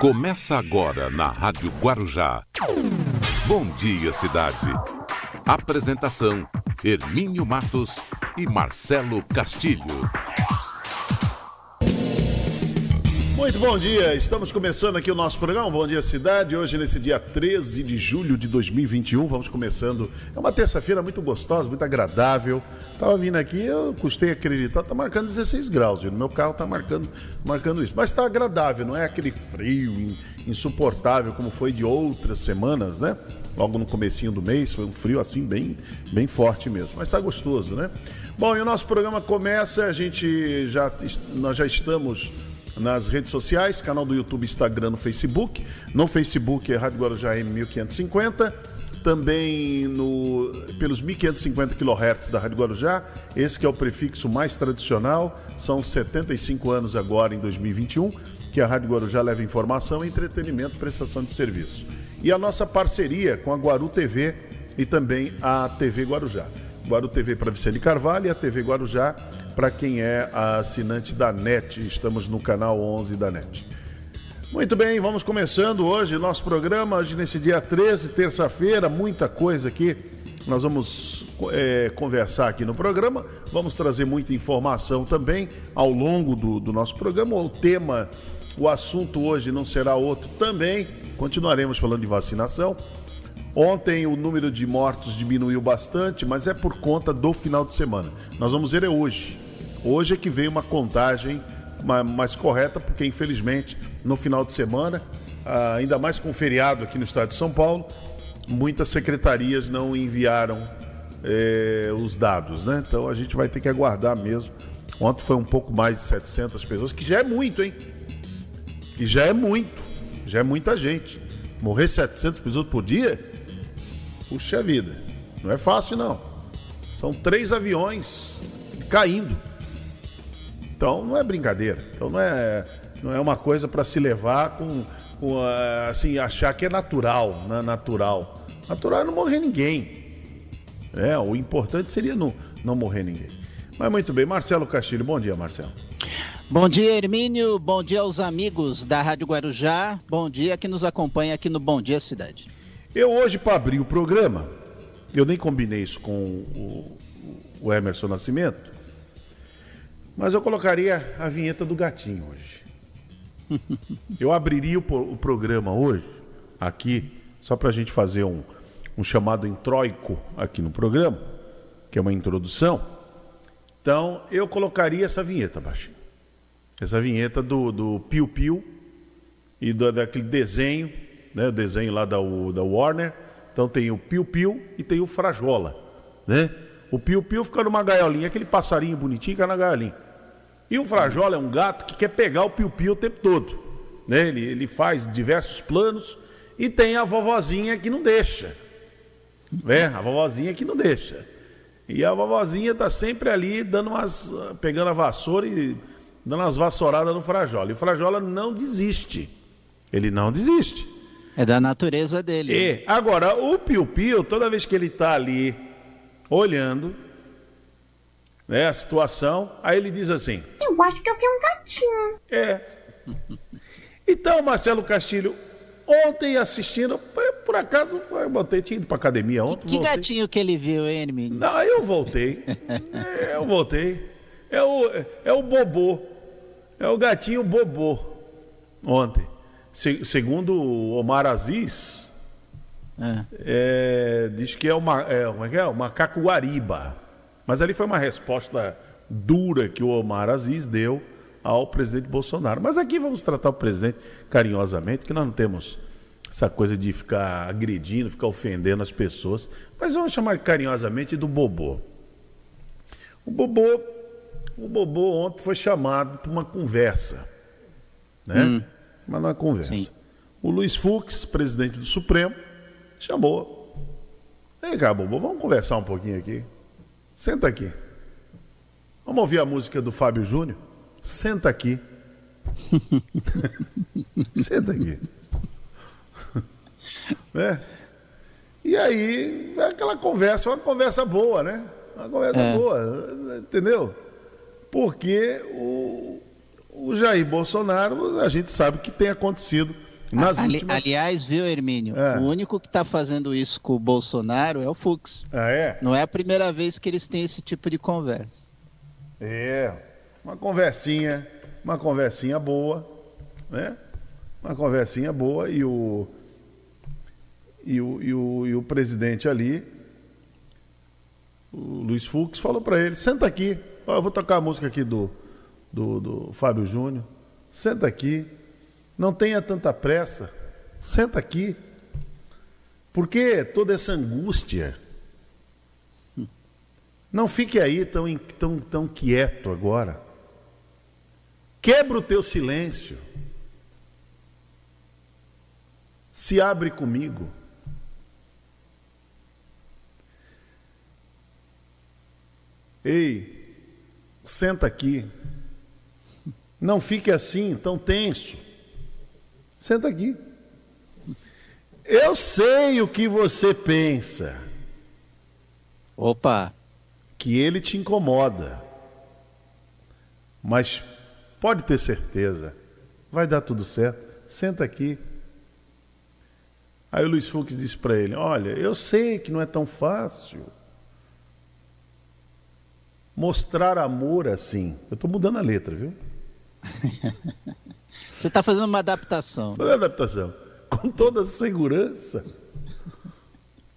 Começa agora na Rádio Guarujá. Bom dia, cidade. Apresentação: Hermínio Matos e Marcelo Castilho. Muito bom dia, estamos começando aqui o nosso programa Bom Dia Cidade. Hoje, nesse dia 13 de julho de 2021, vamos começando. É uma terça-feira muito gostosa, muito agradável. Tava vindo aqui, eu custei acreditar, tá marcando 16 graus. E no meu carro tá marcando, marcando isso. Mas tá agradável, não é aquele frio insuportável como foi de outras semanas, né? Logo no comecinho do mês, foi um frio assim bem, bem forte mesmo. Mas tá gostoso, né? Bom, e o nosso programa começa, a gente já, nós já estamos nas redes sociais, canal do YouTube, Instagram, no Facebook. No Facebook é Rádio Guarujá M1550. Também no, pelos 1550 kHz da Rádio Guarujá. Esse que é o prefixo mais tradicional. São 75 anos agora em 2021 que a Rádio Guarujá leva informação, entretenimento, prestação de serviço. E a nossa parceria com a Guaru TV e também a TV Guarujá. Guaru TV para Vicente Carvalho e a TV Guarujá para quem é assinante da NET. Estamos no canal 11 da NET. Muito bem, vamos começando hoje nosso programa, hoje nesse dia 13, terça-feira, muita coisa aqui. Nós vamos é, conversar aqui no programa, vamos trazer muita informação também ao longo do, do nosso programa. O tema, o assunto hoje não será outro também, continuaremos falando de vacinação. Ontem o número de mortos diminuiu bastante, mas é por conta do final de semana. Nós vamos ver é hoje. Hoje é que veio uma contagem mais correta, porque infelizmente no final de semana, ah, ainda mais com feriado aqui no estado de São Paulo, muitas secretarias não enviaram eh, os dados, né? Então a gente vai ter que aguardar mesmo. Ontem foi um pouco mais de 700 pessoas, que já é muito, hein? Que já é muito, já é muita gente. Morrer 700 pessoas por dia? Puxa vida, não é fácil não. São três aviões caindo. Então não é brincadeira. Então não é, não é uma coisa para se levar com, com, assim, achar que é natural, né? Natural. Natural é não morrer ninguém. É, o importante seria não, não morrer ninguém. Mas muito bem, Marcelo Castilho, bom dia, Marcelo. Bom dia, Hermínio. Bom dia aos amigos da Rádio Guarujá. Bom dia que nos acompanha aqui no Bom Dia Cidade. Eu hoje, para abrir o programa, eu nem combinei isso com o, o Emerson Nascimento, mas eu colocaria a vinheta do gatinho hoje. Eu abriria o, o programa hoje, aqui, só para a gente fazer um, um chamado introico aqui no programa, que é uma introdução. Então, eu colocaria essa vinheta, baixinho. Essa vinheta do, do Piu Piu e do, daquele desenho, né? O desenho lá da, da Warner. Então tem o Piu Piu e tem o Frajola, né? O Piu Piu fica numa gaiolinha, aquele passarinho bonitinho fica na gaiolinha. E o Frajola é um gato que quer pegar o piu-piu o tempo todo. Né? Ele, ele faz diversos planos e tem a vovozinha que não deixa. Né? A vovozinha que não deixa. E a vovozinha tá sempre ali dando umas. pegando a vassoura e dando umas vassouradas no Frajola. E o Frajola não desiste. Ele não desiste. É da natureza dele. E, agora, o Piu-Piu, toda vez que ele está ali olhando, né, a situação. Aí ele diz assim: Eu acho que eu vi um gatinho. É. Então, Marcelo Castilho, ontem assistindo, por acaso, eu voltei, tinha ido pra academia ontem. Que, que gatinho que ele viu, hein, menino? Não, eu voltei. é, eu voltei. É o, é o Bobô. É o gatinho Bobô. Ontem. Se, segundo o Omar Aziz, é. É, diz que é, uma, é, como é que é? O macaco guariba. Mas ali foi uma resposta dura que o Omar Aziz deu ao presidente Bolsonaro. Mas aqui vamos tratar o presidente carinhosamente, que nós não temos essa coisa de ficar agredindo, ficar ofendendo as pessoas. Mas vamos chamar carinhosamente do Bobô. O Bobô, o Bobô ontem foi chamado para uma conversa, né? Hum. Mas não é conversa. Sim. O Luiz Fux, presidente do Supremo, chamou. Vem cá, Bobô, vamos conversar um pouquinho aqui. Senta aqui. Vamos ouvir a música do Fábio Júnior? Senta aqui. Senta aqui. né? E aí, aquela conversa, uma conversa boa, né? Uma conversa é. boa, entendeu? Porque o, o Jair Bolsonaro, a gente sabe que tem acontecido Nas Ali, últimas... Aliás, viu, Hermínio? É. O único que está fazendo isso com o Bolsonaro é o Fux. Ah, é? Não é a primeira vez que eles têm esse tipo de conversa. É, uma conversinha, uma conversinha boa, né? Uma conversinha boa e o e o, e o, e o presidente ali, o Luiz Fux, falou para ele: senta aqui, eu vou tocar a música aqui do, do, do Fábio Júnior, senta aqui, não tenha tanta pressa, senta aqui. Por que toda essa angústia? Não fique aí tão, tão, tão quieto agora. Quebra o teu silêncio. Se abre comigo. Ei, senta aqui. Não fique assim, tão tenso. Senta aqui. Eu sei o que você pensa. Opa! Que ele te incomoda. Mas pode ter certeza, vai dar tudo certo. Senta aqui. Aí o Luiz Fux disse para ele: Olha, eu sei que não é tão fácil mostrar amor assim. Eu estou mudando a letra, viu? Você está fazendo uma adaptação. Fazendo adaptação. Com toda a segurança.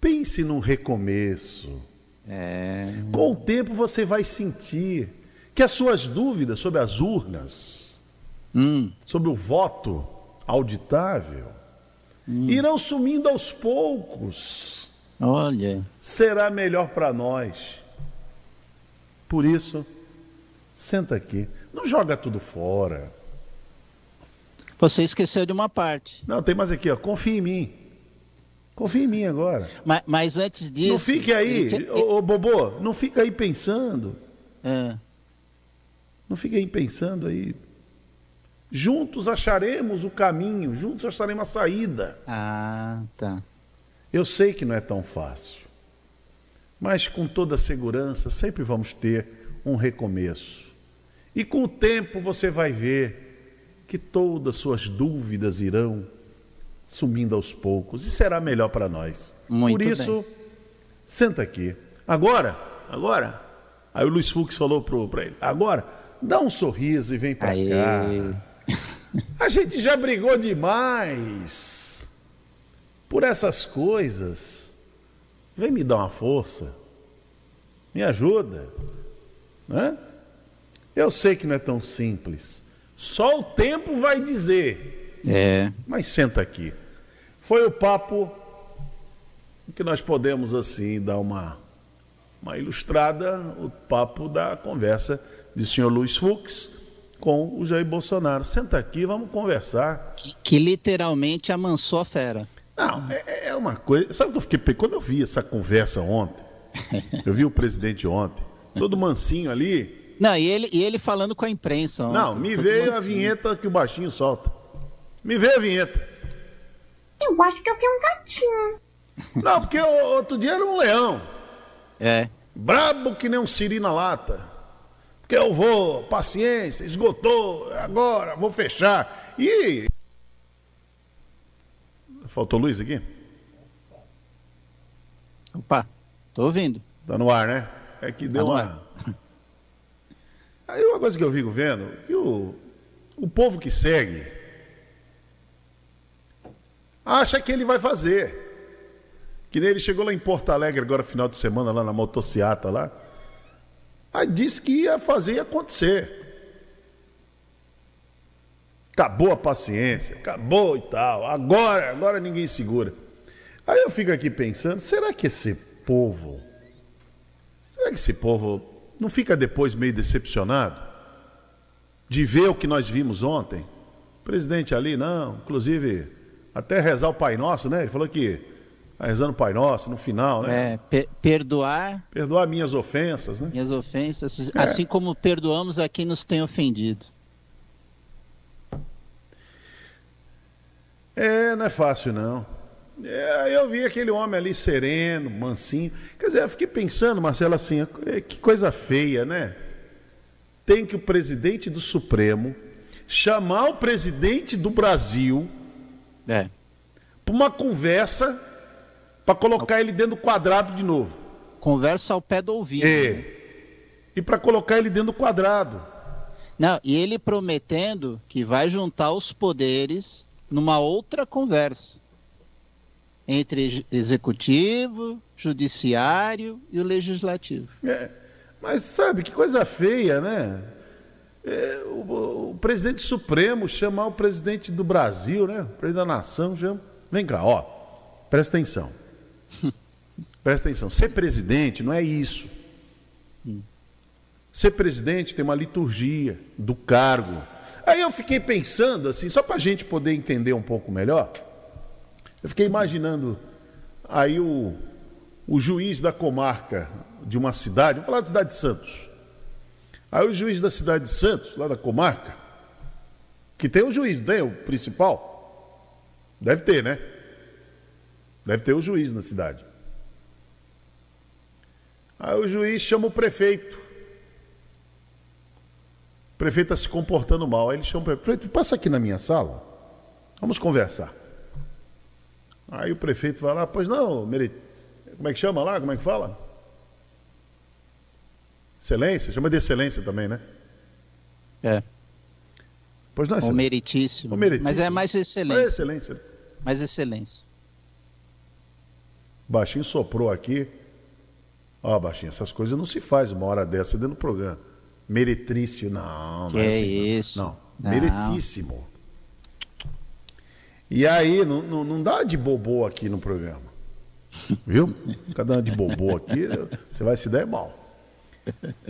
Pense num recomeço. É... Com o tempo você vai sentir que as suas dúvidas sobre as urnas, hum. sobre o voto auditável, hum. irão sumindo aos poucos. Olha. Será melhor para nós. Por isso, senta aqui. Não joga tudo fora. Você esqueceu de uma parte. Não, tem mais aqui, ó. Confia em mim. Confia em mim agora. Mas, mas antes disso. Não fique aí, ô, Bobô, não fica aí pensando. É. Não fique aí pensando aí. Juntos acharemos o caminho, juntos acharemos a saída. Ah, tá. Eu sei que não é tão fácil. Mas com toda segurança, sempre vamos ter um recomeço. E com o tempo você vai ver que todas suas dúvidas irão sumindo aos poucos e será melhor para nós. Muito Por isso, bem. senta aqui. Agora, agora. Aí o Luiz Fux falou para ele: agora, dá um sorriso e vem para cá. A gente já brigou demais por essas coisas. Vem me dar uma força. Me ajuda. Né? Eu sei que não é tão simples. Só o tempo vai dizer. É. Mas senta aqui. Foi o papo que nós podemos assim dar uma uma ilustrada, o papo da conversa de senhor Luiz Fux com o Jair Bolsonaro. Senta aqui, vamos conversar. Que, que literalmente amansou a fera. Não, é, é uma coisa. Sabe o que eu fiquei. Quando eu vi essa conversa ontem, eu vi o presidente ontem, todo mansinho ali. Não, e ele, e ele falando com a imprensa. Ontem, Não, me veio a vinheta que o baixinho solta. Me veio a vinheta. Eu acho que eu vi um gatinho. Não, porque outro dia era um leão. É. Brabo que nem um siri na lata. Porque eu vou, paciência, esgotou, agora, vou fechar. E Faltou luz aqui? Opa, tô ouvindo. Tá no ar, né? É que deu tá uma. Aí uma coisa que eu fico vendo, que o, o povo que segue acha que ele vai fazer. Que nem ele chegou lá em Porto Alegre agora final de semana, lá na motociata lá. Aí disse que ia fazer e acontecer. Acabou a paciência, acabou e tal. Agora, agora ninguém segura. Aí eu fico aqui pensando, será que esse povo, será que esse povo não fica depois meio decepcionado de ver o que nós vimos ontem? O presidente ali, não, inclusive até rezar o Pai Nosso, né? Ele falou que tá rezando o Pai Nosso no final, né? É, per perdoar. Perdoar minhas ofensas, né? Minhas ofensas, é. assim como perdoamos a quem nos tem ofendido. É, não é fácil não. É, eu vi aquele homem ali sereno, mansinho. Quer dizer, eu fiquei pensando, Marcelo, assim, é, que coisa feia, né? Tem que o presidente do Supremo chamar o presidente do Brasil É. Para uma conversa para colocar ele dentro do quadrado de novo. Conversa ao pé do ouvido. É. E para colocar ele dentro do quadrado. Não, e ele prometendo que vai juntar os poderes numa outra conversa entre executivo, judiciário e o legislativo. É. Mas sabe que coisa feia, né? É, o, o, presidente supremo chamar o presidente do Brasil, né? O presidente da nação chama. Vem cá, ó. Presta atenção. Presta atenção. Ser presidente não é isso. Ser presidente tem uma liturgia do cargo. Aí eu fiquei pensando assim, só para a gente poder entender um pouco melhor. Eu fiquei imaginando aí o, o juiz da comarca de uma cidade, vou falar da cidade de Santos. Aí o juiz da cidade de Santos, lá da comarca, que tem o juiz, tem o principal? Deve ter, né? Deve ter o juiz na cidade. Aí o juiz chama o prefeito. O prefeito está se comportando mal. Aí ele chama o prefeito, passa aqui na minha sala, vamos conversar. Aí o prefeito vai lá, pois não, como é que chama lá? Como é que fala? Excelência, chama de excelência também, né? É. Pois não. O meritíssimo. O meritíssimo. Mas é mais excelência. É excelência. Mais excelência. Baixinho soprou aqui. Ó, oh, Baixinho, essas coisas não se faz uma hora dessa dentro do programa. Meretrício, não, não é que é assim. Isso? Não, não. meritíssimo. E aí, não, não, não dá de bobô aqui no programa. Viu? Cada de bobô aqui, você vai se dar mal.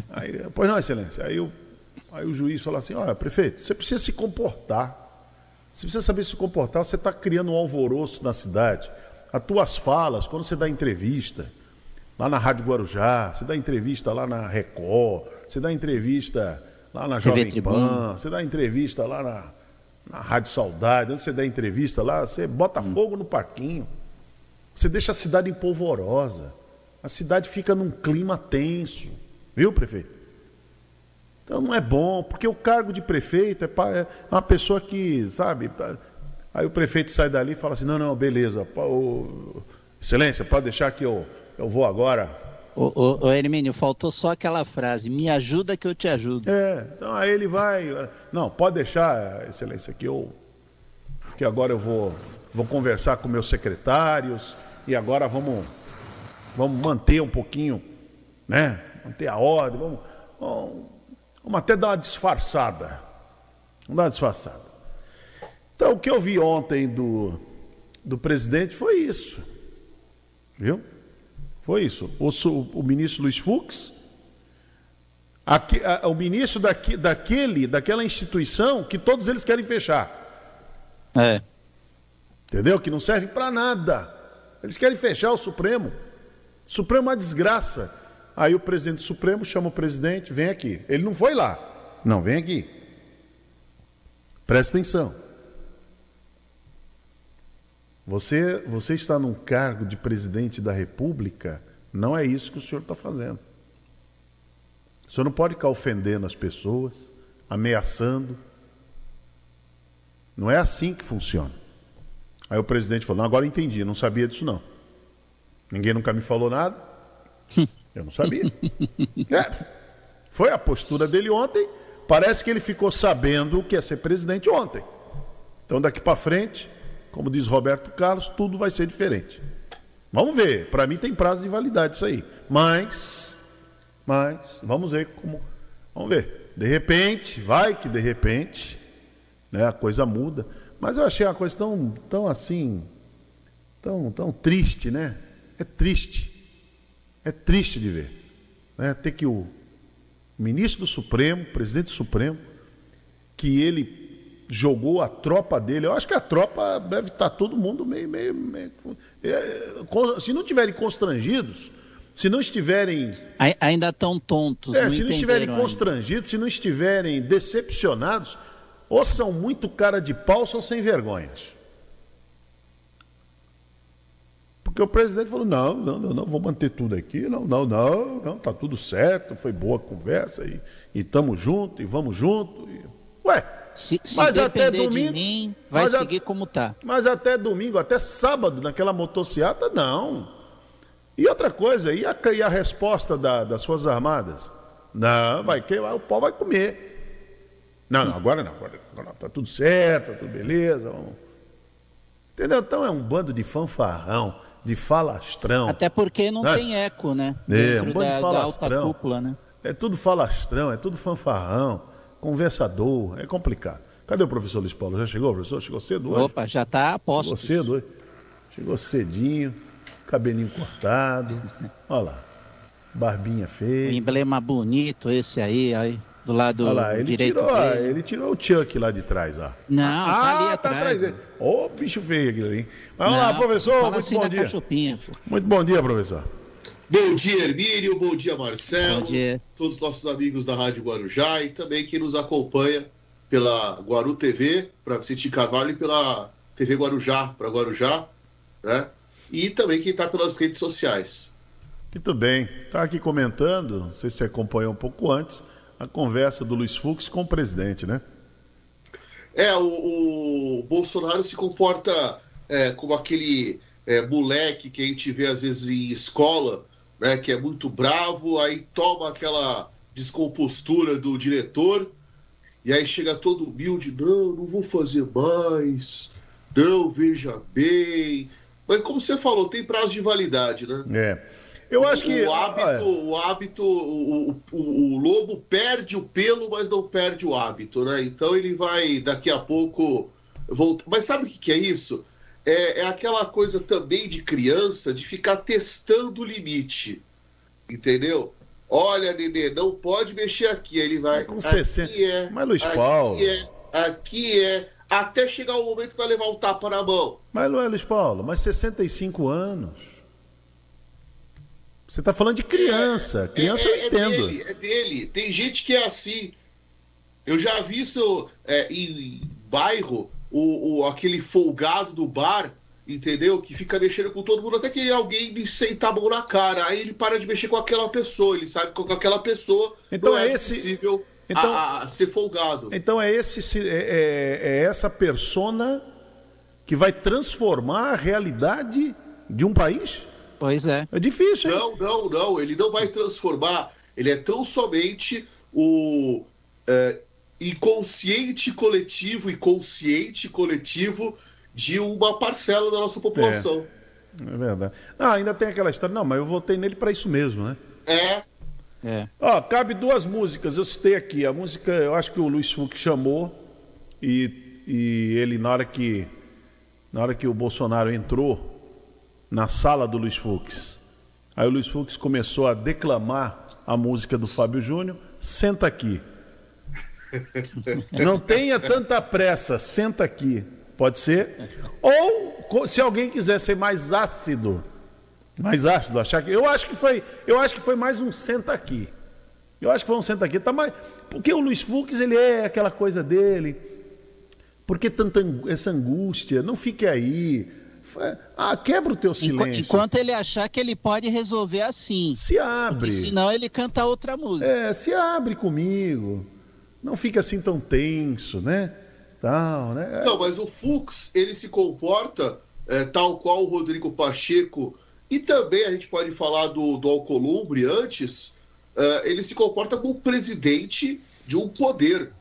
Aí, pois não, excelência. Aí, o, aí o juiz fala assim: olha, prefeito, você precisa se comportar. Você precisa saber se comportar. Você está criando um alvoroço na cidade. As tuas falas, quando você dá entrevista, lá na Rádio Guarujá, você dá entrevista lá na Record, você dá entrevista lá na Jovem Pan, você dá entrevista lá na, na Rádio Saudade, onde você dá entrevista lá, você bota hum. fogo no parquinho. Você deixa a cidade empolvorosa. A cidade fica num clima tenso. Viu, prefeito? Então não é bom, porque o cargo de prefeito é, é uma pessoa que, sabe, aí o prefeito sai dali e fala assim, não, não, beleza, excelência, pode deixar que eu, eu vou agora. Ô, ô, Hermínio, faltou só aquela frase, me ajuda que eu te ajudo. É, então aí ele vai, não, pode deixar, excelência, que eu, que agora eu vou, vou conversar com meus secretários e agora vamos, vamos manter um pouquinho, né, manter a ordem, vamos, vamos, vamos até dar uma disfarçada. Vamos dar uma disfarçada. Então, o que eu vi ontem do, do presidente foi isso. Viu? Foi isso. O, o ministro Luiz Fux, aqui, a, o ministro daqui, daquele, daquela instituição que todos eles querem fechar. É. Entendeu? Que não serve para nada. Eles querem fechar o Supremo. O Supremo é uma desgraça. Aí o presidente do Supremo chama o presidente, vem aqui. Ele não foi lá. Não, vem aqui. Presta atenção. Você, você está num cargo de presidente da República, não é isso que o senhor está fazendo. O senhor não pode ficar ofendendo as pessoas, ameaçando. Não é assim que funciona. Aí o presidente falou: não, agora entendi, não sabia disso não. Ninguém nunca me falou nada. Eu não sabia. É, foi a postura dele ontem. Parece que ele ficou sabendo o que é ser presidente ontem. Então, daqui para frente, como diz Roberto Carlos, tudo vai ser diferente. Vamos ver. Para mim tem prazo de validade isso aí. Mas, mas, vamos ver como. Vamos ver. De repente, vai que de repente, né, a coisa muda. Mas eu achei a coisa tão, tão assim, tão, tão triste, né? É triste. É triste de ver. Né? Ter que o ministro do Supremo, presidente do Supremo, que ele jogou a tropa dele. Eu acho que a tropa deve estar todo mundo meio. meio, meio é, se não estiverem constrangidos, se não estiverem. Ainda estão tontos. É, se não estiverem constrangidos, ainda. se não estiverem decepcionados, ou são muito cara de pau ou são sem vergonhas. Porque o presidente falou: não, não, não, não, vou manter tudo aqui, não, não, não, não, tá tudo certo, foi boa a conversa e estamos juntos e vamos junto. E... Se, se Mas até domingo- mim, vai mas a- seguir como tá. Mas até domingo, até sábado, naquela motociata, não. E outra coisa, e a, e a resposta da- das Forças Armadas? Não, vai queimar, o pau vai comer. Não, não, agora não, agora, não, tá tudo certo, tá tudo beleza. Vamos. Entendeu? Então é um bando de fanfarrão, de falastrão. Até porque não É. tem eco, né? É, Dentro um bando de da, da alta falastrão. cúpula, né? É tudo falastrão, é tudo fanfarrão, conversador, é complicado. Cadê o professor Luiz Paulo? Já chegou, professor? Chegou cedo hoje? Opa, já tá a Chegou cedo hoje. Chegou cedinho, cabelinho cortado. Olha lá. Barbinha Um feia. emblema bonito esse aí, aí do lado lá, ele direito tirou, dele. ele tirou o Chuck lá de trás, ó. Não, ah, tá ali tá atrás. Ô, bicho feio aquilo ali. Mas vamos lá, professor, muito assim bom dia. Muito bom dia, professor. Bom dia, Hermínio. Bom dia, Marcelo. Bom dia. Todos os nossos amigos da Rádio Guarujá e também quem nos acompanha pela Guaru TV, para Vicente Carvalho e pela TV Guarujá, para Guarujá, né? E também quem está pelas redes sociais. Muito bem. Estava aqui comentando, não sei se você acompanhou um pouco antes, a conversa do Luiz Fux com o presidente, né? É, o, o Bolsonaro se comporta é, como aquele é, moleque que a gente vê às vezes em escola, né, que é muito bravo, aí toma aquela descompostura do diretor, e aí chega todo humilde, não, não vou fazer mais, não, veja bem. Mas como você falou, tem prazo de validade, né? É. Eu acho que. o hábito, o hábito, o, o, o- o lobo perde o pelo, mas não perde o hábito, né? Então ele vai daqui a pouco voltar. Mas sabe o que, que é isso? É, é aquela coisa também de criança de ficar testando o limite, entendeu? Olha, Nenê, não pode mexer aqui. Aí ele vai. É com 60. Aqui é. Mas, Luiz aqui Paulo. é. Aqui é. Até chegar o momento que vai levar um tapa na mão. Mas não é, Luiz Paulo, mas 65 anos. Você está falando de criança. Criança é, eu é entendo. dele, é dele. Tem gente que é assim. Eu já vi isso é, em bairro, o, o- aquele folgado do bar, entendeu? Que fica mexendo com todo mundo, até que alguém lhe sentar a mão na cara. Aí ele para de mexer com aquela pessoa. Ele sabe que com aquela pessoa Então não é, é esse- possível então- a, a ser folgado. Então é, esse, se- é, é- é essa persona que vai transformar a realidade de um país? Pois é. É difícil, hein? Não, não, não. Ele não vai transformar. Ele é tão somente o é, inconsciente coletivo e consciente coletivo de uma parcela da nossa população. É verdade. Ah, ainda tem aquela história. Não, mas eu votei nele para isso mesmo, né? É. É. Ó, cabe duas músicas, eu citei aqui. A música, eu acho que o Luiz Fux chamou e, e ele, na hora que na hora que o Bolsonaro entrou na sala do Luiz Fux, aí o Luiz Fux começou a declamar a música do Fábio Júnior, Senta Aqui. Não tenha tanta pressa, senta aqui. Pode ser? Ou, se alguém quiser ser mais ácido, mais ácido, achar que. Eu acho que foi. Eu acho que foi mais um senta aqui. Eu acho que foi um senta aqui. Tá mais, porque o Luiz Fux, ele é aquela coisa dele. Por que tanta essa angústia? Não fique aí. Ah, quebra o teu silêncio. Enquanto ele achar que ele pode resolver assim. Se abre. Porque senão ele canta outra música. É, se abre comigo. Não fica assim tão tenso, né? Tal, né? Não, mas o Fux, ele se comporta é, tal qual o Rodrigo Pacheco, e também a gente pode falar do, do Alcolumbre antes, é, ele se comporta como presidente de um poder.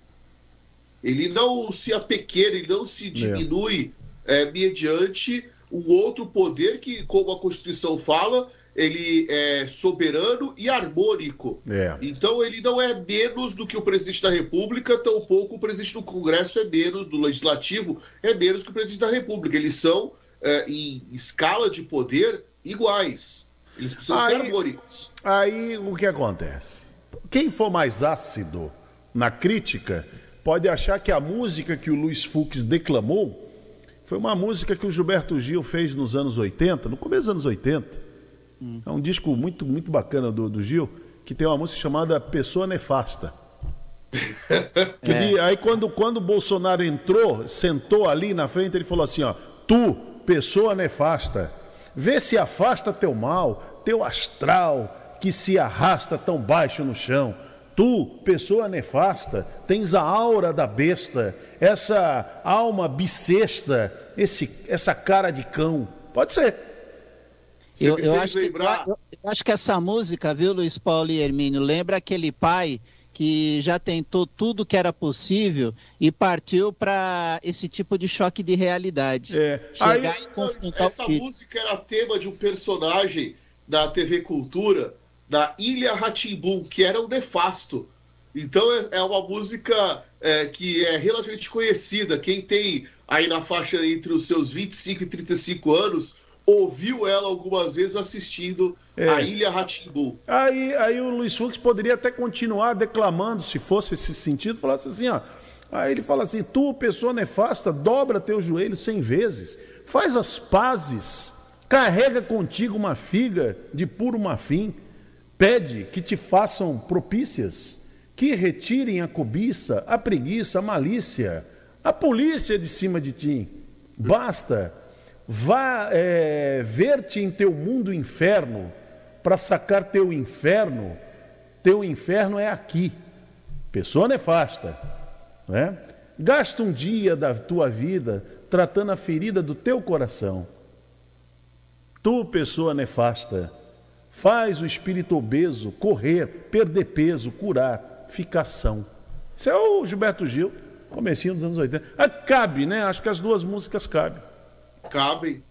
Ele não se apequena, ele não se diminui é, mediante um outro poder que, como a Constituição fala, ele é soberano e harmônico. É. Então ele não é menos do que o presidente da República, tampouco o presidente do Congresso é menos, do Legislativo é menos que o presidente da República. Eles são, é, em escala de poder, iguais. Eles precisam ser Aí- harmônicos. Aí o que acontece? Quem for mais ácido na crítica pode achar que a música que o Luiz Fux declamou foi uma música que o Gilberto Gil fez nos anos 80, no começo dos anos 80. É um disco muito, muito bacana do, do Gil, que tem uma música chamada Pessoa Nefasta. Que de- aí quando, quando o Bolsonaro entrou, sentou ali na frente, ele falou assim, ó, tu, pessoa nefasta, vê se afasta teu mal, teu astral, que se arrasta tão baixo no chão. Tu, pessoa nefasta, tens a aura da besta, essa alma bissexta, esse, essa cara de cão. Pode ser. Eu, eu, acho que, eu, eu acho que essa música, viu, Luiz Paulo e Hermínio, lembra aquele pai que já tentou tudo que era possível e partiu para esse tipo de choque de realidade. É. Aí, essa música era tema de um personagem da TV Cultura, da Ilha Ratimbum, que era o Nefasto. Então é, é uma música é, que é relativamente conhecida. Quem tem aí na faixa entre os seus 25 e 35 anos ouviu ela algumas vezes assistindo é. a Ilha Ratimbu. Aí, aí o Luiz Fux poderia até continuar declamando, se fosse esse sentido, falasse assim, ó. Aí ele fala assim: Tu, pessoa nefasta, dobra teu joelho cem vezes, faz as pazes, carrega contigo uma figa de puro marfim, pede que te façam propícias, que retirem a cobiça, a preguiça, a malícia, a polícia de cima de ti. Basta Vá é, ver-te em teu mundo inferno para sacar teu inferno. Teu inferno é aqui. Pessoa nefasta. Né? Gasta um dia da tua vida tratando a ferida do teu coração. Tu, pessoa nefasta, faz o espírito obeso correr, perder peso, curar, ficação. Isso é o Gilberto Gil, comecinho dos anos 80. Ah, cabe, né? Acho que as duas músicas cabem cabem.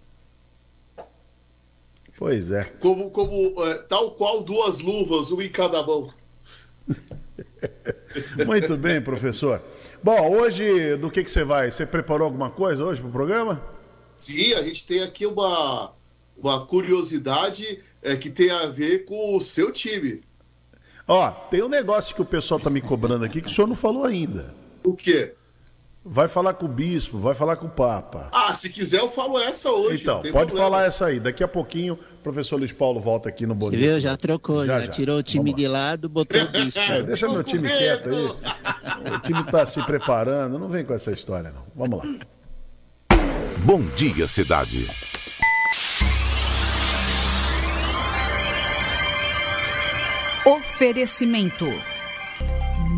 Pois é. Como, como é, tal qual duas luvas, uma em cada mão. Muito bem, professor. Bom, hoje do que, que você vai? Você preparou alguma coisa hoje para o programa? Sim, a gente tem aqui uma, uma curiosidade é, que tem a ver com o seu time. Ó, tem um negócio que o pessoal tá me cobrando aqui que o senhor não falou ainda. O quê? Vai falar com o bispo, vai falar com o Papa. Ah, se quiser eu falo essa hoje. Então, pode problema. falar essa aí. Daqui a pouquinho o professor Luiz Paulo volta aqui no Dia. Viu? Já trocou, já, já, já. tirou o time de lado, botou o bispo. É, deixa meu time quieto aí. O time está se preparando, não vem com essa história não. Vamos lá. Bom Dia Cidade. Oferecimento.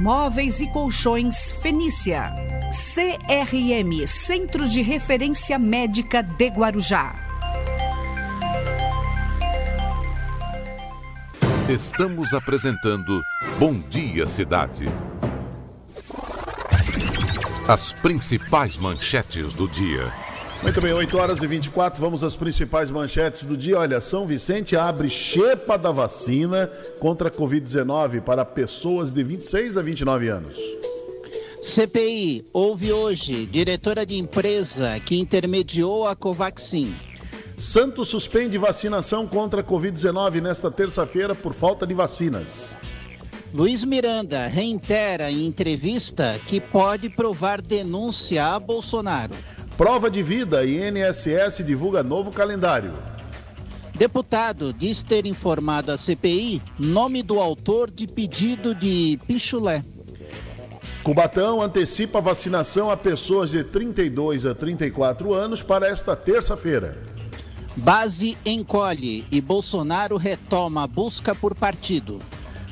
Móveis e Colchões Fenícia. CRM Centro de Referência Médica de Guarujá. Estamos apresentando Bom Dia Cidade. As principais manchetes do dia. Muito bem, 8 horas e 24, vamos às principais manchetes do dia. Olha, São Vicente abre xepa da vacina contra a Covid-19 para pessoas de 26 a 29 anos. CPI, houve hoje diretora de empresa que intermediou a Covaxin. Santos suspende vacinação contra a Covid-19 nesta terça-feira por falta de vacinas. Luiz Miranda reitera em entrevista que pode provar denúncia a Bolsonaro. Prova de vida, INSS divulga novo calendário. Deputado diz ter informado a CPI nome do autor de pedido de pichulé. Cubatão antecipa a vacinação a pessoas de 32 a 34 anos para esta terça-feira. Base encolhe e Bolsonaro retoma a busca por partido.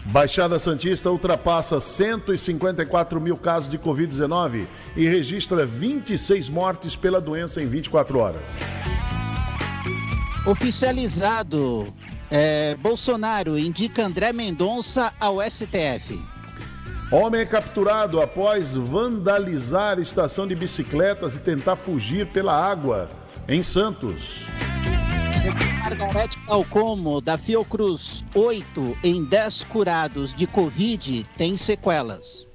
Baixada Santista ultrapassa 154 mil casos de Covid-19 e registra 26 mortes pela doença em 24 horas. Oficializado, é, Bolsonaro indica André Mendonça ao STF. Homem é capturado após vandalizar estação de bicicletas e tentar fugir pela água em Santos. Margarete Calcomo, da Fiocruz, 8 em 10 curados de Covid têm sequelas.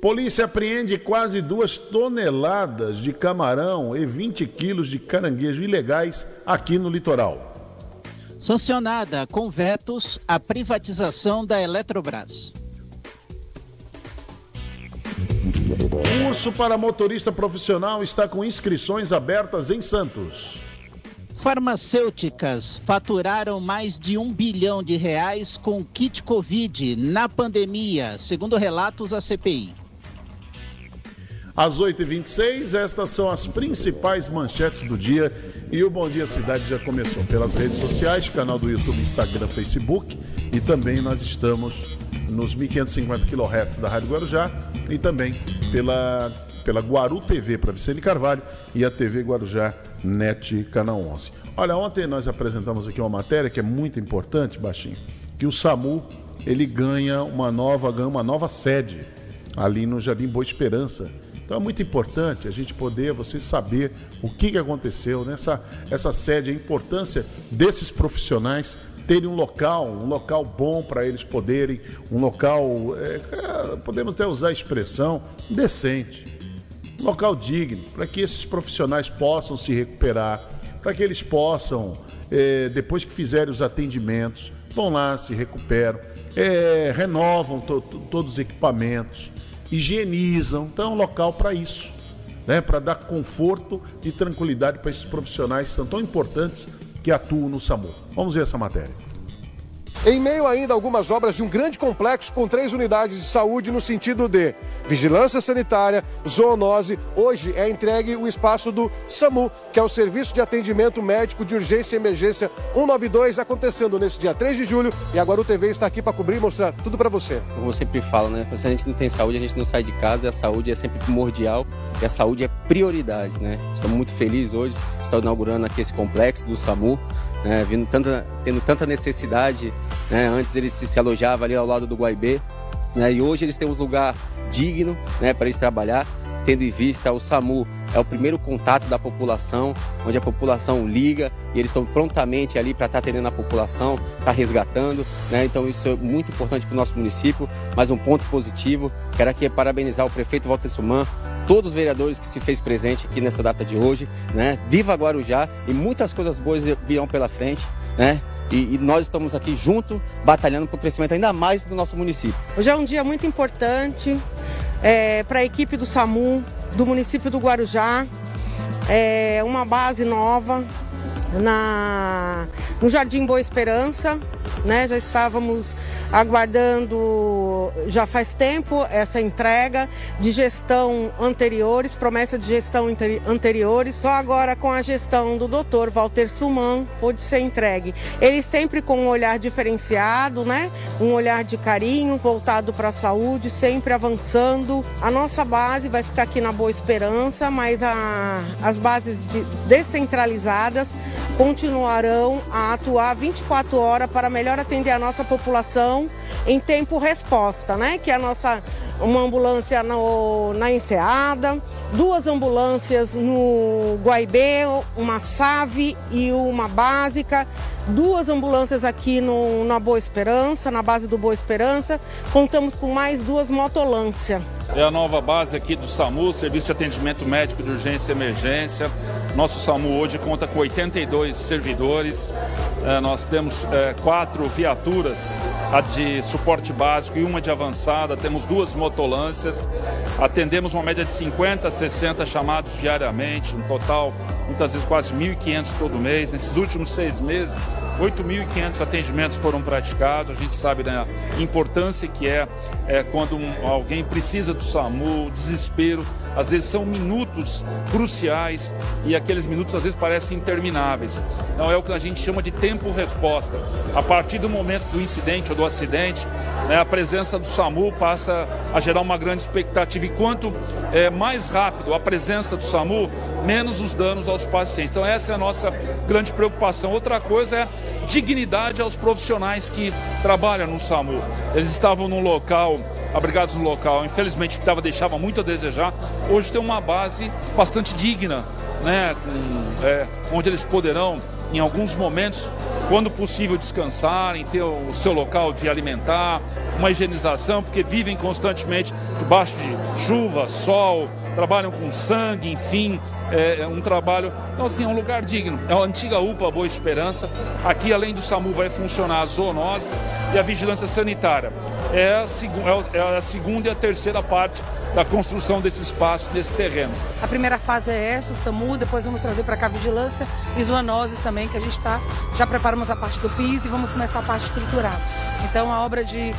Polícia apreende quase duas toneladas de camarão e 20 quilos de caranguejo ilegais aqui no litoral. Sancionada com vetos a privatização da Eletrobras. Curso para motorista profissional está com inscrições abertas em Santos. Farmacêuticas faturaram mais de um bilhão de reais com kit Covid na pandemia, segundo relatos da CPI. Às 8h26, estas são as principais manchetes do dia e o Bom Dia Cidade já começou pelas redes sociais, canal do YouTube, Instagram, Facebook e também nós estamos nos 1550 kHz da Rádio Guarujá e também pela, pela Guaru TV para Vicente Carvalho e a TV Guarujá NET Canal 11. Olha, ontem nós apresentamos aqui uma matéria que é muito importante, baixinho, que o SAMU ele ganha uma nova, ganha uma nova sede ali no Jardim Boa Esperança. Então é muito importante a gente poder, você saber o que, que aconteceu nessa essa sede, a importância desses profissionais terem um local, um local bom para eles poderem, um local, é, podemos até usar a expressão, decente, um local digno, para que esses profissionais possam se recuperar, para que eles possam, é, depois que fizerem os atendimentos, vão lá, se recuperam, é, renovam to, to, todos os equipamentos, higienizam. Então é um local para isso, né? para dar conforto e tranquilidade para esses profissionais que são tão importantes que atuam no SAMU. Vamos ver essa matéria. Em meio ainda a algumas obras de um grande complexo com três unidades de saúde no sentido de vigilância sanitária, zoonose, hoje é entregue o espaço do SAMU, que é o Serviço de Atendimento Médico de Urgência e Emergência 192, acontecendo nesse dia 3 de julho. E agora o TV está aqui para cobrir e mostrar tudo para você. Como eu sempre falo, né? Se a gente não tem saúde, a gente não sai de casa a saúde é sempre primordial e a saúde é prioridade, né? Estamos muito felizes hoje, estar inaugurando aqui esse complexo do SAMU né, vindo tanta, tendo tanta necessidade. Né, antes eles se, se alojavam ali ao lado do Guaibê, né, e hoje eles têm um lugar digno né, para eles trabalhar, tendo em vista o SAMU é o primeiro contato da população, onde a população liga e eles estão prontamente ali para estar tá atendendo a população, estar tá resgatando. Né? Então isso é muito importante para o nosso município. Mas um ponto positivo, quero aqui parabenizar o prefeito Walter Suman, todos os vereadores que se fez presente aqui nessa data de hoje, né? Viva Guarujá e muitas coisas boas virão pela frente, né? E, e, nós estamos aqui juntos, batalhando para o crescimento ainda mais do nosso município. Hoje é um dia muito importante é, para a equipe do SAMU, do município do Guarujá, é, uma base nova na, no Jardim Boa Esperança, né? Já estávamos aguardando já faz tempo essa entrega de gestão anteriores, promessa de gestão anteriores. Só agora com a gestão do Dr. Walter Suman pôde ser entregue. Ele sempre com um olhar diferenciado, né? Um olhar de carinho voltado para a saúde, sempre avançando. A nossa base vai ficar aqui na Boa Esperança, mas a, as bases de, descentralizadas continuarão a atuar 24 horas para melhor atender a nossa população em tempo resposta, né? Que é a nossa uma ambulância no, na Enseada, duas ambulâncias no Guaibê, uma SAVE e uma básica, duas ambulâncias aqui no, na Boa Esperança, na base do Boa Esperança. Contamos com mais duas motolâncias. É a nova base aqui do SAMU, Serviço de Atendimento Médico de Urgência e Emergência. Nosso SAMU hoje conta com 82 servidores. É, nós temos é, quatro viaturas, a de suporte básico e uma de avançada. Temos duas motolâncias. Atendemos uma média de 50 a 60 chamados diariamente, um total, muitas vezes quase 1.500 todo mês. Nesses últimos seis meses, 8.500 atendimentos foram praticados. A gente sabe da importância que é, é quando um, alguém precisa do SAMU, desespero. Às vezes são minutos cruciais e aqueles minutos às vezes parecem intermináveis. Então é o que a gente chama de tempo-resposta. A partir do momento do incidente ou do acidente, né, a presença do SAMU passa a gerar uma grande expectativa. E quanto é, mais rápido a presença do SAMU, menos os danos aos pacientes. Então essa é a nossa grande preocupação. Outra coisa é dignidade aos profissionais que trabalham no SAMU. Eles estavam num local, abrigados no local, infelizmente que deixava muito a desejar. Hoje tem uma base bastante digna, né, com, é, onde eles poderão, em alguns momentos, quando possível, descansarem, ter o seu local de alimentar, uma higienização, porque vivem constantemente debaixo de chuva, sol, trabalham com sangue, enfim, é, é um trabalho. Então, assim, é um lugar digno. É a antiga UPA Boa Esperança. Aqui, além do SAMU, vai funcionar a zoonose e a vigilância sanitária. É a, seg é, é a segunda e a terceira parte da construção desse espaço, desse terreno. A primeira fase é essa, o SAMU, depois vamos trazer para cá a vigilância e zoonose também, que a gente está, já preparamos a parte do piso e vamos começar a parte estrutural. Então a obra de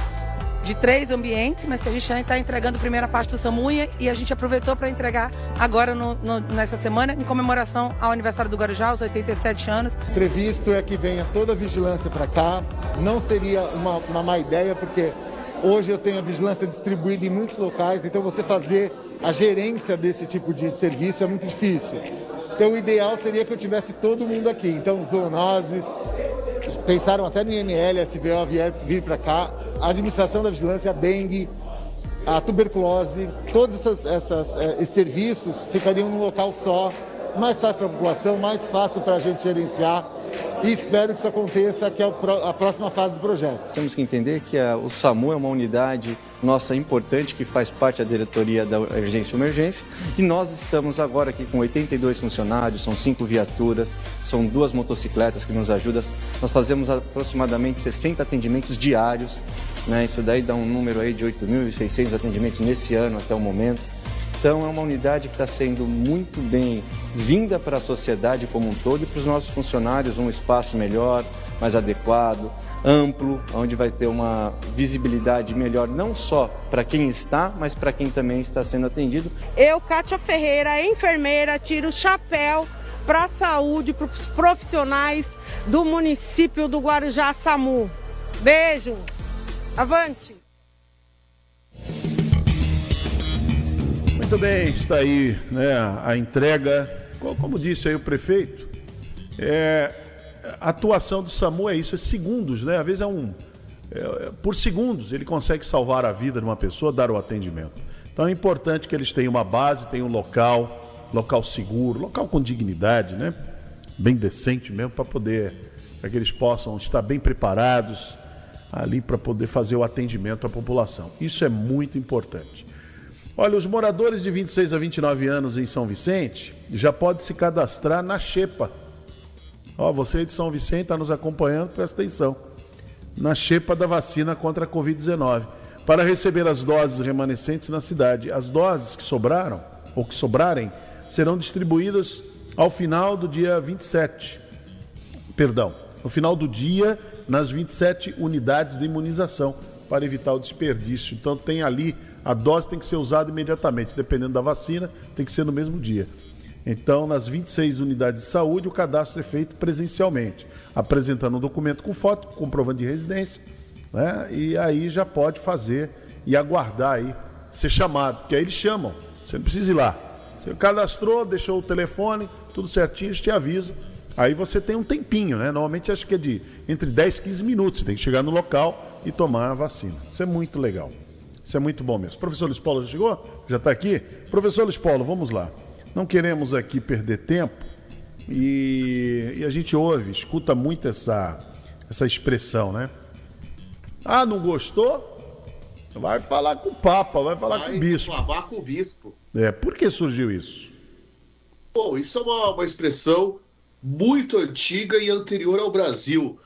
de três ambientes, mas que a gente já está entregando a primeira parte do Samunha e a gente aproveitou para entregar agora no, no, nessa semana, em comemoração ao aniversário do Guarujá, os 87 anos. Previsto é que venha toda a vigilância para cá. Não seria uma, uma má ideia, porque Hoje eu tenho a vigilância distribuída em muitos locais, então você fazer a gerência desse tipo de serviço é muito difícil. Então o ideal seria que eu tivesse todo mundo aqui. Então zoonoses, pensaram até no IML, SBO vier, vir para cá, a administração da vigilância, a dengue, a tuberculose, todos essas, essas, eh, esses serviços ficariam num local só, mais fácil para a população, mais fácil para a gente gerenciar e espero que isso aconteça, que é a próxima fase do projeto. Temos que entender que a, o SAMU é uma unidade nossa importante que faz parte da diretoria da Emergência Emergência e nós estamos agora aqui com 82 funcionários, são cinco viaturas, são duas motocicletas que nos ajudam. Nós fazemos aproximadamente 60 atendimentos diários, né? isso daí dá um número aí de 8.600 atendimentos nesse ano até o momento. Então é uma unidade que está sendo muito bem vinda para a sociedade como um todo e para os nossos funcionários um espaço melhor, mais adequado, amplo, onde vai ter uma visibilidade melhor não só para quem está, mas para quem também está sendo atendido. Eu, Kátia Ferreira, enfermeira, tiro o chapéu para a saúde, para os profissionais do município do Guarujá SAMU. Beijo! Avante! Muito bem, está aí né, a entrega. Como disse aí o prefeito, é, a atuação do SAMU é isso, é segundos, né? Às vezes é um. É, é, por segundos ele consegue salvar a vida de uma pessoa, dar o atendimento. Então é importante que eles tenham uma base, tenham um local, local seguro, local com dignidade, né? Bem decente mesmo, para poder. para que eles possam estar bem preparados ali para poder fazer o atendimento à população. Isso é muito importante. Olha, os moradores de 26 a 29 anos em São Vicente já podem se cadastrar na Xepa. Ó, você de São Vicente está nos acompanhando, presta atenção. Na Xepa da vacina contra a Covid-19. Para receber as doses remanescentes na cidade. As doses que sobraram, ou que sobrarem, serão distribuídas ao final do dia 27. Perdão, no final do dia, nas 27 unidades de imunização, para evitar o desperdício. Então, tem ali a dose tem que ser usada imediatamente, dependendo da vacina, tem que ser no mesmo dia. Então, nas 26 unidades de saúde, o cadastro é feito presencialmente, apresentando um documento com foto, comprovando de residência, né? E aí já pode fazer e aguardar aí ser chamado, porque aí eles chamam, você não precisa ir lá. Você cadastrou, deixou o telefone, tudo certinho, eles te avisam. Aí você tem um tempinho, né? Normalmente acho que é de entre 10 e 15 minutos. Você tem que chegar no local e tomar a vacina. Isso é muito legal. Isso é muito bom mesmo. Professor Luiz Paulo já chegou? Já está aqui? Professor Luiz Paulo, vamos lá. Não queremos aqui perder tempo e, e, a gente ouve, escuta muito essa, essa expressão, né? Ah, não gostou? Vai falar com o Papa, vai falar vai com o Bispo. Vai falar com o Bispo. É, por que surgiu isso? Bom, isso é uma, uma expressão muito antiga e anterior ao Brasil.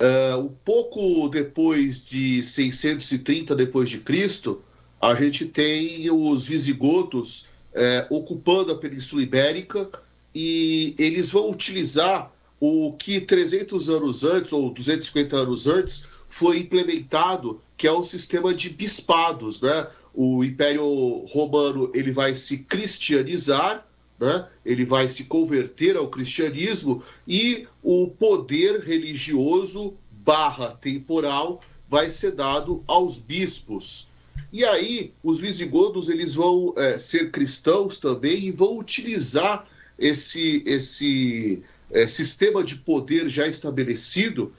Uh, um pouco depois de 630 depois de Cristo, a gente tem os visigodos uh, ocupando a Península Ibérica e eles vão utilizar o que 300 anos antes ou 250 anos antes foi implementado, que é o sistema de bispados, né? O Império Romano ele vai se cristianizar né? ele vai se converter ao cristianismo e o poder religioso barra temporal vai ser dado aos bispos. E aí os visigodos eles vão é, ser cristãos também e vão utilizar esse, esse é, sistema de poder já estabelecido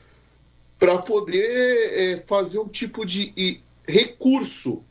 para poder é, fazer um tipo de recurso.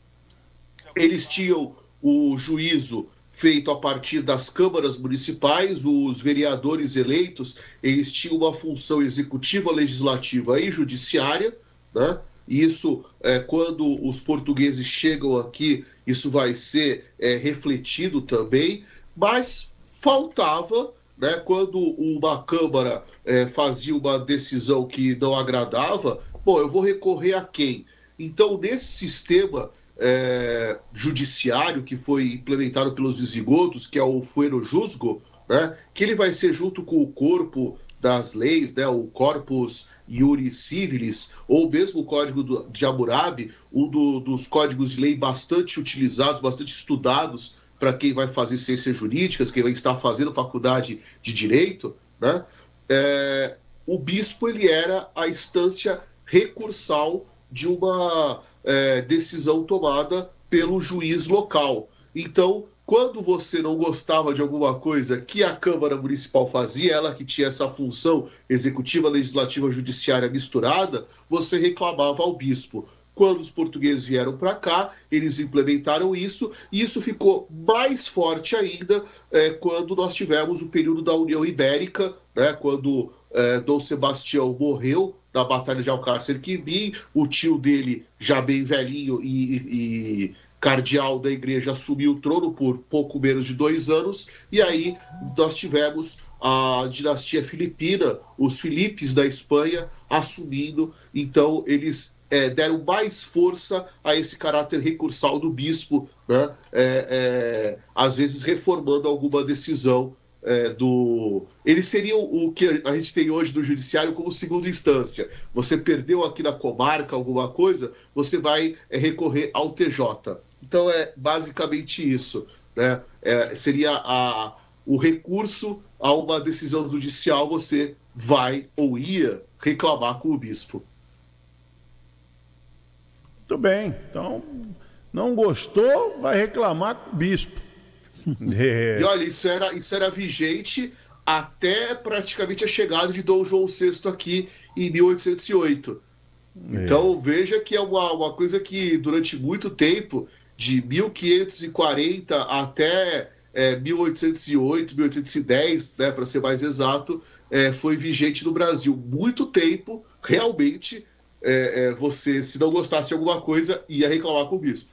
Eles tinham o juízo feito a partir das câmaras municipais, os vereadores eleitos, eles tinham uma função executiva, legislativa e judiciária, né? Isso, é, quando os portugueses chegam aqui, isso vai ser é, refletido também, mas faltava, né, quando uma Câmara é, fazia uma decisão que não agradava, bom, eu vou recorrer a quem? Então, nesse sistema é, judiciário que foi implementado pelos visigodos, que é o fuero jusgo, né, que ele vai ser junto com o corpo das leis, né, o Corpus Iuris Civilis, ou mesmo o Código do, de Hammurabi, um do, dos códigos de lei bastante utilizados, bastante estudados para quem vai fazer ciências jurídicas, quem vai estar fazendo faculdade de direito, né, é, o bispo ele era a instância recursal de uma é, decisão tomada pelo juiz local. Então, quando você não gostava de alguma coisa que a Câmara Municipal fazia, ela que tinha essa função executiva, legislativa, judiciária misturada, você reclamava ao bispo. Quando os portugueses vieram para cá, eles implementaram isso, e isso ficou mais forte ainda é, quando nós tivemos o período da União Ibérica, né, quando é, Dom Sebastião morreu na Batalha de Alcácer Quibim, o tio dele, já bem velhinho e, e cardeal da igreja, assumiu o trono por pouco menos de dois anos, e aí nós tivemos a dinastia filipina, os Filipes da Espanha, assumindo, então eles é, deram mais força a esse caráter recursal do bispo, né? É, é, às vezes reformando alguma decisão é, do. Eles seriam o que a gente tem hoje do judiciário como segunda instância. Você perdeu aqui na comarca alguma coisa, você vai é, recorrer ao TJ. Então é basicamente isso. Né? É, seria a, o recurso a uma decisão judicial, você vai ou ia reclamar com o bispo. Muito bem. Então, não gostou, vai reclamar com o bispo. É. E olha, isso era, isso era vigente até praticamente a chegada de Dom João VI aqui em 1808. É. Então veja que é uma, uma coisa que durante muito tempo, de 1540 até é, 1808, 1810, né, para ser mais exato, é, foi vigente no Brasil. Muito tempo, realmente, é, é, você, se não gostasse de alguma coisa, ia reclamar com o bispo.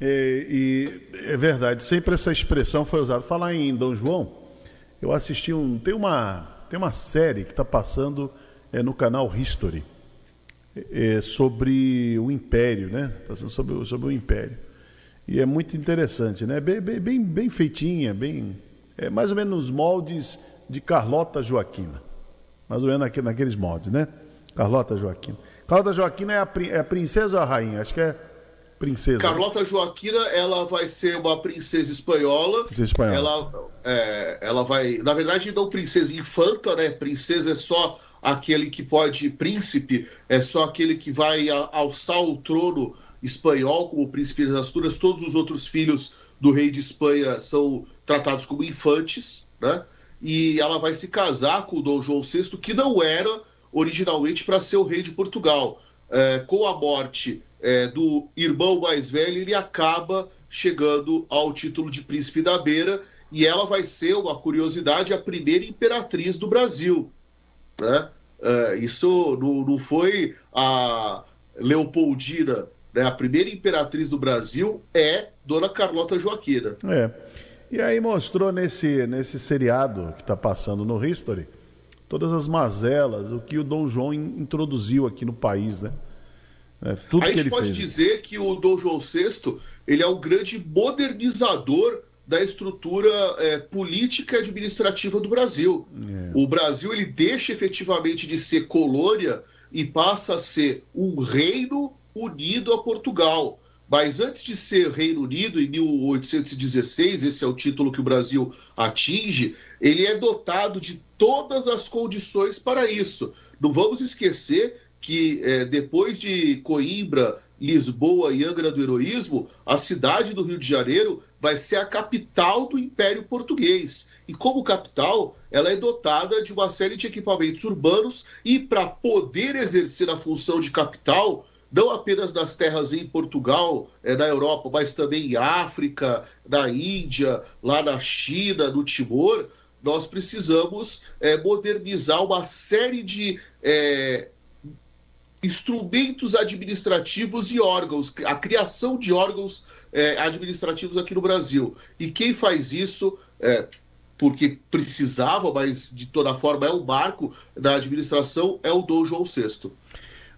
É, e é verdade, sempre essa expressão foi usada. Falar em Dom João, eu assisti um. Tem uma, tem uma série que está passando é, no canal History é, sobre o Império, né? Passando sobre, sobre o Império. E é muito interessante, né? Bem, bem, bem, bem feitinha, bem. É mais ou menos nos moldes de Carlota Joaquina. Mais ou menos naqueles moldes, né? Carlota Joaquina. Carlota Joaquina é a, é a princesa ou a rainha? Acho que é princesa. Carlota Joaquina, ela vai ser uma princesa espanhola. Princesa espanhola. Ela, é, ela vai, na verdade, não princesa infanta, né? Princesa é só aquele que pode, príncipe é só aquele que vai alçar o trono espanhol como príncipe das Astúrias. Todos os outros filhos do rei de Espanha são tratados como infantes, né? E ela vai se casar com o Dom João VI, que não era originalmente para ser o rei de Portugal. É, com a morte é, do irmão mais velho, ele acaba chegando ao título de príncipe da beira e ela vai ser, uma curiosidade, a primeira imperatriz do Brasil. Né? É, isso não, não, foi a Leopoldina, né? a primeira imperatriz do Brasil é Dona Carlota Joaquina. É. E aí mostrou nesse, nesse seriado que está passando no History todas as mazelas, o que o Dom João introduziu aqui no país, né? É, a gente pode fez. dizer que o Dom João VI ele é um grande modernizador da estrutura é, política e administrativa do Brasil. É. O Brasil ele deixa efetivamente de ser colônia e passa a ser um reino unido a Portugal. Mas antes de ser Reino Unido, em 1816, esse é o título que o Brasil atinge, ele é dotado de todas as condições para isso. Não vamos esquecer que é, depois de Coimbra, Lisboa e Angra do Heroísmo, a cidade do Rio de Janeiro vai ser a capital do Império Português. E como capital, ela é dotada de uma série de equipamentos urbanos e para poder exercer a função de capital, não apenas nas terras em Portugal, é, na Europa, mas também em África, na Índia, lá na China, no Timor, nós precisamos é, modernizar uma série de é, instrumentos administrativos e órgãos, a criação de órgãos é, administrativos aqui no Brasil. E quem faz isso, é, porque precisava, mas de toda forma é o marco da administração, é o Dom João VI.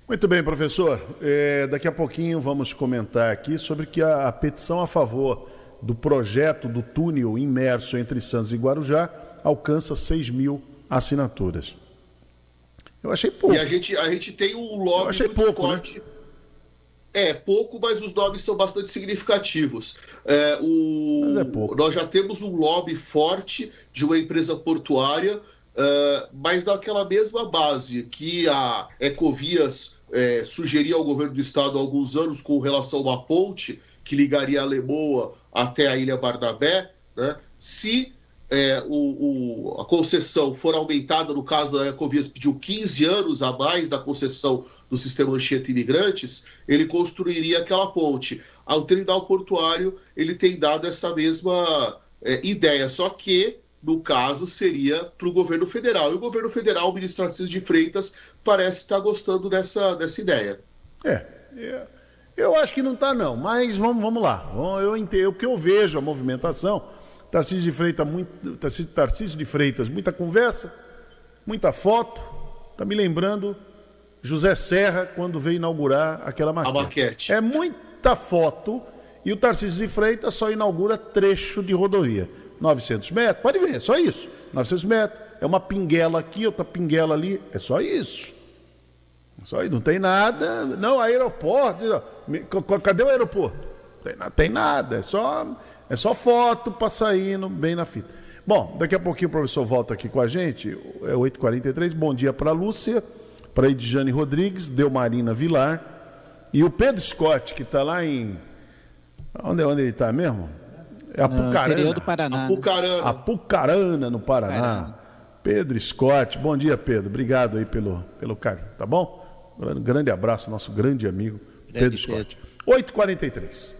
Muito bem, professor. É, daqui a pouquinho vamos comentar aqui sobre que a, a petição a favor do projeto do túnel imerso entre Santos e Guarujá alcança 6 mil assinaturas. Eu achei pouco. E a gente, a gente tem um lobby Eu achei pouco, forte. Né? É, pouco, mas os lobbies são bastante significativos. É, o... Mas é pouco. Nós já temos um lobby forte de uma empresa portuária uh, mas naquela mesma base que a Ecovias é, sugeria ao governo do estado há alguns anos com relação a uma ponte que ligaria a Lemoa até a Ilha Bardabé, né? se é, o, o, a concessão for aumentada, no caso da Ecovias pediu 15 anos a mais da concessão do sistema Anchieta Imigrantes, ele construiria aquela ponte. Ao terminal portuário, ele tem dado essa mesma é, ideia, só que, no caso, seria para o governo federal. E o governo federal, o ministro Narciso de Freitas, parece estar gostando dessa, dessa ideia. É, é eu acho que não está, não, mas vamos, vamos lá. Eu entendo, o que eu vejo a movimentação Tarcísio de Freitas, muito, Tarcísio de Freitas, muita conversa, muita foto. Está me lembrando José Serra quando veio inaugurar aquela maquete. A maquete. É muita foto e o Tarcísio de Freitas só inaugura trecho de rodovia. 900 metros, pode ver, é só isso. 900 metros, é uma pinguela aqui, outra pinguela ali, é só isso. Só isso, não tem nada. Não, aeroporto. Cadê o aeroporto? Tem, tem nada, é só é só foto para sair no, bem na fita. Bom, daqui a pouquinho o professor volta aqui com a gente. É 8h43. Bom dia para Lúcia, para Edjane Rodrigues, Delmarina Vilar e o Pedro Scott, que está lá em. Onde, onde ele está mesmo? É Apucarana. Do Paraná. Apucarana. Apucarana, no Paraná. Paraná. Pedro Scott. Bom dia, Pedro. Obrigado aí pelo, pelo carinho, tá bom? Um grande abraço, nosso grande amigo grande Pedro Scott. 8h43.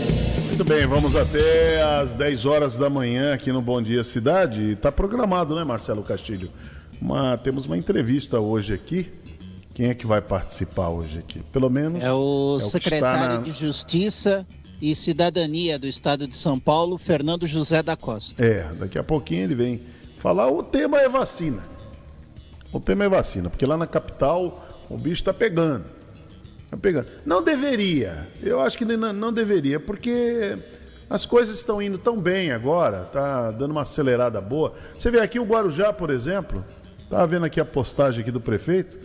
Muito bem, vamos até às 10 horas da manhã aqui no Bom Dia Cidade. Está programado, né, Marcelo Castilho? Uma, temos uma entrevista hoje aqui. Quem é que vai participar hoje aqui? Pelo menos. É o, é o secretário na... de Justiça e Cidadania do Estado de São Paulo, Fernando José da Costa. É, daqui a pouquinho ele vem falar. O tema é vacina. O tema é vacina, porque lá na capital o bicho está pegando. Tá pegando. Não deveria. Eu acho que não, não deveria, porque as coisas estão indo tão bem agora, tá dando uma acelerada boa. Você vê aqui o Guarujá, por exemplo, tá vendo aqui a postagem aqui do prefeito.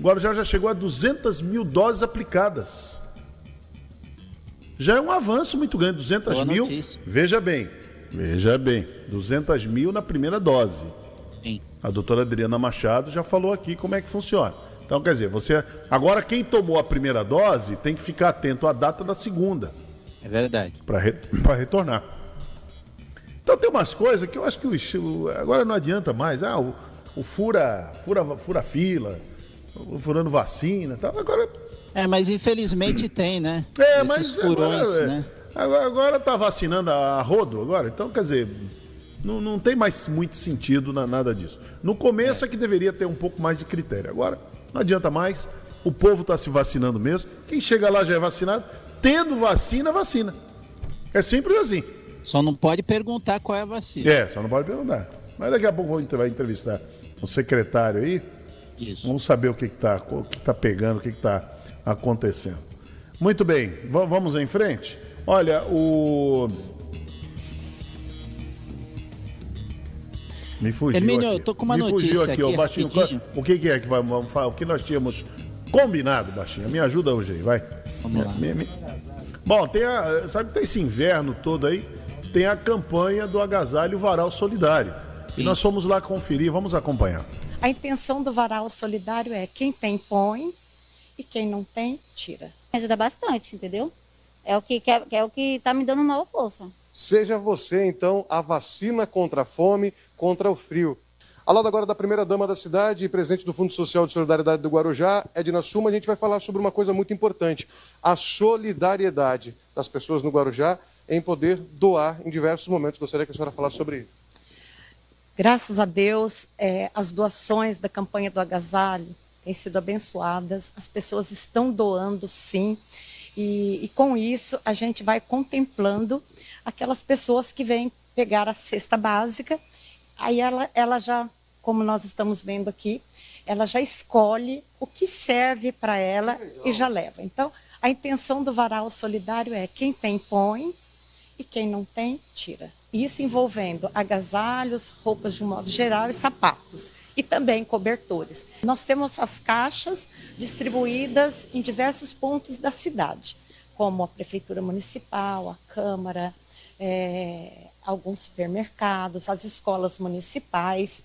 O Guarujá já chegou a 200 mil doses aplicadas. Já é um avanço muito grande, 200 Boa mil. Notícia. Veja bem, veja bem, 200 mil na primeira dose. Sim. A doutora Adriana Machado já falou aqui como é que funciona. Então, quer dizer, você. Agora, quem tomou a primeira dose tem que ficar atento à data da segunda. É verdade. Para re... retornar. Então, tem umas coisas que eu acho que o... agora não adianta mais. Ah, o, o fura, fura, fura fila, o furando vacina tal. Agora. É, mas infelizmente tem, né? É, Esses mas. Furões, agora, né? Agora, agora tá vacinando a rodo agora. Então, quer dizer. Não, não tem mais muito sentido na, nada disso. No começo é. é que deveria ter um pouco mais de critério. Agora, não adianta mais. O povo está se vacinando mesmo. Quem chega lá já é vacinado. Tendo vacina, vacina. É simples assim. Só não pode perguntar qual é a vacina. É, só não pode perguntar. Mas daqui a pouco vai entrevistar o secretário aí. Isso. Vamos saber o que está o que tá pegando, o que está acontecendo. Muito bem, vamos em frente. Olha, o Me fugiu. Hermínio, eu tô com uma Me notícia aqui, aqui Baixinho. O que, que, é que vamos falar? O que nós tínhamos combinado, Baixinho? Me ajuda hoje aí, vai. Vamos lá. Me, me... Bom, tem a, sabe que tem esse inverno todo aí? Tem a campanha do Agasalho Varal Solidário. Sim. E nós fomos lá conferir, vamos acompanhar. A intenção do Varal Solidário é quem tem, põe, e quem não tem, tira. Ajuda bastante, entendeu? É o que, é, é o que tá me dando maior força. Seja você, então, a vacina contra a fome, contra o frio. Ao lado agora da primeira-dama da cidade e presidente do Fundo Social de Solidariedade do Guarujá, Edna Suma, a gente vai falar sobre uma coisa muito importante: a solidariedade das pessoas no Guarujá em poder doar em diversos momentos. Gostaria que a senhora falasse sobre isso. Graças a Deus, é, as doações da campanha do agasalho têm sido abençoadas, as pessoas estão doando sim, e, e com isso a gente vai contemplando aquelas pessoas que vêm pegar a cesta básica, aí ela, ela já, como nós estamos vendo aqui, ela já escolhe o que serve para ela e já leva. Então, a intenção do varal solidário é quem tem, põe, e quem não tem, tira. Isso envolvendo agasalhos, roupas de um modo geral e sapatos. E também cobertores. Nós temos as caixas distribuídas em diversos pontos da cidade, como a Prefeitura Municipal, a Câmara, é, alguns supermercados, as escolas municipais,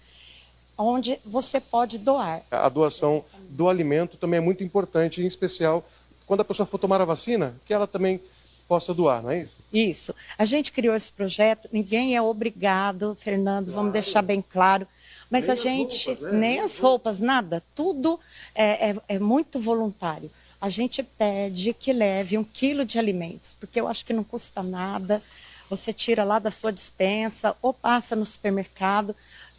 onde você pode doar. A doação do alimento também é muito importante, em especial quando a pessoa for tomar a vacina, que ela também possa doar, não é isso? Isso. A gente criou esse projeto, ninguém é obrigado, Fernando, claro. vamos deixar bem claro. Mas nem a gente, roupas, né? nem as roupas, nada, tudo é, é, é, muito voluntário. A gente pede que leve um quilo de alimentos, porque eu acho que não custa nada. Você tira lá da sua dispensa ou passa no supermercado.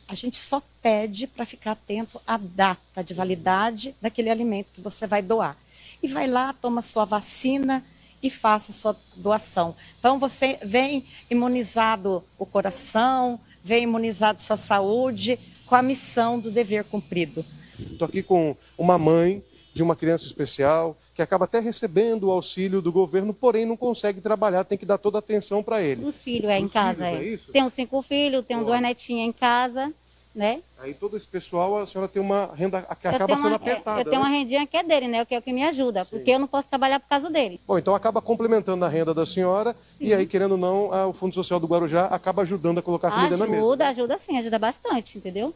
A gente só pede para ficar atento à data de validade daquele alimento que você vai doar. E vai lá, toma sua vacina e faça sua doação. Então você vem imunizado o coração, vem imunizado sua saúde com a missão do dever cumprido. Estou aqui com uma mãe de uma criança especial que acaba até recebendo o auxílio do governo, porém não consegue trabalhar, tem que dar toda a atenção para ele. Os filhos é Os em casa, é. é tem uns cinco filhos, tem duas netinhas em casa né? Aí todo esse pessoal, a senhora tem uma renda que eu acaba sendo uma, apertada. Eu tenho né? uma rendinha que é dele, né? Que é o que me ajuda, Sim. porque eu não posso trabalhar por causa dele. Bom, então acaba complementando a renda da senhora sim. e aí, querendo ou não, a, o Fundo Social do Guarujá acaba ajudando a colocar a comida ajuda, na mesa. Ajuda, ajuda sim, ajuda bastante, entendeu?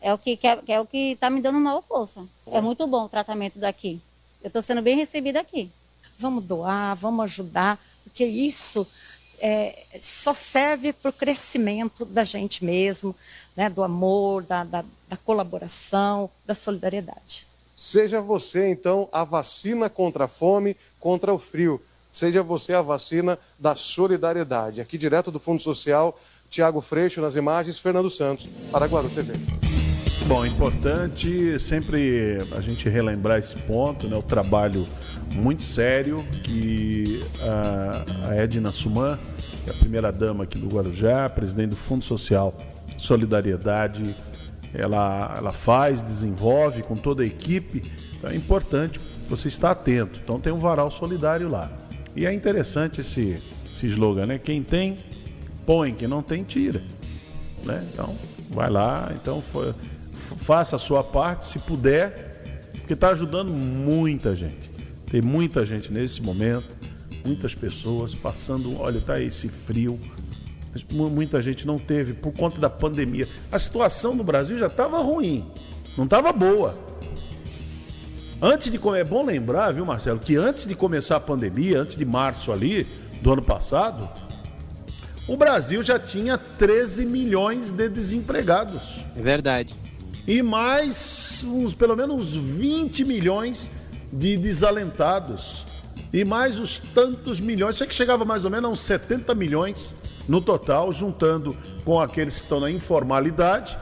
É o que, que, é, que é o que está me dando maior força. É. é muito bom o tratamento daqui. Eu estou sendo bem recebida aqui. Vamos doar, vamos ajudar, porque isso é, só serve para o crescimento da gente mesmo, né, do amor, da, da, da colaboração, da solidariedade. Seja você, então, a vacina contra a fome, contra o frio. Seja você a vacina da solidariedade. Aqui direto do Fundo Social, Tiago Freixo nas imagens, Fernando Santos, para Guaru TV. Bom, importante sempre a gente relembrar esse ponto, né? O trabalho muito sério que a, Edna Suman, é a primeira dama aqui do Guarujá, presidente do Fundo Social Solidariedade, ela, ela faz, desenvolve com toda a equipe. Então é importante você estar atento. Então tem um varal solidário lá. E é interessante esse, esse slogan, né? Quem tem, põe, quem não tem, tira. Né? Então, vai lá. Então, foi faça a sua parte, se puder, porque está ajudando muita gente. Tem muita gente nesse momento, muitas pessoas passando, olha, tá esse frio. Muita gente não teve por conta da pandemia. A situação no Brasil já estava ruim, não estava boa. Antes de é bom lembrar, viu, Marcelo, que antes de começar a pandemia, antes de março ali do ano passado, o Brasil já tinha 13 milhões de desempregados. É verdade e mais uns pelo menos 20 milhões de desalentados. E mais os tantos milhões, sei que chegava mais ou menos a uns 70 milhões no total, juntando com aqueles que estão na informalidade,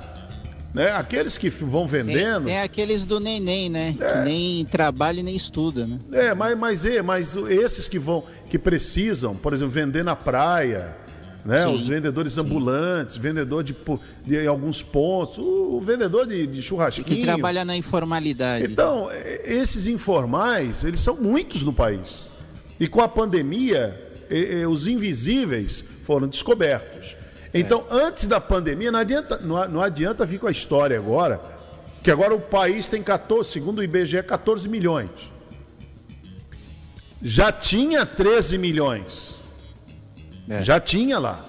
né? Aqueles que vão vendendo. Tem, tem aqueles do neném, né? É. Que nem trabalha e nem estuda, né? É, mas, mas, é, mas esses que vão, que precisam, por exemplo, vender na praia, né? Os vendedores ambulantes, vendedor de, de alguns pontos, o, o vendedor de, de churrasquinho. Que trabalha na informalidade. Então, esses informais, eles são muitos no país. E com a pandemia, os invisíveis foram descobertos. Então, é. antes da pandemia, não adianta, não adianta vir com a história agora, que agora o país tem 14, segundo o IBGE, 14 milhões. Já tinha 13 milhões. É. Já tinha lá.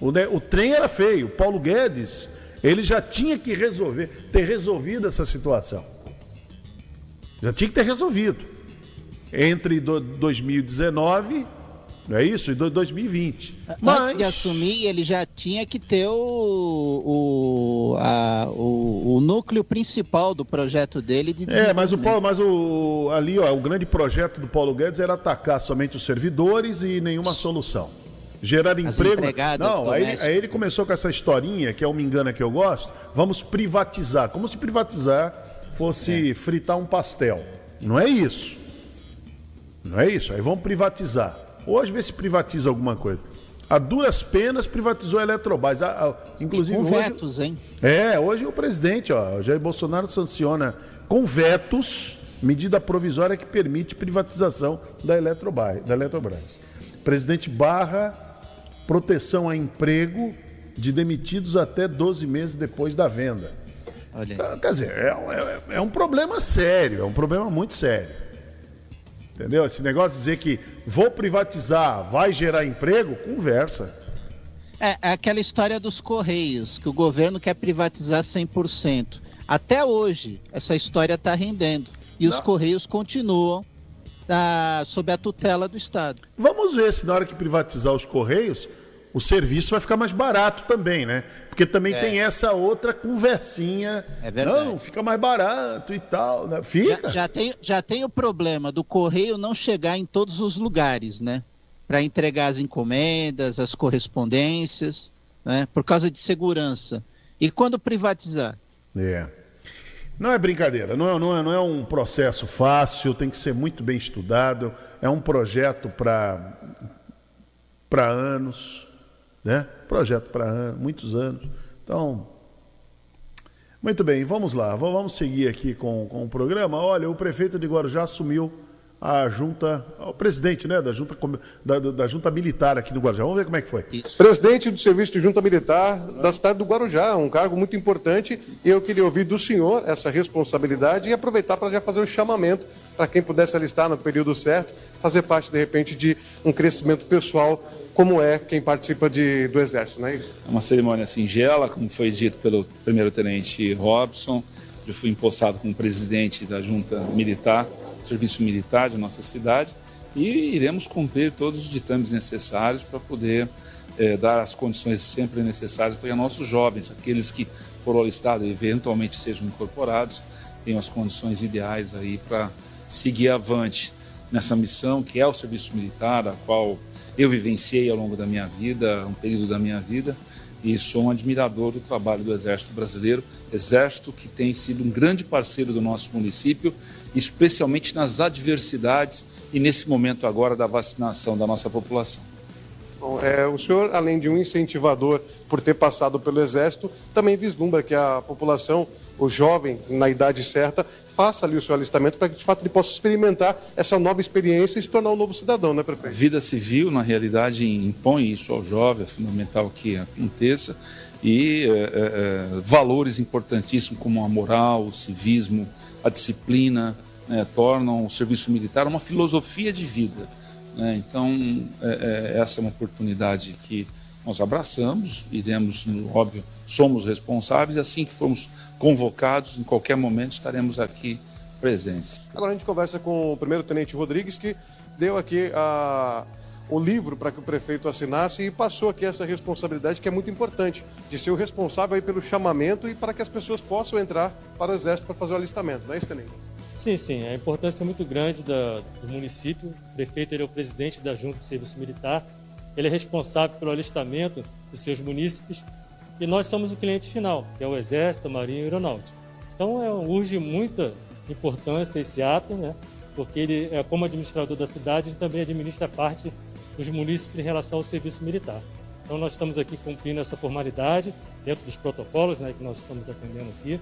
O, o trem era feio. Paulo Guedes, ele já tinha que resolver, ter resolvido essa situação. Já tinha que ter resolvido. Entre do, 2019 não é isso? E 2020. Antes Mas... de assumir, ele já tinha que ter o, o, a, o, o, núcleo principal do projeto dele de É, mas o Paulo, mas o ali, ó, o grande projeto do Paulo Guedes era atacar somente os servidores e nenhuma solução. Gerar emprego. Não, aí, aí, ele começou com essa historinha, que é uma engana que eu gosto. Vamos privatizar. Como se privatizar fosse é. fritar um pastel. Não é isso. Não é isso. Aí vamos privatizar. Hoje vê se privatiza alguma coisa. a duras penas privatizou a Eletrobras. A, a, inclusive com hoje, vetos, hein? É, hoje o presidente, ó, Jair Bolsonaro sanciona com vetos medida provisória que permite privatização da Eletrobras. Da Eletrobras. Presidente barra proteção a emprego de demitidos até 12 meses depois da venda. Olha. Então, quer dizer, é, é- é um problema sério, é um problema muito sério. Entendeu? Esse negócio de dizer que vou privatizar, vai gerar emprego, conversa. É, é aquela história dos Correios, que o governo quer privatizar 100%. Até hoje, essa história está rendendo. E os Não. Correios continuam ah, sob a tutela do Estado. Vamos ver se na hora que privatizar os Correios, o serviço vai ficar mais barato também, né? Porque também É. tem essa outra conversinha. É verdade. Não, fica mais barato e tal. Né? Fica. Já, já tem, já tem o problema do correio não chegar em todos os lugares, né? Para entregar as encomendas, as correspondências, né? Por causa de segurança. E quando privatizar? É. Não é brincadeira, não é, não, é, não é um processo fácil, tem que ser muito bem estudado, é um projeto para para anos, né? Projeto para muitos anos. Então, muito bem, vamos lá, vamos seguir aqui com, com o programa. Olha, o prefeito de Guarujá assumiu a junta, o presidente, né, da junta, da, da- da junta militar aqui do Guarujá. Vamos ver como é que foi. Presidente do Serviço de Junta Militar da cidade do Guarujá, um cargo muito importante. E eu queria ouvir do senhor essa responsabilidade e aproveitar para já fazer o chamamento para quem pudesse alistar no período certo, fazer parte, de repente, de um crescimento pessoal, como é quem participa de, do Exército, não é isso? É uma cerimônia singela, como foi dito pelo primeiro-tenente Robson. Eu fui empossado como presidente da junta militar, serviço militar de nossa cidade, e iremos cumprir todos os ditames necessários para poder eh, dar as condições sempre necessárias para que nossos jovens, aqueles que foram alistados e eventualmente sejam incorporados, tenham as condições ideais aí para seguir avante nessa missão que é o serviço militar, a qual eu vivenciei ao longo da minha vida, um período da minha vida, e sou um admirador do trabalho do Exército Brasileiro, Exército que tem sido um grande parceiro do nosso município, especialmente nas adversidades e nesse momento agora da vacinação da nossa população. Bom, é, o senhor, além de um incentivador por ter passado pelo Exército, também vislumbra que a população, o jovem, na idade certa, faça ali o seu alistamento para que, de fato, ele possa experimentar essa nova experiência e se tornar um novo cidadão, né, A prefeito? vida civil, na realidade, impõe isso ao jovem, é fundamental que aconteça, e é, é, é, valores importantíssimos como a moral, o civismo, a disciplina, né, tornam o serviço militar uma filosofia de vida. né? Então, é, é, essa é uma oportunidade que nós abraçamos, iremos, óbvio, somos responsáveis, e assim que formos convocados, em qualquer momento estaremos aqui presentes. Agora a gente conversa com o primeiro-tenente Rodrigues, que deu aqui a- o livro para que o prefeito assinasse e passou aqui essa responsabilidade que é muito importante, de ser o responsável aí pelo chamamento e para que as pessoas possam entrar para o Exército para fazer o alistamento, não é isso, Tenente? Sim, sim, a importância é muito grande da- do município. O prefeito ele é o presidente da Junta de Serviço Militar, ele é responsável pelo alistamento dos seus munícipes e nós somos o cliente final, que é o Exército, Marinha e Aeronáutica. Então é, urge muita importância esse ato, né? porque ele, é, como administrador da cidade, ele também administra parte dos munícipes em relação ao serviço militar. Então nós estamos aqui cumprindo essa formalidade dentro dos protocolos né, que nós estamos atendendo aqui.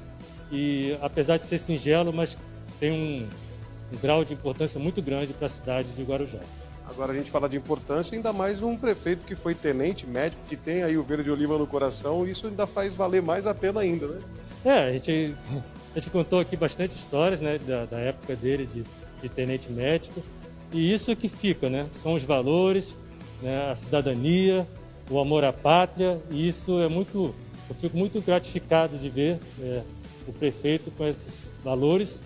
E apesar de ser singelo, mas tem um, um grau de importância muito grande para a cidade de Guarujá. Agora a gente fala de importância, ainda mais um prefeito que foi tenente, médico, que tem aí o verde oliva no coração, isso ainda faz valer mais a pena ainda, né? É, a gente, a gente contou aqui bastante histórias né, da, da época dele de, de tenente médico. E isso que fica, né? São os valores, né, a cidadania, o amor à pátria. E isso é muito. Eu fico muito gratificado de ver é, o prefeito com esses valores,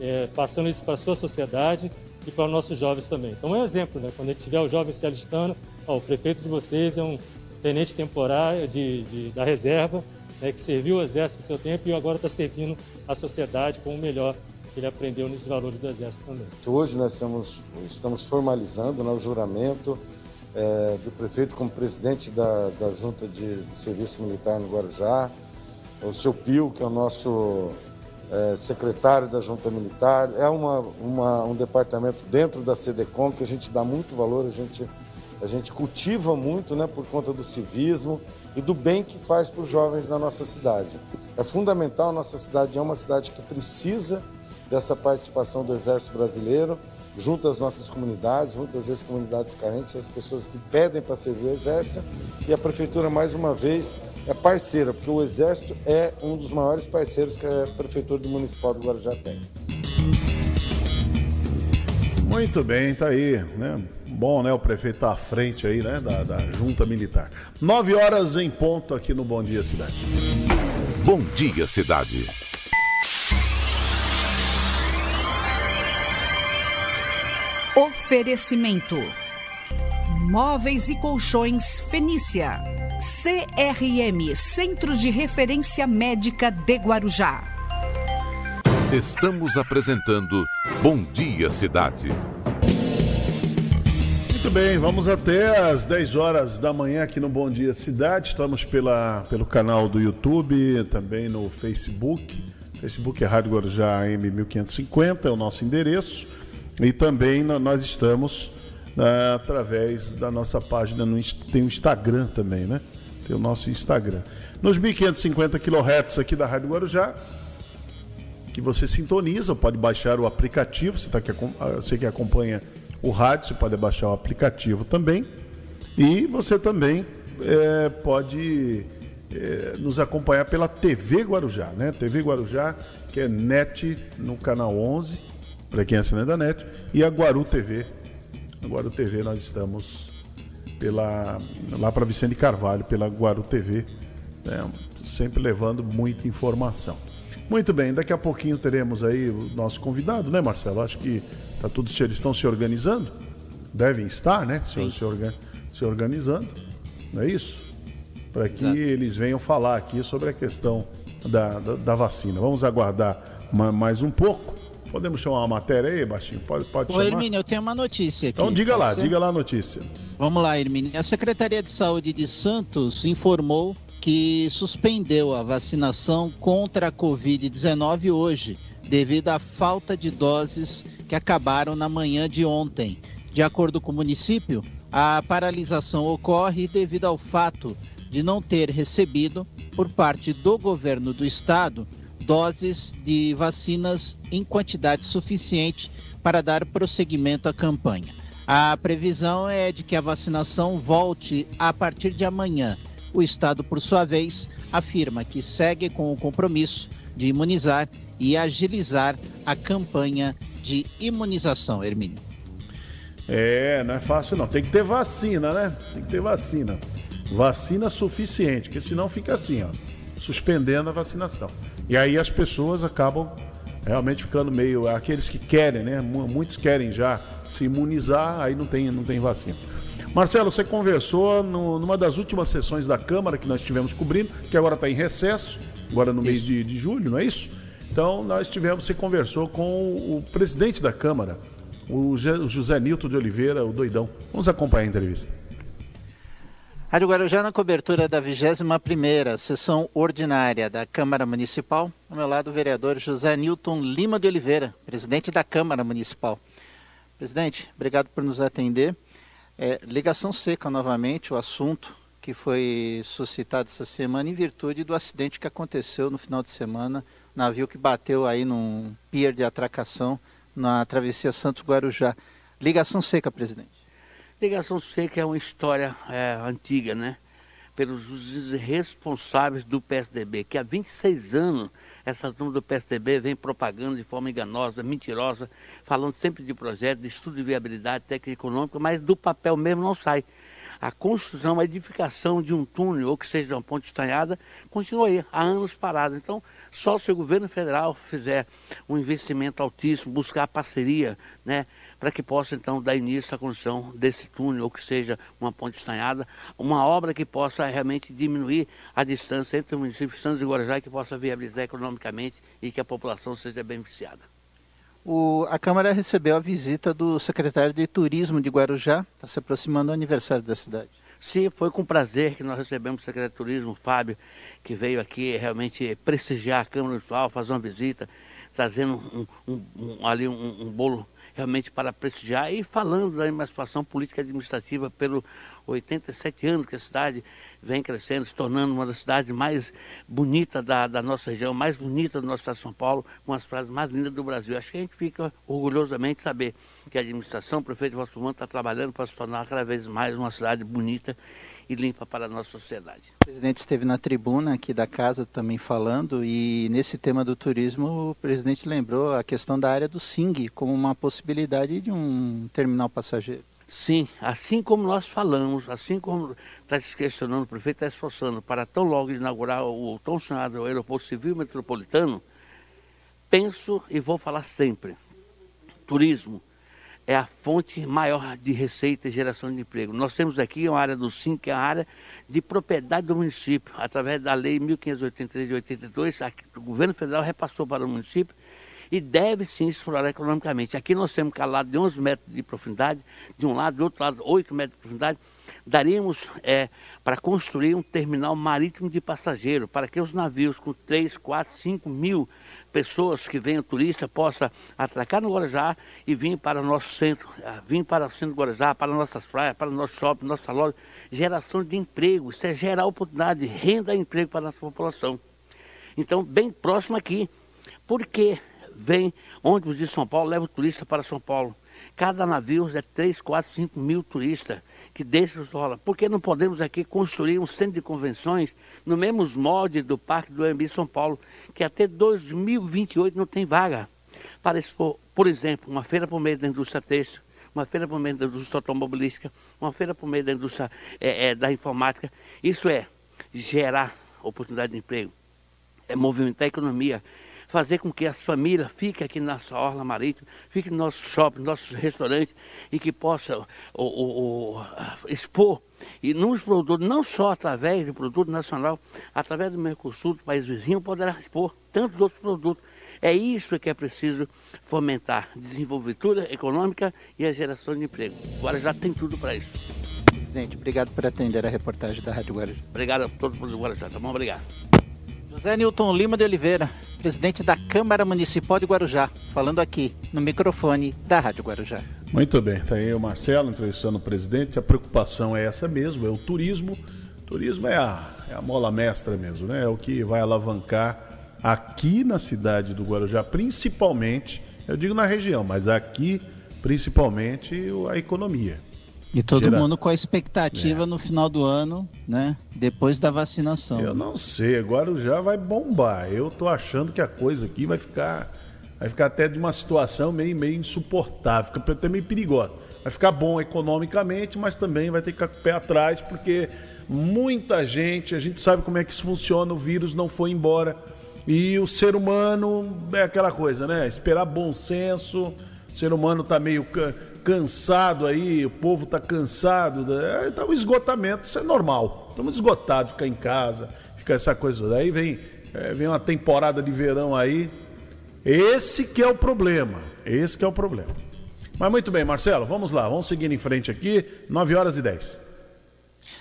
é, passando isso para a sua sociedade e para os nossos jovens também. Então é um exemplo, né? Quando a gente tiver o jovem se alistando, ó, o prefeito de vocês é um tenente temporário de, de- da reserva, né, que serviu o exército no seu tempo e agora está servindo a sociedade com o melhor que ele aprendeu nos valores do exército também. Hoje nós estamos, estamos formalizando né, o juramento eh, do prefeito como presidente da, da Junta de, de Serviço Militar no Guarujá, o seu Pio, que é o nosso eh, secretário da Junta Militar. É uma, uma- um departamento dentro da CDCOM que a gente dá muito valor, a gente a gente cultiva muito né, por conta do civismo e do bem que faz para os jovens da nossa cidade. É fundamental, nossa cidade é uma cidade que precisa dessa participação do Exército Brasileiro, junto às nossas comunidades, muitas vezes comunidades carentes, as pessoas que pedem para servir o Exército, e a Prefeitura, mais uma vez, é parceira, porque o Exército é um dos maiores parceiros que a Prefeitura do Municipal do Guarujá tem. Muito bem, tá aí, né? Bom, né? O prefeito tá à frente aí, né? Da, da junta militar. Nove horas em ponto aqui no Bom Dia Cidade. Bom Dia Cidade. Oferecimento: Móveis e Colchões Fenícia. CRM Centro de Referência Médica de Guarujá. Estamos apresentando Bom Dia Cidade. Muito bem, vamos até às 10 horas da manhã aqui no Bom Dia Cidade. Estamos pela, pelo canal do YouTube, também no Facebook. Facebook é Rádio Guarujá AM1550, é o nosso endereço. E também nós estamos né, através da nossa página, no, tem o Instagram também, né? Tem o nosso Instagram. Nos 1550 kHz aqui da Rádio Guarujá, que você sintoniza, pode baixar o aplicativo, você, tá aqui, você que acompanha o rádio, você pode baixar o aplicativo também. E você também é, pode é, nos acompanhar pela TV Guarujá, né? TV Guarujá, que é NET no canal 11 para quem é assinante da NET, e a Guaru TV. Guaru TV nós estamos pela, lá para Vicente Carvalho, pela Guaru TV, né, sempre levando muita informação. Muito bem, daqui a pouquinho teremos aí o nosso convidado, né, Marcelo? Acho que tá tudo, eles estão se organizando, devem estar, né? Se, se, organ, se organizando, não é isso? Para que Exato. eles venham falar aqui sobre a questão da, da, da vacina. Vamos aguardar mais um pouco Podemos chamar uma matéria aí, Baixinho? Pode, pode Ô, chamar? Hermínio, eu tenho uma notícia aqui. Então diga lá, ser? diga lá a notícia. Vamos lá, Hermínio. A Secretaria de Saúde de Santos informou que suspendeu a vacinação contra a Covid-19 hoje, devido à falta de doses que acabaram na manhã de ontem. De acordo com o município, a paralisação ocorre devido ao fato de não ter recebido, por parte do governo do estado, doses de vacinas em quantidade suficiente para dar prosseguimento à campanha. A previsão é de que a vacinação volte a partir de amanhã. O Estado, por sua vez, afirma que segue com o compromisso de imunizar e agilizar a campanha de imunização, Hermínio. É, não é fácil não. Tem que ter vacina, né? Tem que ter vacina. Vacina suficiente, porque senão fica assim, ó, suspendendo a vacinação. E aí as pessoas acabam realmente ficando meio. Aqueles que querem, né? Muitos querem já se imunizar, aí não tem, não tem vacina. Marcelo, você conversou no, numa das últimas sessões da Câmara que nós estivemos cobrindo, que agora está em recesso, agora no isso. mês de, de julho, não é isso? Então nós tivemos, você conversou com o presidente da Câmara, o José Nilton de Oliveira, o doidão. Vamos acompanhar a entrevista. Rádio Guarujá na cobertura da 21ª sessão ordinária da Câmara Municipal. Ao meu lado o vereador José Newton Lima de Oliveira, presidente da Câmara Municipal. Presidente, obrigado por nos atender. É, ligação seca novamente, o assunto que foi suscitado essa semana em virtude do acidente que aconteceu no final de semana, navio que bateu aí num pier de atracação na travessia Santos Guarujá. Ligação seca, presidente. Ligação seca é uma história é, antiga, né? Pelos responsáveis do PSDB, que há 26 anos essa turma do PSDB vem propagando de forma enganosa, mentirosa, falando sempre de projeto, de estudo de viabilidade técnica e econômica, mas do papel mesmo não sai a construção, a edificação de um túnel ou que seja de uma ponte estanhada, continua aí, há anos parado. Então, só se o governo federal fizer um investimento altíssimo, buscar parceria, né, para que possa então dar início à construção desse túnel, ou que seja uma ponte estanhada, uma obra que possa realmente diminuir a distância entre o município de Santos e Guarujá, que possa viabilizar economicamente e que a população seja beneficiada. O, a Câmara recebeu a visita do secretário de Turismo de Guarujá, está se aproximando do aniversário da cidade. Sim, foi com prazer que nós recebemos o secretário de Turismo, Fábio, que veio aqui realmente prestigiar a Câmara Municipal, fazer uma visita, trazendo um, um, um, ali um, bolo realmente para prestigiar e falando da emancipação política e administrativa pelo 87 anos que a cidade vem crescendo, se tornando uma das cidades mais bonitas da, da nossa região, mais bonita do nosso estado de São Paulo, com as praias mais lindas do Brasil. Acho que a gente fica orgulhosamente saber que a administração, o prefeito Valsumano está trabalhando para se tornar cada vez mais uma cidade bonita e limpa para a nossa sociedade. O presidente esteve na tribuna aqui da casa também falando e nesse tema do turismo o presidente lembrou a questão da área do SING como uma possibilidade de um terminal passageiro. Sim, assim como nós falamos, assim como está se questionando, o prefeito está esforçando para tão logo inaugurar o tão chamado aeroporto civil metropolitano, penso e vou falar sempre, turismo é a fonte maior de receita e geração de emprego. Nós temos aqui uma área do SIM, que é a área de propriedade do município, através da lei 1583 de 82, aqui, o governo federal repassou para o município e deve sim explorar economicamente. Aqui nós temos calado de 11 metros de profundidade, de um lado, do outro lado, 8 metros de profundidade. Daríamos é, para construir um terminal marítimo de passageiro, para que os navios com 3, 4, 5 mil pessoas que venham turista possam atracar no Guarujá e vir para o nosso centro, é, vir para o centro do Guarujá, para nossas praias, para o nosso shopping, nossa loja. Geração de emprego, isso é gerar oportunidade, renda e emprego para a nossa população. Então, bem próximo aqui. Por quê? vem ônibus de São Paulo, leva o turista para São Paulo. Cada navio é 3, 4, 5 mil turistas que deixam os dólares. Por que não podemos aqui construir um centro de convenções no mesmo molde do Parque do AMB São Paulo, que até 2028 não tem vaga para expor, por exemplo, uma feira por meio da indústria têxtil, uma feira por meio da indústria automobilística, uma feira por meio da indústria é, é, da informática. Isso é gerar oportunidade de emprego, é movimentar a economia, fazer com que as famílias fiquem aqui na nossa orla marítima, fiquem no nosso shopping, nossos restaurantes e que possa o, o, o, expor e nos produtos, não só através do produto nacional, através do Mercosul, do país vizinho, poderá expor tantos outros produtos. É isso que é preciso fomentar, desenvoltura econômica e a geração de emprego. Agora já tem tudo para isso. Presidente, obrigado por atender a reportagem da Rádio Guarujá. Obrigado a todos por Guarujá, tá bom? Obrigado. José Newton Lima de Oliveira, presidente da Câmara Municipal de Guarujá, falando aqui no microfone da Rádio Guarujá. Muito bem, está aí o Marcelo entrevistando o presidente. A preocupação é essa mesmo, é o turismo. turismo é a, é a mola mestra mesmo, né? É o que vai alavancar aqui na cidade do Guarujá, principalmente, eu digo na região, mas aqui principalmente a economia. E todo mundo com a expectativa é. no final do ano, né? Depois da vacinação. Eu não sei, agora já vai bombar. Eu tô achando que a coisa aqui vai ficar vai ficar até de uma situação meio, meio insuportável, fica até meio perigosa. Vai ficar bom economicamente, mas também vai ter que ficar com o pé atrás, porque muita gente, a gente sabe como é que isso funciona, o vírus não foi embora. E o ser humano é aquela coisa, né? Esperar bom senso. O ser humano tá meio cansado aí, o povo está cansado. Né? Então, o esgotamento, isso é normal. Estamos esgotados, ficar em casa, fica essa coisa. Daí vem, é, vem uma temporada de verão aí. Esse que é o problema. Esse que é o problema. Mas muito bem, Marcelo, vamos lá, vamos seguir em frente aqui, 9 horas e 10.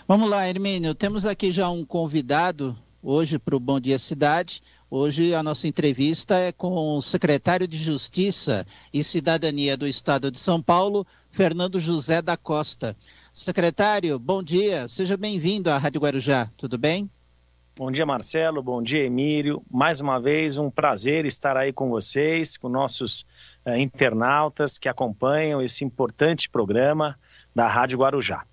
Vamos lá, Hermínio. Temos aqui já um convidado hoje para o Bom Dia Cidade. Hoje a nossa entrevista é com o secretário de Justiça e Cidadania do Estado de São Paulo, Fernando José da Costa. Secretário, bom dia, seja bem-vindo à Rádio Guarujá, tudo bem? Bom dia, Marcelo, bom dia, Emílio. Mais uma vez, um prazer estar aí com vocês, com nossos uh, internautas que acompanham esse importante programa da Rádio Guarujá.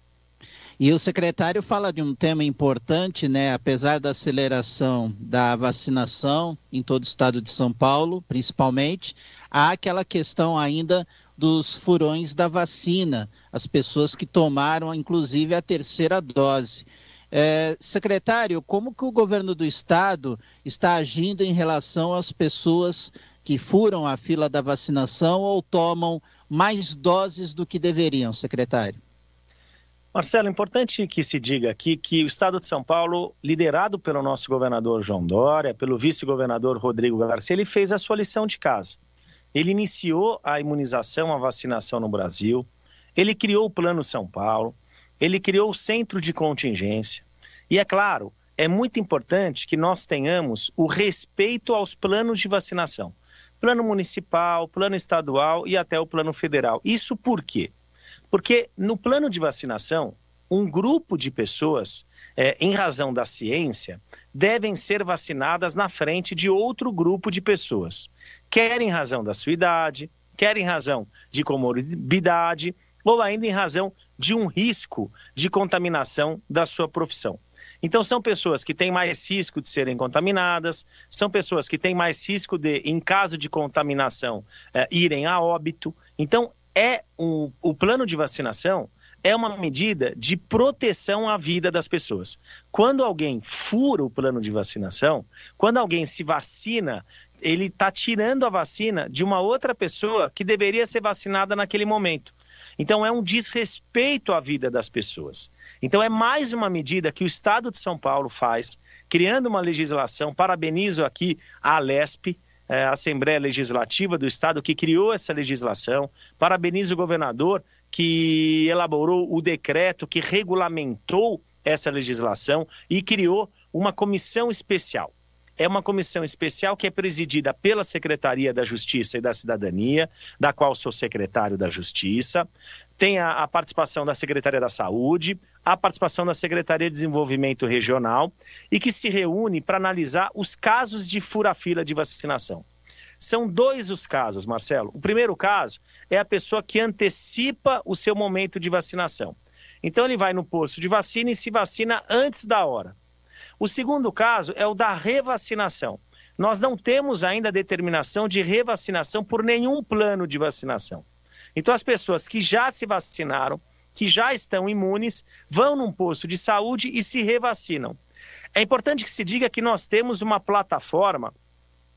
E o secretário fala de um tema importante, né? Apesar da aceleração da vacinação em todo o estado de São Paulo, principalmente, há aquela questão ainda dos furões da vacina, as pessoas que tomaram, inclusive, a terceira dose. É, secretário, como que o governo do estado está agindo em relação às pessoas que furam a fila da vacinação ou tomam mais doses do que deveriam, secretário? Marcelo, importante que se diga aqui que o Estado de São Paulo, liderado pelo nosso governador João Dória, pelo vice-governador Rodrigo Garcia, ele fez a sua lição de casa. Ele iniciou a imunização, a vacinação no Brasil, ele criou o Plano São Paulo, ele criou o Centro de Contingência. E é claro, é muito importante que nós tenhamos o respeito aos planos de vacinação. plano municipal, plano estadual e até o plano federal. Isso por quê? Porque no plano de vacinação, um grupo de pessoas, é, em razão da ciência, devem ser vacinadas na frente de outro grupo de pessoas, quer em razão da sua idade, quer em razão de comorbidade ou ainda em razão de um risco de contaminação da sua profissão. Então, são pessoas que têm mais risco de serem contaminadas, são pessoas que têm mais risco de, em caso de contaminação, eh, irem a óbito. Então, é um, o plano de vacinação é uma medida de proteção à vida das pessoas. Quando alguém fura o plano de vacinação, quando alguém se vacina, ele está tirando a vacina de uma outra pessoa que deveria ser vacinada naquele momento. Então, é um desrespeito à vida das pessoas. Então, é mais uma medida que o Estado de São Paulo faz, criando uma legislação. Parabenizo aqui a Alesp, é, a Assembleia Legislativa do Estado, que criou essa legislação. Parabenizo o governador, que elaborou o decreto que regulamentou essa legislação e criou uma comissão especial é uma comissão especial que é presidida pela Secretaria da Justiça e da Cidadania, da qual sou secretário da Justiça. Tem a, a, participação da Secretaria da Saúde, a participação da Secretaria de Desenvolvimento Regional e que se reúne para analisar os casos de fura-fila de vacinação. São dois os casos, Marcelo. O primeiro caso é a pessoa que antecipa o seu momento de vacinação. Então ele vai no posto de vacina e se vacina antes da hora. O segundo caso é o da revacinação. Nós não temos ainda determinação de revacinação por nenhum plano de vacinação. Então, as pessoas que já se vacinaram, que já estão imunes, vão num posto de saúde e se revacinam. É importante que se diga que nós temos uma plataforma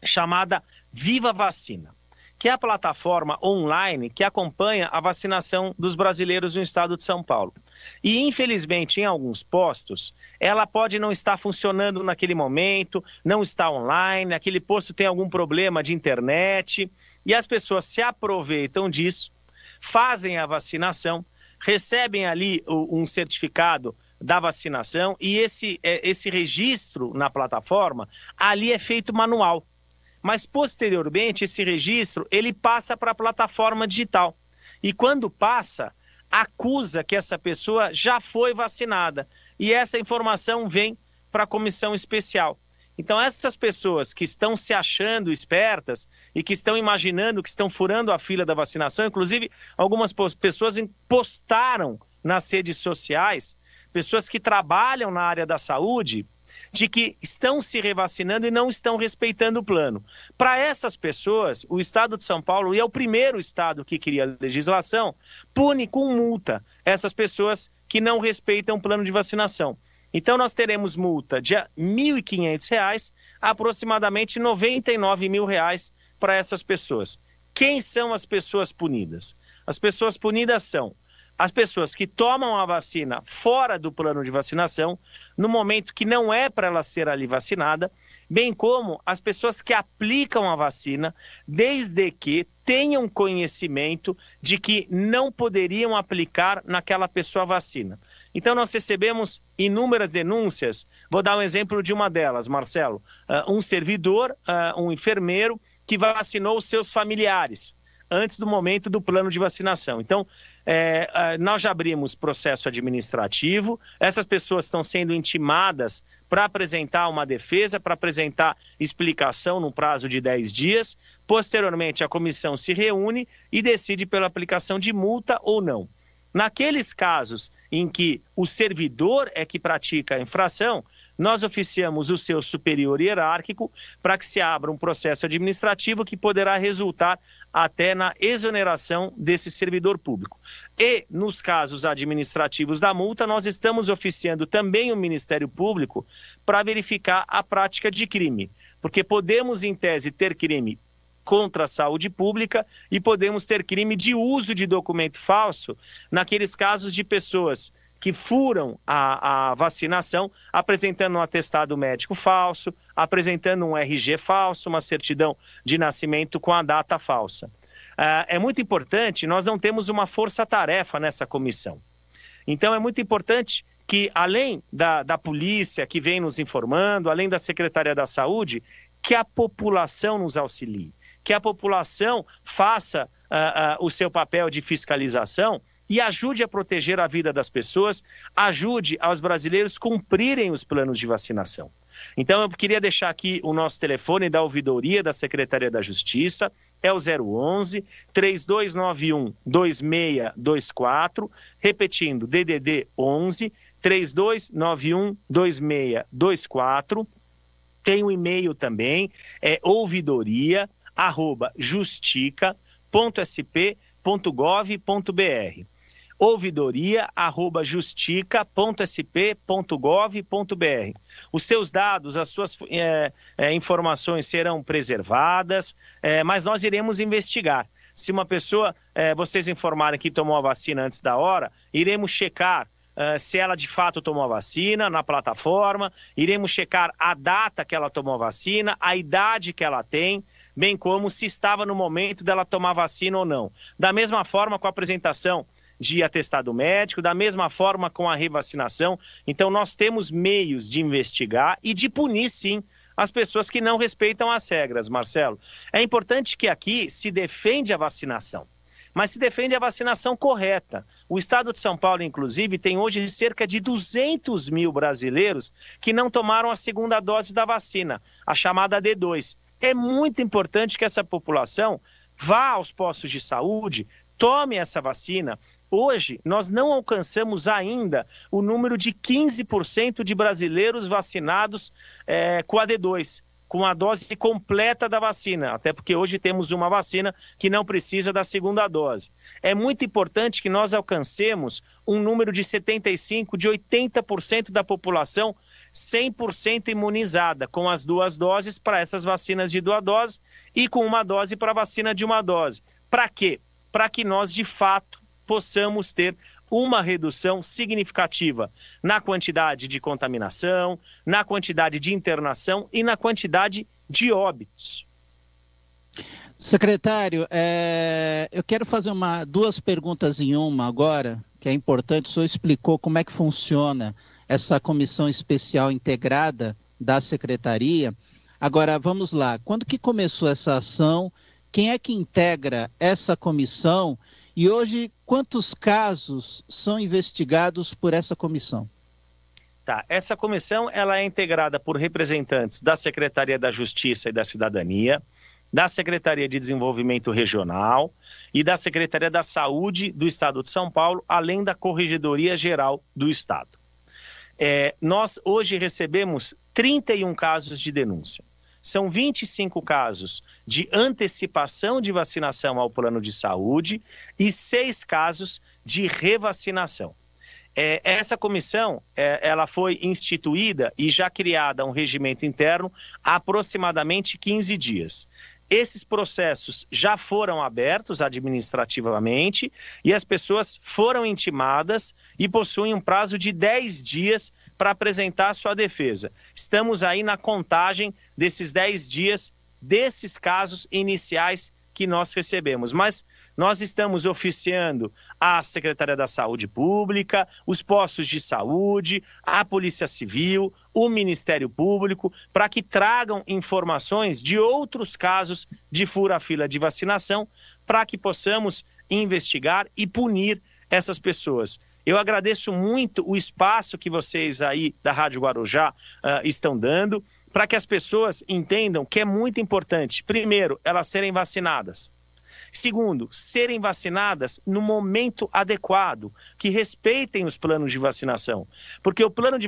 chamada Viva Vacina que é a plataforma online que acompanha a vacinação dos brasileiros no estado de São Paulo. E, infelizmente, em alguns postos, ela pode não estar funcionando naquele momento, não está online, aquele posto tem algum problema de internet, e as pessoas se aproveitam disso, fazem a vacinação, recebem ali um certificado da vacinação e esse, é, esse registro na plataforma ali é feito manual mas posteriormente esse registro ele passa para a plataforma digital. E quando passa, acusa que essa pessoa já foi vacinada e essa informação vem para a comissão especial. Então, essas pessoas que estão se achando espertas e que estão imaginando que estão furando a fila da vacinação, inclusive algumas pessoas postaram nas redes sociais, pessoas que trabalham na área da saúde, de que estão se revacinando e não estão respeitando o plano. Para essas pessoas, o Estado de São Paulo, e é o primeiro Estado que cria a legislação, pune com multa essas pessoas que não respeitam o plano de vacinação. Então, nós teremos multa de R$ 1.500, aproximadamente 99 mil reais para essas pessoas. Quem são as pessoas punidas? As pessoas punidas são as pessoas que tomam a vacina fora do plano de vacinação, no momento que não é para ela ser ali vacinada, bem como as pessoas que aplicam a vacina, desde que tenham conhecimento de que não poderiam aplicar naquela pessoa a vacina. Então, nós recebemos inúmeras denúncias. Vou dar um exemplo de uma delas, Marcelo. Uh, um servidor, uh, um enfermeiro, que vacinou seus familiares antes do momento do plano de vacinação. Então, é, nós já abrimos processo administrativo, essas pessoas estão sendo intimadas para apresentar uma defesa, para apresentar explicação no prazo de 10 dias. Posteriormente, a comissão se reúne e decide pela aplicação de multa ou não. Naqueles casos em que o servidor é que pratica a infração, nós oficiamos o seu superior hierárquico para que se abra um processo administrativo que poderá resultar até na exoneração desse servidor público. E, nos casos administrativos da multa, nós estamos oficiando também o Ministério Público para verificar a prática de crime, porque podemos, em tese, ter crime contra a saúde pública e podemos ter crime de uso de documento falso naqueles casos de pessoas que furam a, a, vacinação, apresentando um atestado médico falso, apresentando um RG falso, uma certidão de nascimento com a data falsa. Uh, é muito importante, nós não temos uma força-tarefa nessa comissão. Então, é muito importante que, além da, da polícia que vem nos informando, além da Secretaria da Saúde, que a população nos auxilie que a população faça uh, uh, o seu papel de fiscalização e ajude a proteger a vida das pessoas, ajude aos brasileiros cumprirem os planos de vacinação. Então, eu queria deixar aqui o nosso telefone da ouvidoria da Secretaria da Justiça, é o 011 3291 2624, repetindo, DDD 11 3291 2624. Tem o um e-mail também, é ouvidoria arroba justica.sp.gov.br ouvidoria.justica.sp.gov.br. Os seus dados, as suas é, é, informações serão preservadas, é, mas nós iremos investigar. Se uma pessoa, vocês informarem que tomou a vacina antes da hora, iremos checar Uh, se ela de fato tomou a vacina na plataforma, iremos checar a data que ela tomou a vacina, a idade que ela tem, bem como se estava no momento dela tomar vacina ou não. Da mesma forma, com a apresentação de atestado médico, da mesma forma com a revacinação. Então, nós temos meios de investigar e de punir, sim, as pessoas que não respeitam as regras, Marcelo. É importante que aqui se defende a vacinação mas se defende a vacinação correta. O estado de São Paulo, inclusive, tem hoje cerca de 200 mil brasileiros que não tomaram a segunda dose da vacina, a chamada D2. É muito importante que essa população vá aos postos de saúde, tome essa vacina. Hoje, nós não alcançamos ainda o número de 15% de brasileiros vacinados é, com a D2 com a dose completa da vacina, até porque hoje temos uma vacina que não precisa da segunda dose. É muito importante que nós alcancemos um número de 75, de 80% da população 100% imunizada com as duas doses para essas vacinas de duas doses e com uma dose para a vacina de uma dose. Para quê? Para que nós, de fato, possamos ter uma redução significativa na quantidade de contaminação, na quantidade de internação e na quantidade de óbitos. Secretário, é... eu quero fazer uma, duas perguntas em uma agora, que é importante. O senhor explicou como é que funciona essa comissão especial integrada da secretaria. Agora, vamos lá. Quando que começou essa ação? Quem é que integra essa comissão? E hoje, quantos casos são investigados por essa comissão? Tá, essa comissão ela é integrada por representantes da Secretaria da Justiça e da Cidadania, da Secretaria de Desenvolvimento Regional e da Secretaria da Saúde do Estado de São Paulo, além da Corregedoria Geral do Estado. É, nós hoje recebemos 31 casos de denúncia são 25 casos de antecipação de vacinação ao plano de saúde e seis casos de revacinação. É, essa comissão é, ela foi instituída e já criada um regimento interno há aproximadamente 15 dias. Esses processos já foram abertos administrativamente e as pessoas foram intimadas e possuem um prazo de 10 dias para apresentar sua defesa. Estamos aí na contagem desses 10 dias desses casos iniciais que nós recebemos. Mas nós estamos oficiando a Secretaria da Saúde Pública, os postos de saúde, a Polícia Civil, o Ministério Público, para que tragam informações de outros casos de fura-fila de vacinação, para que possamos investigar e punir essas pessoas. Eu agradeço muito o espaço que vocês aí da Rádio Guarujá uh, estão dando para que as pessoas entendam que é muito importante, primeiro, elas serem vacinadas. Segundo, serem vacinadas no momento adequado, que respeitem os planos de vacinação. Porque o plano de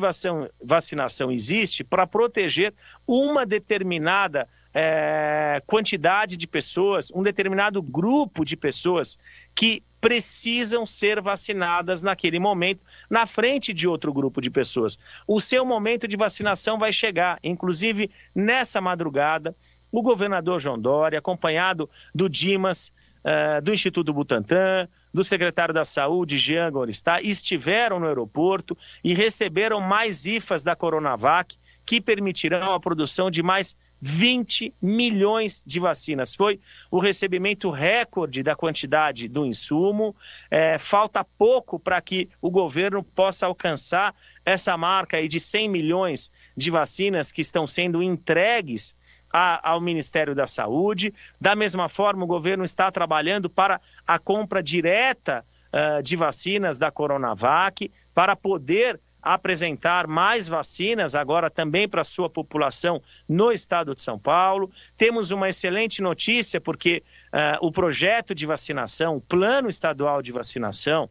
vacinação existe para proteger uma determinada é, quantidade de pessoas, um determinado grupo de pessoas que precisam ser vacinadas naquele momento, na frente de outro grupo de pessoas. O seu momento de vacinação vai chegar, inclusive nessa madrugada o governador João Dória, acompanhado do Dimas, uh, do Instituto Butantan, do secretário da Saúde, Jean Goristá, estiveram no aeroporto e receberam mais IFAs da Coronavac, que permitirão a produção de mais 20 milhões de vacinas. Foi o recebimento recorde da quantidade do insumo. É, falta pouco para que o governo possa alcançar essa marca aí de 100 milhões de vacinas que estão sendo entregues a, ao Ministério da Saúde. Da mesma forma, o governo está trabalhando para a compra direta uh, de vacinas da Coronavac, para poder apresentar mais vacinas agora também para a sua população no estado de São Paulo. Temos uma excelente notícia, porque uh, o projeto de vacinação, o plano estadual de vacinação,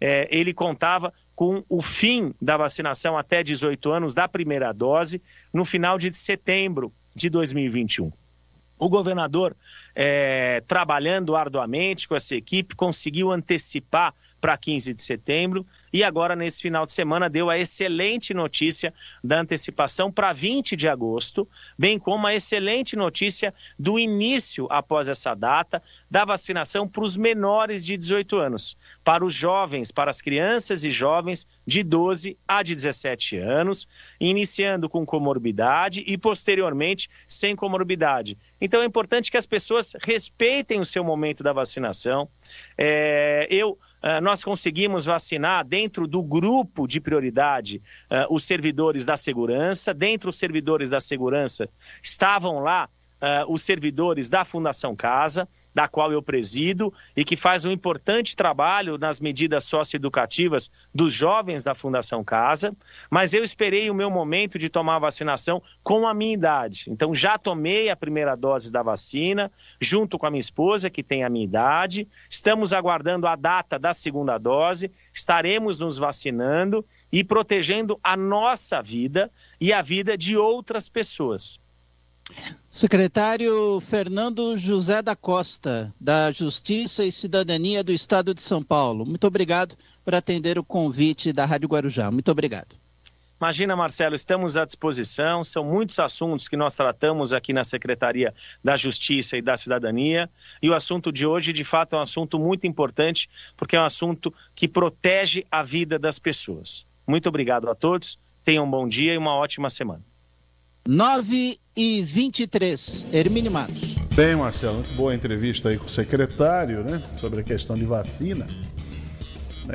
eh, ele contava com o fim da vacinação até 18 anos da primeira dose no final de setembro de 2021. O governador, é, trabalhando arduamente com essa equipe, conseguiu antecipar para 15 de setembro e agora, nesse final de semana, deu a excelente notícia da antecipação para 20 de agosto, bem como a excelente notícia do início, após essa data, da vacinação para os menores de 18 anos, para os jovens, para as crianças e jovens de 12 a 17 anos, iniciando com comorbidade e posteriormente sem comorbidade. Então é importante que as pessoas respeitem o seu momento da vacinação. É, eu nós conseguimos vacinar dentro do grupo de prioridade uh, os servidores da segurança. Dentro dos servidores da segurança estavam lá uh, os servidores da Fundação Casa da qual eu presido e que faz um importante trabalho nas medidas socioeducativas dos jovens da Fundação Casa, mas eu esperei o meu momento de tomar a vacinação com a minha idade. Então já tomei a primeira dose da vacina, junto com a minha esposa, que tem a minha idade. Estamos aguardando a data da segunda dose, estaremos nos vacinando e protegendo a nossa vida e a vida de outras pessoas. Secretário Fernando José da Costa, da Justiça e Cidadania do Estado de São Paulo, muito obrigado por atender o convite da Rádio Guarujá. Muito obrigado. Imagina, Marcelo, estamos à disposição. São muitos assuntos que nós tratamos aqui na Secretaria da Justiça e da Cidadania. E o assunto de hoje, de fato, é um assunto muito importante, porque é um assunto que protege a vida das pessoas. Muito obrigado a todos. Tenham um bom dia e uma ótima semana. 9 e 23. Hermínio Matos. Bem, Marcelo, muito boa entrevista aí com o secretário, né? Sobre a questão de vacina.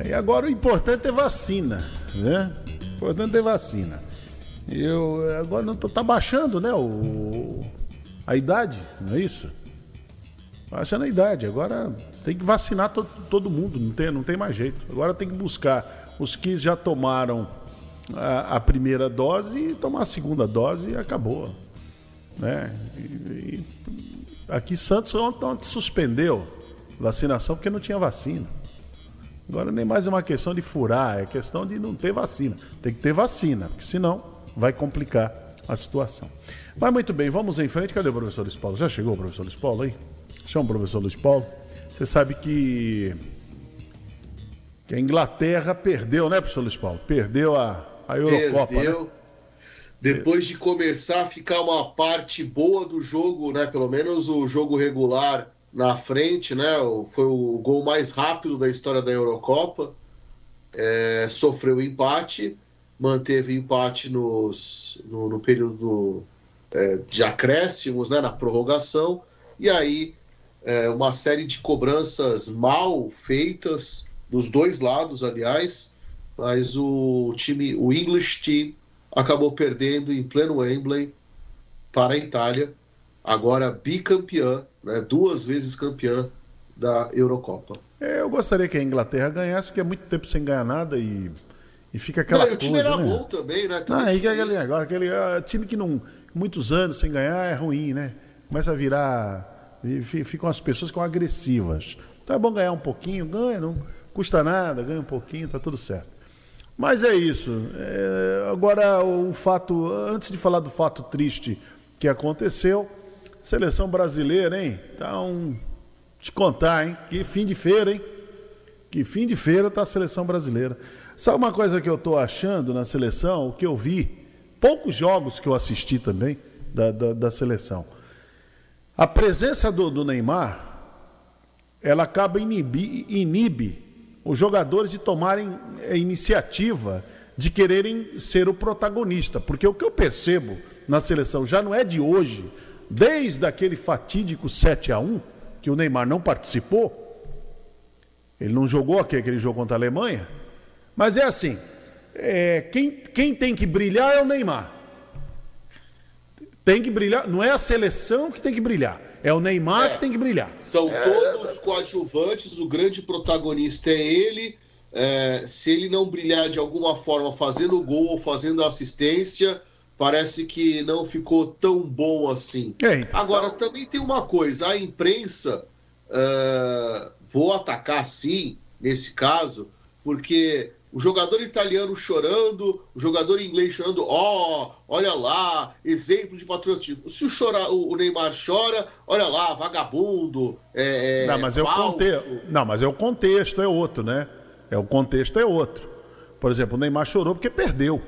E agora o importante é vacina, né? O importante é vacina. Eu, agora não tô, tá baixando, né? O, a idade, não é isso? Baixando a idade. Agora tem que vacinar to, todo mundo, não tem, não tem mais jeito. Agora tem que buscar os que já tomaram a, a primeira dose e tomar a segunda dose e acabou. Né? E, e aqui Santos ontem, ontem suspendeu vacinação porque não tinha vacina. Agora nem mais é uma questão de furar, é questão de não ter vacina. Tem que ter vacina, porque senão vai complicar a situação. Mas muito bem, vamos em frente. Cadê o professor Luiz Paulo? Já chegou o professor Luiz Paulo aí? Chama o professor Luiz Paulo. Você sabe que, que a Inglaterra perdeu, né, professor Luiz Paulo? Perdeu a, a Eurocopa, Perdeu. Né? Depois de começar a ficar uma parte boa do jogo, né? Pelo menos o jogo regular na frente, né? Foi o gol mais rápido da história da Eurocopa. É, sofreu empate, manteve empate nos, no, no período é, de acréscimos, né? Na prorrogação. E aí é, uma série de cobranças mal feitas dos dois lados, aliás. Mas o time, o English Team acabou perdendo em pleno Wembley para a Itália, agora bicampeã, né, duas vezes campeã da Eurocopa. É, eu gostaria que a Inglaterra ganhasse, porque é muito tempo sem ganhar nada e, e fica aquela não, coisa, o time era né? bom também, né? Também aí que é aquele negócio, aquele uh, time que não muitos anos sem ganhar é ruim, né? Começa a virar e ficam as pessoas com agressivas. Então é bom ganhar um pouquinho, ganha, não custa nada, ganha um pouquinho, tá tudo certo. Mas é isso. É, agora, o fato, antes de falar do fato triste que aconteceu, seleção brasileira, hein? Então, te contar, hein? Que fim de feira, hein? Que fim de feira tá a seleção brasileira. Sabe uma coisa que eu tô achando na seleção, o que eu vi, poucos jogos que eu assisti também da, da, da seleção. A presença do, do, Neymar, ela acaba inibe, inibe os jogadores de tomarem a iniciativa de quererem ser o protagonista. Porque o que eu percebo na seleção já não é de hoje, desde aquele fatídico 7 a 1 que o Neymar não participou, ele não jogou aquele jogo contra a Alemanha, mas é assim: é, quem, quem tem que brilhar é o Neymar. Tem que brilhar. Não é a seleção que tem que brilhar. É o Neymar É. que tem que brilhar. São todos coadjuvantes, o grande protagonista é ele. É, se ele não brilhar de alguma forma fazendo gol ou fazendo assistência, parece que não ficou tão bom assim. É, então- Agora, também tem uma coisa: a imprensa, é, vou atacar sim, nesse caso, porque o jogador italiano chorando, o jogador inglês chorando, ó, olha lá, exemplo de patrocínio. Se o, chora, o Neymar chora, olha lá, vagabundo, é, é não, mas é o falso. contexto. Não, mas é o contexto, é outro, né? É o contexto é outro. Por exemplo, o Neymar chorou porque perdeu.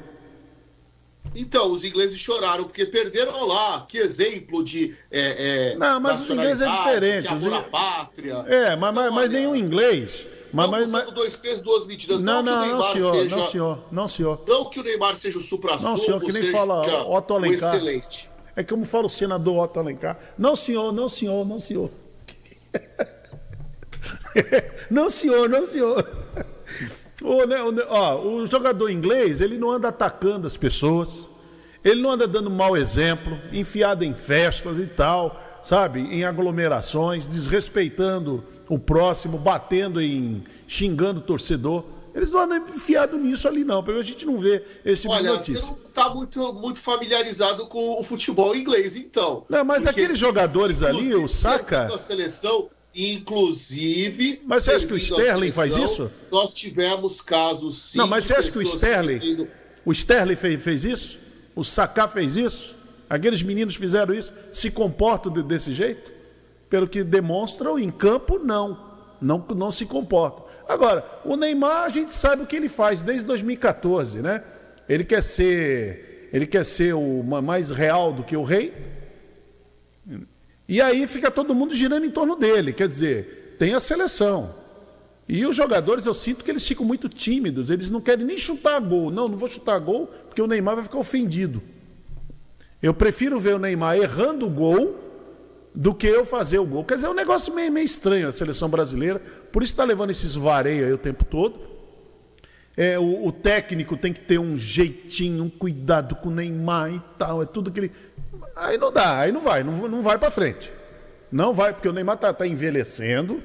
Então, os ingleses choraram porque perderam olha lá. Que exemplo de. É, é, Não, mas os ingleses é diferente, os pátria. É, mas, mas, mas nenhum inglês. Mas, mas, mas- dois pesos, duas medidas. Não, Não, não, não, senhor, seja. não, senhor, não, senhor. Não que o Neymar seja o supra-sumo, Não, senhor, que nem seja fala Otto Alencar. excelente. É como fala o senador Otto Alencar. Não, senhor, não, senhor, não, senhor. não, senhor, não, senhor. O, né, o, ó, o jogador inglês, ele não anda atacando as pessoas, ele não anda dando mau exemplo, enfiado em festas e tal, sabe? Em aglomerações, desrespeitando o próximo, batendo em. xingando o torcedor. Eles não andam enfiado nisso ali, não. Pelo menos a gente não vê esse tipo Olha, notícia. você não está muito, muito familiarizado com o futebol inglês, então. Não, mas Porque, aqueles jogadores ali, o Saka. A seleção, inclusive. Mas você acha que o Sterling faz seleção, isso? Nós tivemos casos sim. Não, mas você acha que o Sterling, tendo- o Sterling fez, fez isso? O Saká fez isso? Aqueles meninos fizeram isso? Se comportam de- desse jeito? Pelo que demonstram em campo, não. Não, não se comportam. Agora, o Neymar, a gente sabe o que ele faz desde 2014, né? Ele quer ser, ele quer ser o ma- mais real do que o rei. E aí fica todo mundo girando em torno dele. Quer dizer, tem a seleção. E os jogadores, eu sinto que eles ficam muito tímidos, eles não querem nem chutar gol. Não, não vou chutar gol, porque o Neymar vai ficar ofendido. Eu prefiro ver o Neymar errando o gol do que eu fazer o gol. Quer dizer, é um negócio meio, meio estranho a seleção brasileira, por isso está levando esses vareios aí o tempo todo. É, o, o técnico tem que ter um jeitinho, um cuidado com o Neymar e tal, é tudo que ele. Aí não dá, aí não vai, não, não vai para frente. Não vai, porque o Neymar tá, tá envelhecendo,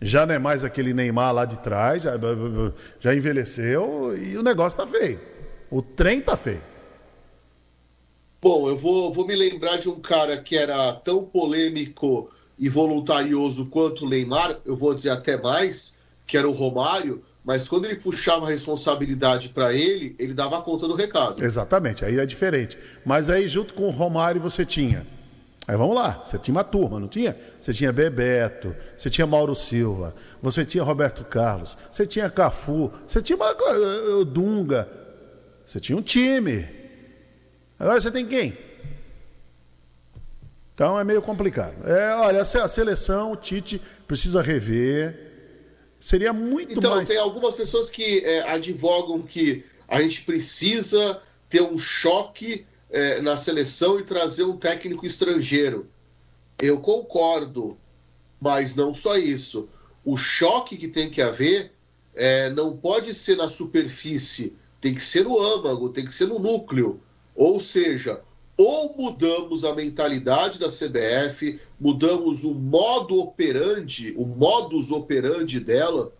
já não é mais aquele Neymar lá de trás, já, já envelheceu e o negócio tá feio. O trem tá feio. Bom, eu vou, vou me lembrar de um cara que era tão polêmico e voluntarioso quanto o Neymar, eu vou dizer até mais, que era o Romário, mas quando ele puxava a responsabilidade para ele, ele dava conta do recado. Exatamente, aí é diferente. Mas aí, junto com o Romário, você tinha. Aí vamos lá, você tinha uma turma, não tinha? Você tinha Bebeto, você tinha Mauro Silva, você tinha Roberto Carlos, você tinha Cafu, você tinha uma, eh, o Dunga, você tinha um time. Agora você tem quem? Então é meio complicado. É, olha, a se- a seleção, o Tite precisa rever. Seria muito Então, mais. tem algumas pessoas que é, advogam que a gente precisa ter um choque é, na seleção e trazer um técnico estrangeiro. Eu concordo, mas não só isso. O choque que tem que haver é, não pode ser na superfície, tem que ser no âmago, tem que ser no núcleo. Ou seja, ou mudamos a mentalidade da CBF, mudamos o modo operandi, o modus operandi dela,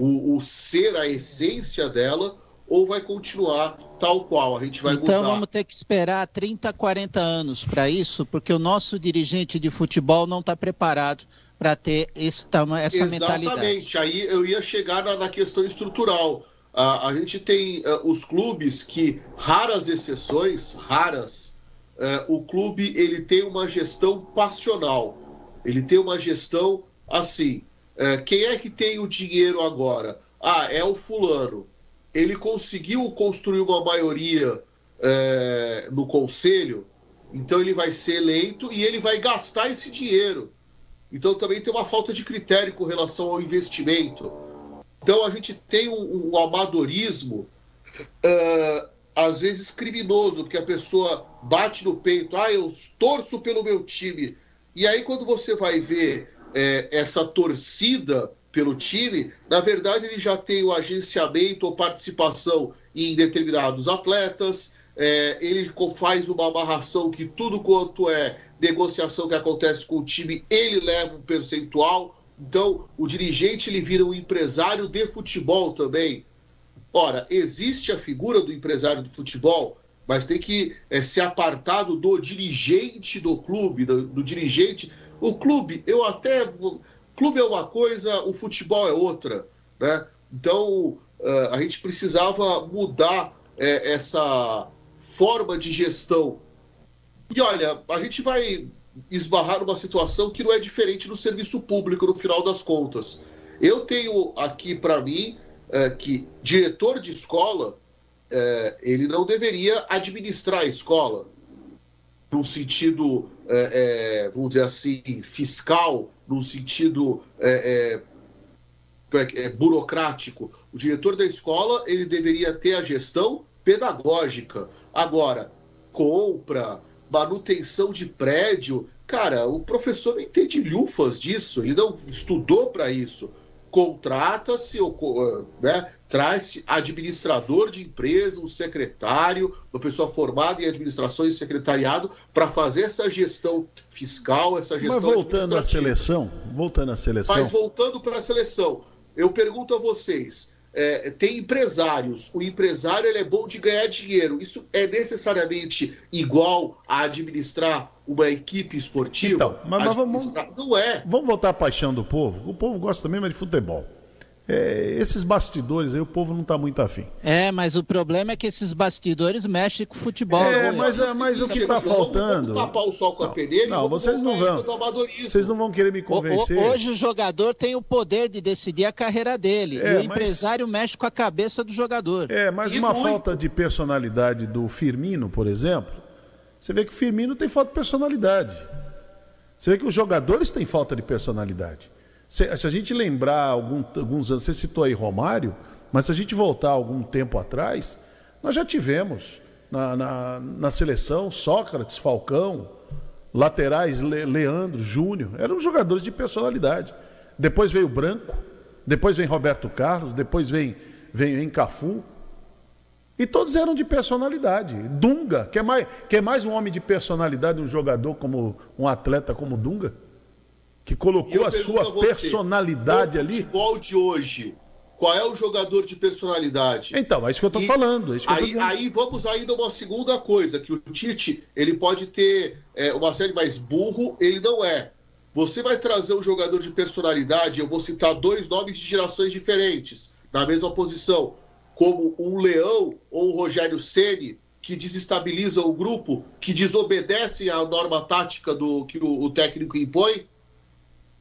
o, o ser, a essência dela, ou vai continuar tal qual. A gente vai Então mudar. vamos ter que esperar 30, 40 anos para isso, porque o nosso dirigente de futebol não está preparado para ter esse essa mentalidade. Exatamente. Aí eu ia chegar na, na questão estrutural. Ah, a gente tem ah, os clubes que, raras exceções, raras, eh, o clube ele tem uma gestão passional. Ele tem uma gestão assim. eh, quem é que tem o dinheiro agora? Ah, é o fulano. Ele conseguiu construir uma maioria no conselho, então ele vai ser eleito e ele vai gastar esse dinheiro. Então também tem uma falta de critério com relação ao investimento. Então a gente tem um, um amadorismo, ah, às vezes criminoso, porque a pessoa bate no peito, ah, eu torço pelo meu time. E aí quando você vai ver eh, essa torcida pelo time, na verdade ele já tem o agenciamento ou participação em determinados atletas, é, ele faz uma amarração que tudo quanto é negociação que acontece com o time, ele leva um percentual. Então, o dirigente ele vira um empresário de futebol também. Ora, existe a figura do empresário do futebol, mas tem que é, ser apartado do dirigente do clube, do, do dirigente. O clube, eu até. Clube é uma coisa, o futebol é outra. Né? Então, eh, a gente precisava mudar eh, essa forma de gestão. E olha, a gente vai esbarrar numa situação que não é diferente do serviço público no final das contas. Eu tenho aqui para mim eh, que diretor de escola eh, ele não deveria administrar a escola num sentido, eh, eh, vamos dizer assim, fiscal, num sentido eh, é, burocrático. O diretor da escola ele deveria ter a gestão pedagógica. Agora, compra, manutenção de prédio, cara, o professor não entende lufas disso, ele não estudou para isso. Contrata-se, ou co- né, traz administrador de empresa, um secretário, uma pessoa formada em administração e secretariado para fazer essa gestão fiscal, essa gestão Mas voltando à seleção, voltando à seleção. Mas voltando para a seleção, eu pergunto a vocês: é, tem empresários, o empresário ele é bom de ganhar dinheiro. Isso é necessariamente igual a administrar uma equipe esportiva? Então, mas, mas vamos, Não é. vamos voltar à paixão do povo. O povo gosta mesmo é de futebol. É, esses bastidores aí, o povo não está muito afim. É, mas o problema é que esses bastidores mexem com o futebol. É, né? mas, é, mas o que está faltando. Vamos tapar o sol com a peneira Não, vamos vocês não vão. Vocês não vão querer me O- o- convencer. hoje o jogador tem o poder de decidir a carreira dele. É, e o mas- empresário mexe com a cabeça do jogador. É, mas E uma muito. falta de personalidade do Firmino, por exemplo, você vê que o Firmino tem falta de personalidade. Você vê que os jogadores têm falta de personalidade. Se, se a gente lembrar algum- alguns anos, você citou aí Romário, mas se a gente voltar algum tempo atrás, nós já tivemos na, na, na seleção Sócrates, Falcão, laterais Le- Leandro, Júnior, eram jogadores de personalidade. Depois veio Branco, depois vem Roberto Carlos, depois vem, vem, vem Cafu. E todos eram de personalidade. Dunga, quer mais, quer mais um homem de personalidade, um jogador como um atleta como Dunga? Que colocou a sua a você, personalidade ali. futebol de hoje, qual é o jogador de personalidade? Então, é isso que eu tô E falando. É que eu aí, aí vamos ainda a uma segunda coisa, que o Tite ele pode ter é, uma série mais burro, ele não é. Você vai trazer um jogador de personalidade, eu vou citar dois nomes de gerações diferentes, na mesma posição, como um Leão ou um Rogério Ceni que desestabiliza o grupo, que desobedecem à norma tática do que o, o técnico impõe,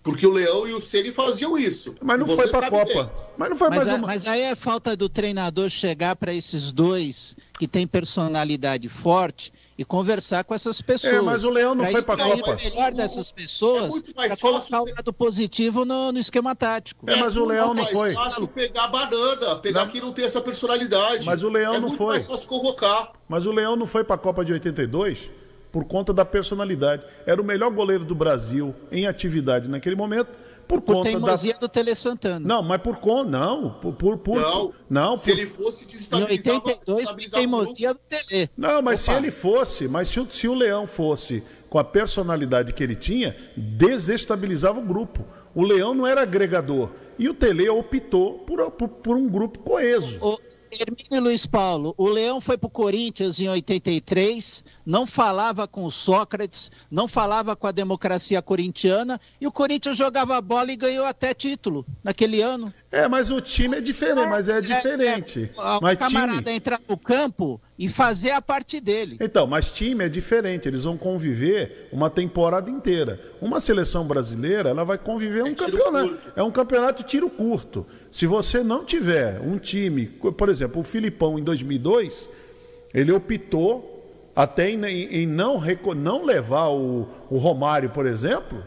porque o Leão e o Ceni faziam isso. Mas não foi pra sabe Copa. bem. Mas não foi mas, mais a- uma. mas aí é falta do treinador chegar para esses dois que têm personalidade forte e conversar com essas pessoas. É, mas o Leão não Pra foi pra extrair Copa. o melhor dessas pessoas É muito mais para colocar o lado positivo no, no esquema tático. É, mas o Leão não mais foi. fácil pegar banana, pegar quem não tem essa personalidade. Mas o Leão é não muito foi. mais fácil convocar. Mas o Leão não foi para a Copa de 82 por conta da personalidade. Era o melhor goleiro do Brasil em atividade naquele momento por, Por conta teimosia da do Tele Santana. Não, mas por conta não, por por, por Não, não, se por- ele fosse Em desestabilizar 82, por desestabilizar o teimosia do Tele. Não, mas Opa. se ele fosse, mas se, o- se o Leão fosse com a personalidade que ele tinha, desestabilizava o grupo. O Leão não era agregador. E o Tele optou por, por, por um grupo coeso. O Hermínio e Luiz Paulo, o Leão foi pro Corinthians em 83, não falava com o Sócrates, não falava com a democracia corintiana, e o Corinthians jogava bola e ganhou até título naquele ano. É, mas o time é diferente, mas é diferente. O Mas camarada time... entrar no campo e fazer a parte dele. Então, mas time é diferente, eles vão conviver uma temporada inteira. Uma seleção brasileira, ela vai conviver um campeonato. É um campeonato tiro curto. Se você não tiver um time, por exemplo, o Filipão em 2002, ele optou até em, em- não, não levar o, o Romário, por exemplo,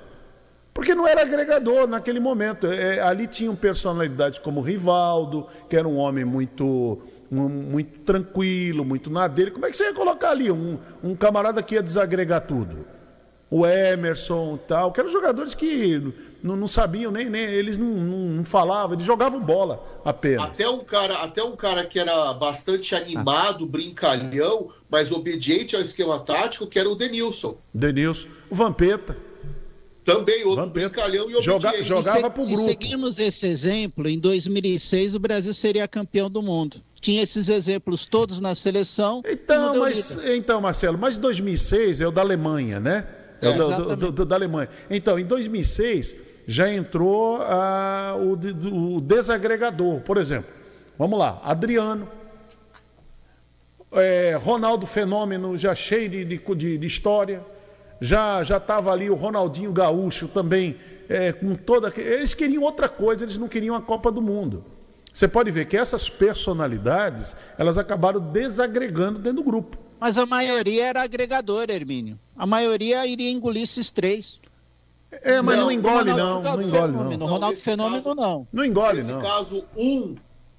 porque não era agregador naquele momento. É, ali tinham personalidades como Rivaldo, que era um homem muito, muito tranquilo, muito na dele. Como é que você ia colocar ali um, um camarada que ia desagregar tudo? O Emerson e tal, que eram jogadores que não, não sabiam nem, nem eles não, não, não falavam, eles jogavam bola apenas. Até um cara, até um cara que era bastante animado, brincalhão, mas obediente ao esquema tático, que era o Denilson. Denilson, o Vampeta. Também outro brincalhão e obediente. Joga, jogava pro Se grupo. seguirmos esse exemplo, em 2006 o Brasil seria campeão do mundo. Tinha esses exemplos todos na seleção. Então, mas, então, Marcelo, mas 2006 é o da Alemanha, né? É, É, do- do, do- da Alemanha. Então, em 2006 já entrou ah, o, o desagregador, por exemplo. Vamos lá, Adriano, é, Ronaldo Fenômeno, já cheio de, de, de- história. Já já estava ali o Ronaldinho Gaúcho também, é, com toda. Eles queriam outra coisa, eles não queriam a Copa do Mundo. Você pode ver que essas personalidades elas acabaram desagregando dentro do grupo. Mas a maioria era agregador, Hermínio. A maioria iria engolir esses três. É, mas não, engole, Ronaldo- não. Não Ronaldo engole, Fenômeno, não. Ronaldo nesse Fenômeno, caso- não. Não engole, Nesse não. caso, um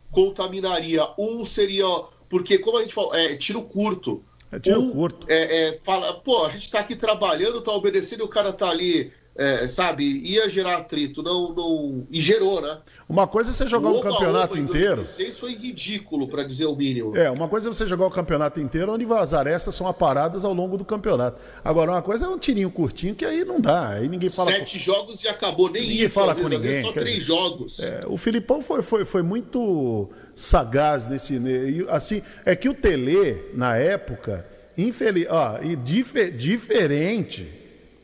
contaminaria, um seria. Porque, como a gente falou, é tiro curto. É tiro um, curto. É, é, fala, pô, a gente tá aqui trabalhando, tá obedecendo e o cara tá ali, é, sabe? Ia gerar atrito, não, não. E gerou, né? Uma coisa é você jogar o um campeonato em inteiro. 2006 foi ridículo, para dizer o mínimo. É, uma coisa é você jogar o campeonato inteiro onde as arestas são aparadas ao longo do campeonato. Agora, uma coisa é um tirinho curtinho que aí não dá. Aí ninguém fala. Sete jogos e acabou, nem Ninguém isso, fala às com vezes, ninguém, só três dizer, jogos. É, o Filipão foi, foi, foi muito sagaz nesse. ne- e, Assim, é que o Tele, na época, infeliz, ó, e dife- diferente,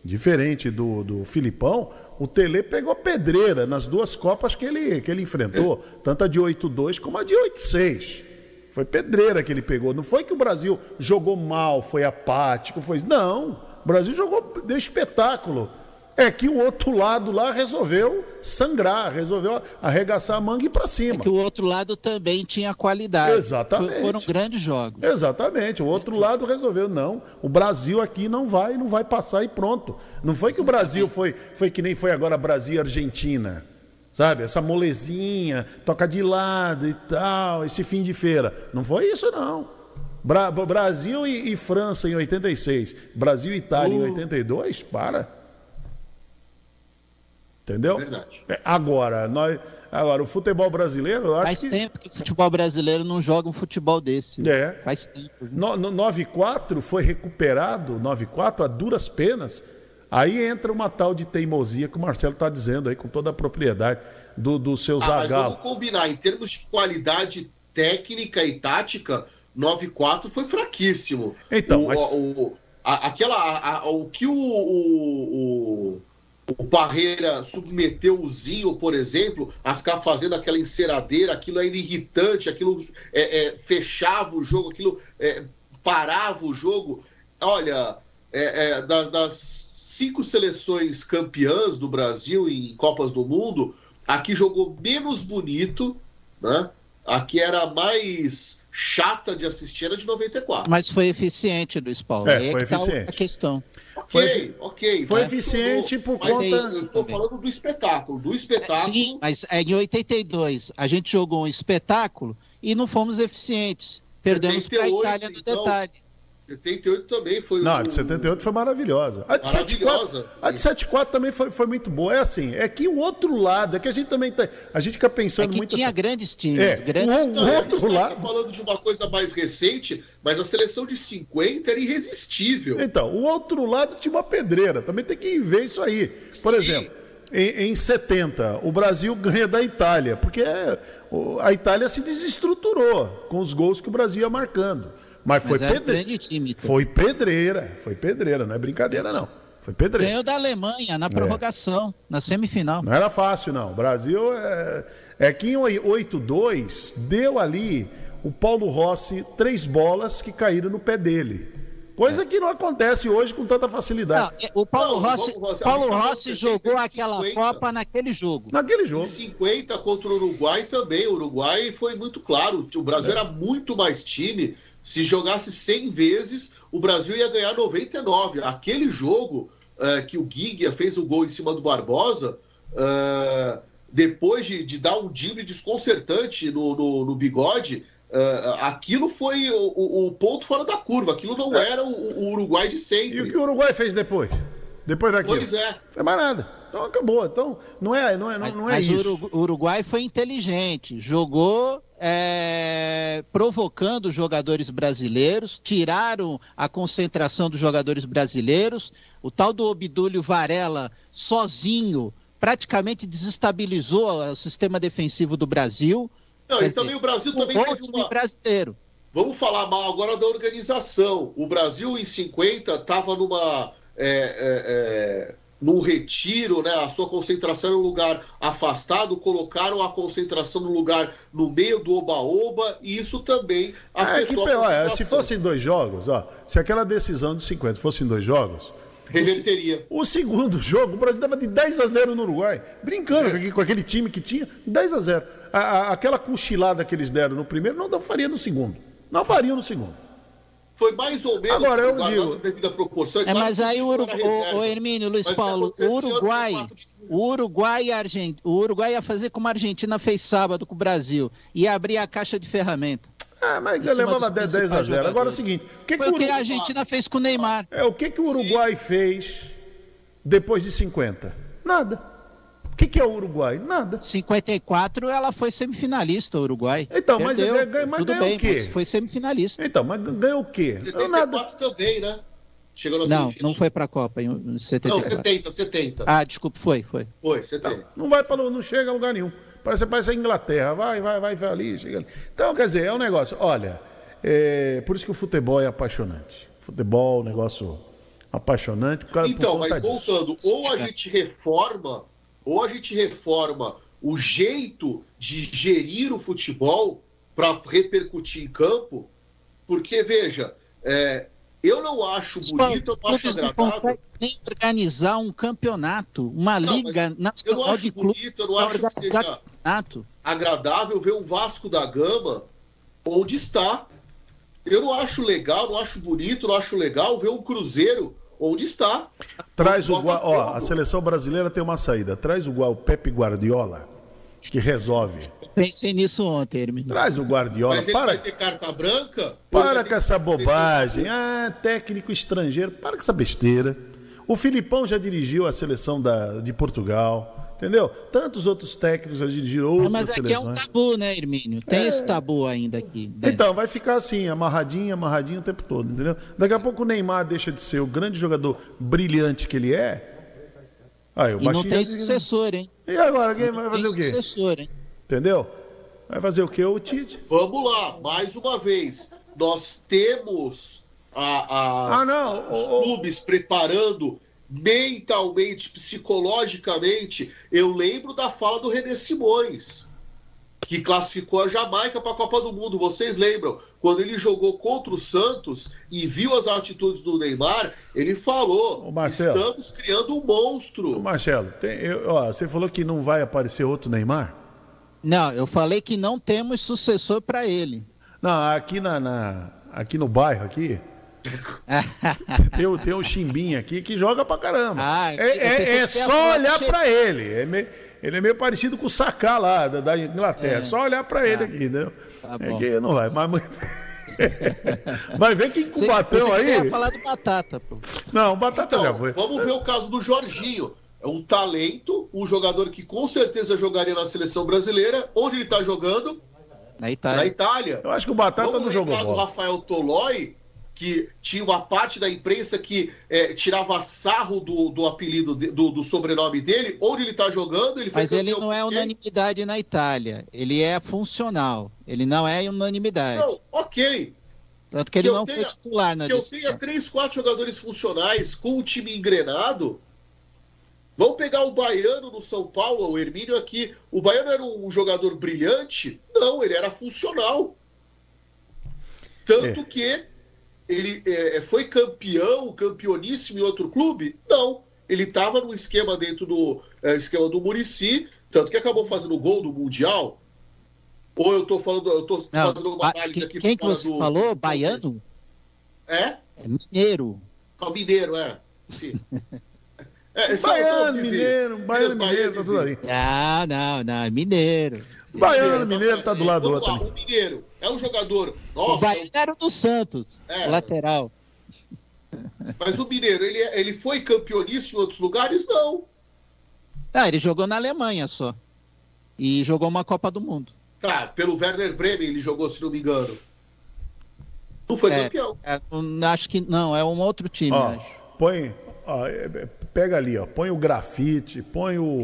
diferente do, do Filipão, o Tele pegou pedreira nas duas Copas que ele, que ele enfrentou, tanto a de 8-2 como a de 8-6. Foi pedreira que ele pegou. Não foi que o Brasil jogou mal, foi apático, foi. Não. O Brasil jogou, deu espetáculo. É que o outro lado lá resolveu sangrar, resolveu arregaçar a manga e ir pra cima. É que o outro lado também tinha qualidade. Exatamente. Foram grandes jogos. Exatamente. O outro lado resolveu, não. O Brasil aqui não vai, não vai passar e pronto. Não foi que o Brasil foi, foi que nem foi agora Brasil e Argentina. Sabe? Essa molezinha, toca de lado e tal, esse fim de feira. Não foi isso, não. Bra- Brasil e, e França em 86, Brasil e Itália em 82, para. Entendeu? Verdade. É, Agora, nós, agora, o futebol brasileiro, eu acho Faz que. tempo que o futebol brasileiro não joga um futebol desse. É. Faz tempo. No, no 9-4 foi recuperado, 9-4 a duras penas. Aí entra uma tal de teimosia que o Marcelo está dizendo aí com toda a propriedade do, do seu Ah, mas vamos combinar, em termos de qualidade técnica e tática, 9-4 foi fraquíssimo. Então, o, mas- o- a- aquela, a- a- o que o, o, o, Parreira submeteu o Zinho, por exemplo, a ficar fazendo aquela enceradeira, aquilo era irritante, aquilo é, é, fechava o jogo, aquilo é, parava o jogo. Olha, é, é, das, das cinco seleções campeãs do Brasil em Copas do Mundo, aqui jogou menos bonito, né? Aqui era mais chata de assistir, era de 94. Mas foi eficiente, Luiz Paulo. É, Aí foi que tá eficiente. a questão. Ok, Foi- ok. foi eficiente por Mas conta- Eu estou falando do espetáculo. Do espetáculo. Sim, mas é, em 82 a gente jogou um espetáculo e não fomos eficientes. Perdemos para a 78, Itália no então. detalhe. 78 também foi Não, o- a de 78 foi maravilhosa. A de Maravilhosa. 74, a de 74 também foi, foi muito boa. É assim, é que o outro lado, é que a gente também tá, a gente fica É pensando que muito tinha assim, grandes times. É, grandes... o- Não, gente outro tá lado- aqui falando de uma coisa mais recente, mas a seleção de 50 era irresistível. Então, o outro lado tinha uma pedreira. Também tem que ver isso aí. Por Sim. exemplo, em, em 70, o Brasil ganha da Itália, porque o- a Itália se desestruturou com os gols que o Brasil ia marcando. Mas, foi Mas um pedreira. grande time. também. Foi pedreira. Foi pedreira, não é brincadeira, não. Foi pedreira. Ganhou da Alemanha É. na prorrogação, na semifinal. Não era fácil, não. O Brasil é, é que em 8-2 deu ali o Paulo Rossi três bolas que caíram no pé dele. Coisa que não acontece hoje com tanta facilidade. Não, é, o Paulo Não, Rossi, Rossi, Paulo Rossi jogou 70, aquela 50. Copa naquele jogo. Naquele Em jogo. 50 contra o Uruguai também. O Uruguai foi muito claro. O Brasil era muito mais time. Se jogasse 100 vezes, o Brasil ia ganhar 99. Aquele jogo eh, que o Guiguia fez o gol em cima do Barbosa, eh, depois de, de dar um drible desconcertante no, no- no bigode, eh, aquilo foi o, o- ponto fora da curva. Aquilo não era o, o Uruguai de E sempre. o que o Uruguai fez depois? Depois daquilo. Pois é. Não fez mais nada. Então acabou. Então não é, não é, não, Mas, não é mas o isso. Urugu- o Uruguai foi inteligente, jogou é, provocando os jogadores brasileiros, tiraram a concentração dos jogadores brasileiros. O tal do Obdúlio Varela, sozinho, praticamente desestabilizou o sistema defensivo do Brasil. Não, Quer e também dizer, o Brasil também teve o time uma. brasileiro. Vamos falar mal agora da organização. O Brasil, em 50, estava numa. é, é, é, num retiro, né? A sua concentração em um lugar afastado, colocaram a concentração no lugar no meio do oba-oba, e isso também É que, afetou a olha, concentração. se fossem dois jogos, ó, se aquela decisão de 50 fosse em dois jogos, Reverteria. o segundo jogo, o Brasil dava de 10 a 0 no Uruguai. Brincando com aquele- com aquele time que tinha, 10 a 0. A- a- aquela cochilada que eles deram no primeiro, não faria no segundo. Não faria no segundo. Foi mais ou menos Agora, eu digo- a devida proporção. É, claro mas aí o, o, o Hermínio, Luiz Mas Paulo, o Uruguai, o Uruguai, e a Argent... o Uruguai ia fazer como a Argentina fez sábado com o Brasil, ia abrir a caixa de ferramenta. Ah, mas cima levava dos 10, 10 a principais 0. Agora é o seguinte, o que, Foi que o que a Uruguai- Argentina fez com o Neymar. É, o que, que o Uruguai fez depois de 50? Nada. O que, que é o Uruguai? Nada. 54 ela foi semifinalista, o Uruguai. Então, mas Perdeu, ganha- ganha- mas tudo ganhou bem, o quê? mas foi semifinalista. Então, mas ganhou o quê? Não, nada. 74 também, né? Chegou na Não, semifinal. não foi pra Copa em Não, 74. 70, 70. Ah, desculpa, foi, foi. Foi, 70. Não vai para não chega a lugar nenhum. Parece, parece a Inglaterra. Vai, vai, vai, vai ali, chega ali. Então, quer dizer, é um negócio. Olha, é, por isso que o futebol é apaixonante. Futebol é um negócio apaixonante. Por causa, Então, por conta mas disso. voltando, ou a gente reforma, ou a gente reforma o jeito de gerir o futebol para repercutir em campo, porque, veja, é, eu não acho bonito, Os eu não acho clubes não agradável. conseguem nem organizar um campeonato, uma Não, liga Eu não nacional acho de clubes. bonito, eu não acho que seja campeonato. agradável ver um Vasco da Gama onde está. Eu não acho legal, não acho bonito, não acho legal ver um Cruzeiro onde está. Traz o Gua... Ó, a seleção brasileira tem uma saída. Traz o, Gua... o Pepe Guardiola, que resolve. Pensei nisso ontem, Hermínio. Traz o Guardiola. Mas ele Para, vai ter carta branca? Para com que essa bobagem. Ah, técnico estrangeiro. Para com essa besteira. O Filipão já dirigiu a seleção da... de Portugal. Entendeu? Tantos outros técnicos já dirigiram outras Mas aqui é um seleções. tabu, né, Hermínio? Tem É. esse tabu ainda aqui. Então, vai ficar assim, amarradinho, amarradinho o tempo todo, entendeu? Daqui a pouco o Neymar deixa de ser o grande jogador brilhante que ele é. Aí, o E não tem sucessor, hein? E agora, quem vai fazer o quê? sucessor, hein? Entendeu? Vai fazer o quê? O Tite. Vamos lá, mais uma vez. Nós temos a- as- Ah, não, os o- o- clubes preparando mentalmente, psicologicamente. Eu lembro da fala do René Simões, que classificou a Jamaica para a Copa do Mundo. Vocês lembram? Quando ele jogou contra o Santos e viu as atitudes do Neymar, ele falou: Marcelo. estamos criando um monstro. Marcelo, tem- eu- ó, você falou que não vai aparecer outro Neymar? Não, eu falei que não temos sucessor para ele. Não, aqui, na, na- aqui no bairro, aqui, tem, o- tem o Chimbinha aqui que joga pra caramba. Ah, é é- é só olhar pra ele. É meio- ele é meio parecido com o Saká lá, da, da Inglaterra. É. só olhar pra ele aqui, entendeu? Tá é que não vai. Mas, mas vem que com o Batão Pensei que você aí. ia falar do Batata, pô. Não, o Batata já foi. Então, Vamos ver o caso do Jorginho. É um talento, um jogador que com certeza jogaria na seleção brasileira. Onde ele está jogando? Na Itália. Na Itália. Eu acho que o Batata Vamos não jogou lembrar do bola. Rafael Tolói, que tinha uma parte da imprensa que é, tirava sarro do, do apelido, de- do, do sobrenome dele. Onde ele está jogando? Ele Mas ele não é unanimidade na Itália. Ele é funcional. Ele não é unanimidade. Não, ok. Tanto que ele eu não tenha- foi titular na Que eu decisão. tenha três, quatro jogadores funcionais com um time engrenado. Vamos pegar o Baiano no São Paulo, o Hermínio aqui. O Baiano era um jogador brilhante? Não, ele era funcional. Tanto que ele é, foi campeão, campeoníssimo em outro clube? Não. Ele estava no esquema dentro do é, esquema do Murici, tanto que acabou fazendo o gol do Mundial. Ou eu tô falando, eu tô Não, fazendo uma análise quem, aqui quem que você do- falou? do Baiano? É? É mineiro. É o Mineiro, é. Enfim. É, Baiano, mineiro, baiano, mineiro, tá tudo ali. Ah, não, não, é mineiro. Baiano, mineiro, tá do lado do outro. o Mineiro é um jogador. o Nossa, Baiano era o do Santos, É. o lateral. Mas o Mineiro, ele, ele foi campeoníssimo em outros lugares? Não. Ah, ele jogou na Alemanha só. E jogou uma Copa do Mundo. Tá, pelo Werder Bremen ele jogou, se não me engano. Não foi É, campeão. é, um- acho que não, é um outro time. Ó, acho. põe. ó, é, é, pega ali, ó. Põe o grafite, põe o,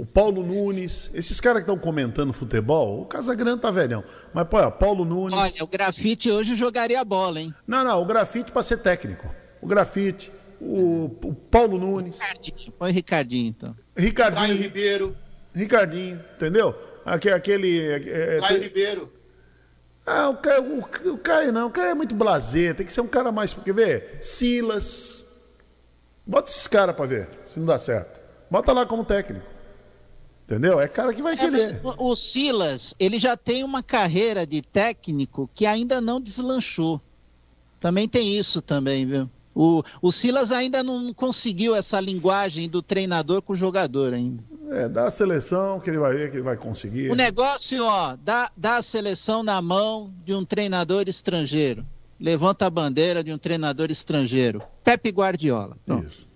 o Paulo Nunes. Esses caras que estão comentando futebol, o Casagrande tá velhão. Mas põe, ó, Paulo Nunes. Olha, o grafite hoje jogaria bola, hein? Não, não, o grafite para ser técnico. O grafite, o, o Paulo Nunes. Põe Ricardinho, então. Ricardinho. Caio Ribeiro. Ricardinho, entendeu? Aque- Aquele. é, é, Caio tem- Ribeiro. Ah, o Caio, o, o Caio não, o Caio é muito blazer, tem que ser um cara mais. Quer ver? Silas. Bota esses caras pra ver se não dá certo. Bota lá como técnico. Entendeu? É cara que vai É, querer. o o Silas, ele já tem uma carreira de técnico que ainda não deslanchou. Também tem isso também, viu? O, o Silas ainda não conseguiu essa linguagem do treinador com o jogador ainda. É, dá a seleção que ele vai ver que ele vai conseguir. O negócio, ó, dá, dá a seleção na mão de um treinador estrangeiro. Levanta a bandeira de um treinador estrangeiro. Pepe Guardiola. Pronto.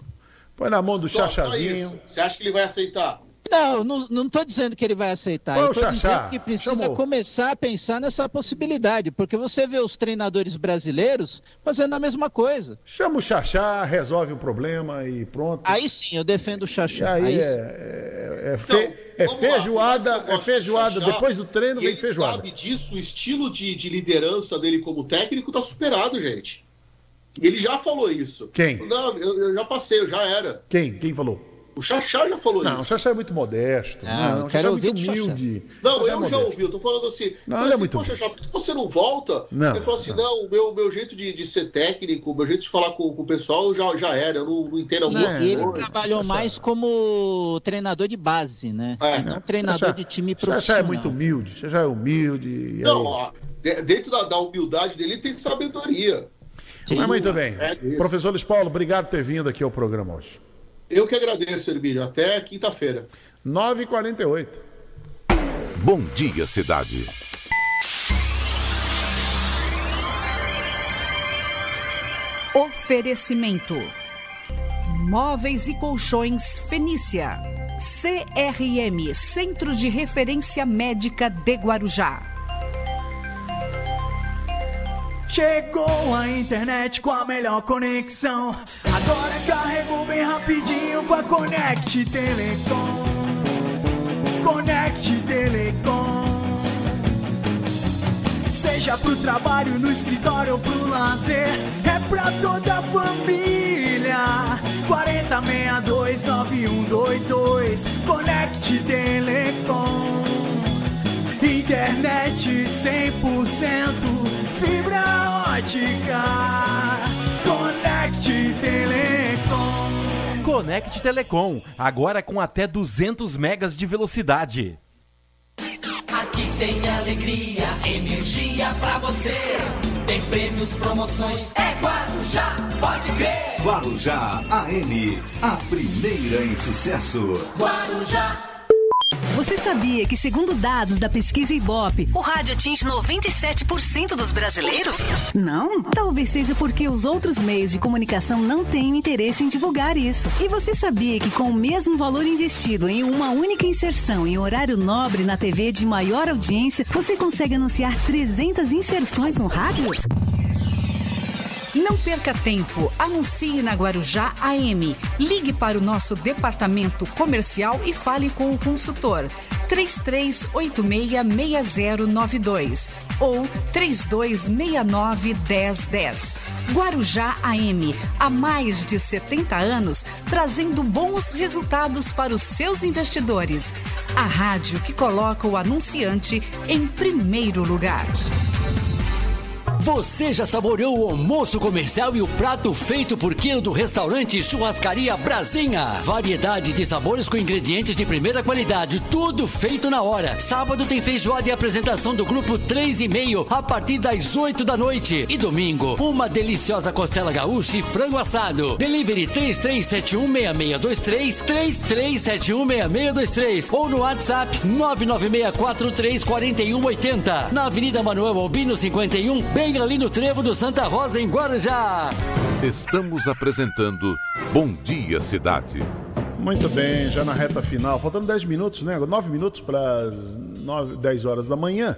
Põe na mão do Chachazinho. isso. Você acha que ele vai aceitar? Não, não, não tô dizendo que ele vai aceitar. Xaxá. dizendo que precisa Chamou. começar a pensar nessa possibilidade, porque você vê os treinadores brasileiros fazendo a mesma coisa. Chama o Xaxá, resolve o problema e pronto. Aí sim, eu defendo o Xaxá. aí, Aí é, sim. é, é, Então, fe- é lá, feijoada, é feijoada. do Depois do treino e vem ele feijoada. sabe disso, o estilo de, de liderança dele como técnico tá superado, gente. Ele já falou isso. Quem? Não, eu, eu já passei, eu já era. Quem? Quem falou? O Xaxá já falou Não, o isso. Xaxá é muito modesto. Não, Não, eu o Xaxá quero é muito Xaxá. humilde. Não, Xaxá é eu já modesto. ouvi, eu tô falando assim. Não, falei ele é assim, muito Pô, Xaxá, por que você não volta? Não, ele falou assim: não, o meu, meu jeito de, de ser técnico, o meu jeito de falar com, com o pessoal já, já era, eu não, não entendo Não, algumas e ele coisas. trabalhou mais como treinador de base, né? É. Não treinador Xaxá- de time Xaxá profissional. é muito humilde. Xaxá é humilde. e Não, ó, de- dentro da, da humildade dele tem sabedoria. Mas muito bem. É. Professor Luiz Paulo, obrigado por ter vindo aqui ao programa hoje. Eu que agradeço, Hermílio. Até quinta-feira. 9h48. Bom dia, cidade. Oferecimento: Móveis e Colchões Fenícia. CRM Centro de Referência Médica de Guarujá. Chegou a internet com a melhor conexão. Agora carregou bem rapidinho com a Connect Telecom. Connect Telecom. Seja pro trabalho, no escritório ou pro lazer, é pra toda a família. 40629122 Connect Telecom. Conect Telecom, agora com até 200 megas de velocidade. Aqui tem alegria, energia pra você. Tem prêmios, promoções, é Guarujá, pode crer. Guarujá AM, a primeira em sucesso. Guarujá. Você sabia que, segundo dados da pesquisa Ibope, o rádio atinge 97% dos brasileiros? Não? Talvez seja porque os outros meios de comunicação não têm interesse em divulgar isso. E você sabia que, com o mesmo valor investido em uma única inserção em horário nobre na TV de maior audiência, você consegue anunciar 300 inserções no rádio? Não perca tempo. Anuncie na Guarujá AM. Ligue para o nosso departamento comercial e fale com o consultor. 33866092 ou 32691010. Guarujá AM, há mais de 70 anos, trazendo bons resultados para os seus investidores. A rádio que coloca o anunciante em primeiro lugar. Você já saboreou o almoço comercial e o prato feito por quilo do restaurante Churrascaria Brasinha? Variedade de sabores com ingredientes de primeira qualidade, tudo feito na hora. Sábado tem feijoada e apresentação do grupo 3 e meio a partir das 8 da noite. E domingo, uma deliciosa costela gaúcha e frango assado. Delivery 33716623, 33716623 ou no WhatsApp 996434180. Na Avenida Manuel Albino 51, bem ali no trevo do Santa Rosa, em Guarujá. Estamos apresentando Bom Dia Cidade. Muito bem, já na reta final, faltando 10 minutos, né? 9 minutos para as 9, 10 horas da manhã.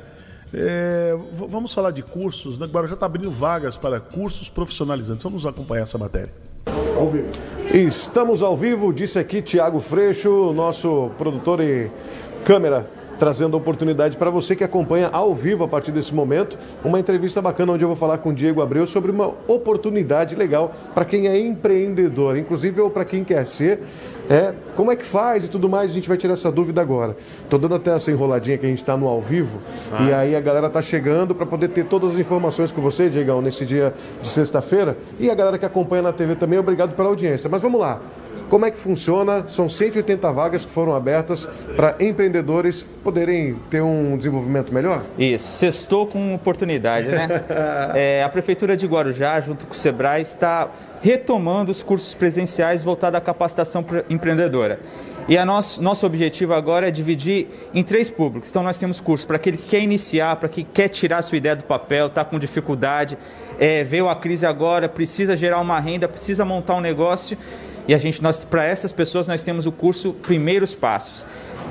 É, vamos falar de cursos, né? Agora já está abrindo vagas para cursos profissionalizantes. Vamos acompanhar essa matéria. Ao vivo. Estamos ao vivo, disse aqui Tiago Freixo, nosso produtor e câmera, trazendo a oportunidade para você que acompanha ao vivo a partir desse momento, uma entrevista bacana onde eu vou falar com o Diego Abreu sobre uma oportunidade legal para quem é empreendedor, inclusive ou para quem quer ser. É, como é que faz e tudo mais, a gente vai tirar essa dúvida agora. Tô dando até essa enroladinha que a gente está no ao vivo e aí a galera tá chegando para poder ter todas as informações com você, Diegão, nesse dia de sexta-feira. E a galera que acompanha na TV também, obrigado pela audiência. Mas vamos lá. Como é que funciona? São 180 vagas que foram abertas para empreendedores poderem ter um desenvolvimento melhor? Isso, sextou com oportunidade, né? É, a Prefeitura de Guarujá, junto com o Sebrae, está retomando os cursos presenciais voltados à capacitação pre- empreendedora. E a nosso, nosso objetivo agora é dividir em três públicos. Então nós temos cursos para aquele que quer iniciar, para quem quer tirar sua ideia do papel, está com dificuldade, é, veio a crise agora, precisa gerar uma renda, precisa montar um negócio. E a gente, nós, para essas pessoas, nós temos o curso Primeiros Passos.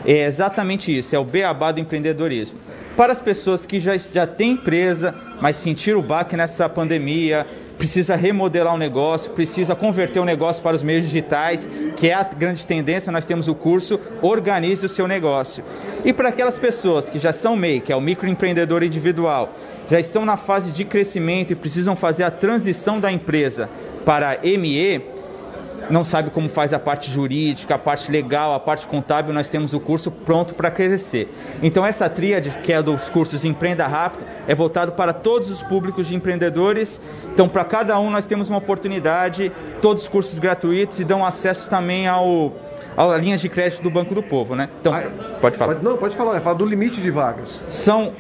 É exatamente isso, é o beabá do empreendedorismo. Para as pessoas que já, já têm empresa, mas sentiram o baque nessa pandemia, precisa remodelar o negócio, precisa converter o negócio para os meios digitais, que é a grande tendência, nós temos o curso Organize o seu negócio. E para aquelas pessoas que já são MEI, que é o microempreendedor individual, já estão na fase de crescimento e precisam fazer a transição da empresa para ME, não sabe como faz a parte jurídica, a parte legal, a parte contábil, nós temos o curso pronto para crescer. Então essa tríade, que é dos cursos Empreenda Rápido, é voltado para todos os públicos de empreendedores. Então para cada um nós temos uma oportunidade, todos os cursos gratuitos e dão acesso também ao a linhas de crédito do Banco do Povo, né? Então, pode falar. não, pode falar, é falar do limite de vagas. São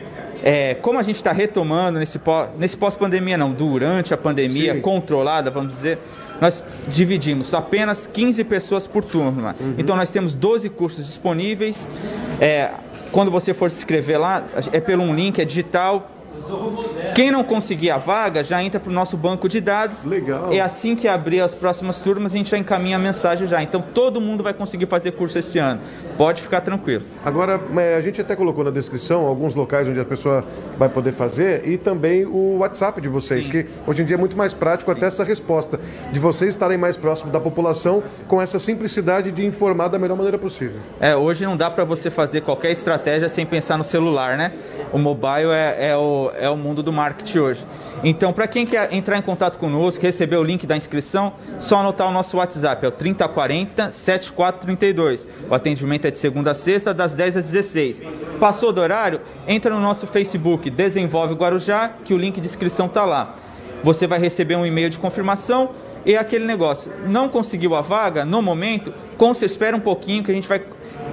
é, como a gente está retomando nesse pós, nesse pós-pandemia, não, durante a pandemia, Sim. controlada, vamos dizer, nós dividimos apenas 15 pessoas por turma. Então nós temos 12 cursos disponíveis. É, quando você for se inscrever lá, é pelo um link, é digital. Quem não conseguir a vaga já entra para o nosso banco de dados. Legal. E assim que abrir as próximas turmas, a gente já encaminha a mensagem já. Então todo mundo vai conseguir fazer curso esse ano. Pode ficar tranquilo. Agora, é, a gente até colocou na descrição alguns locais onde a pessoa vai poder fazer e também o WhatsApp de vocês, que hoje em dia é muito mais prático até essa resposta, de vocês estarem mais próximos da população com essa simplicidade de informar da melhor maneira possível. É, hoje não dá para você fazer qualquer estratégia sem pensar no celular, né? O mobile é, é o, é o mundo do marketing hoje. Então, para quem quer entrar em contato conosco, receber o link da inscrição, só anotar o nosso WhatsApp, é o 3040 7432. O atendimento é de segunda a sexta, das 10 às 16. Passou do horário? Entra no nosso Facebook, Desenvolve Guarujá, que o link de inscrição está lá. Você vai receber um e-mail de confirmação e aquele negócio. Não conseguiu a vaga no momento, com, espera um pouquinho que a gente vai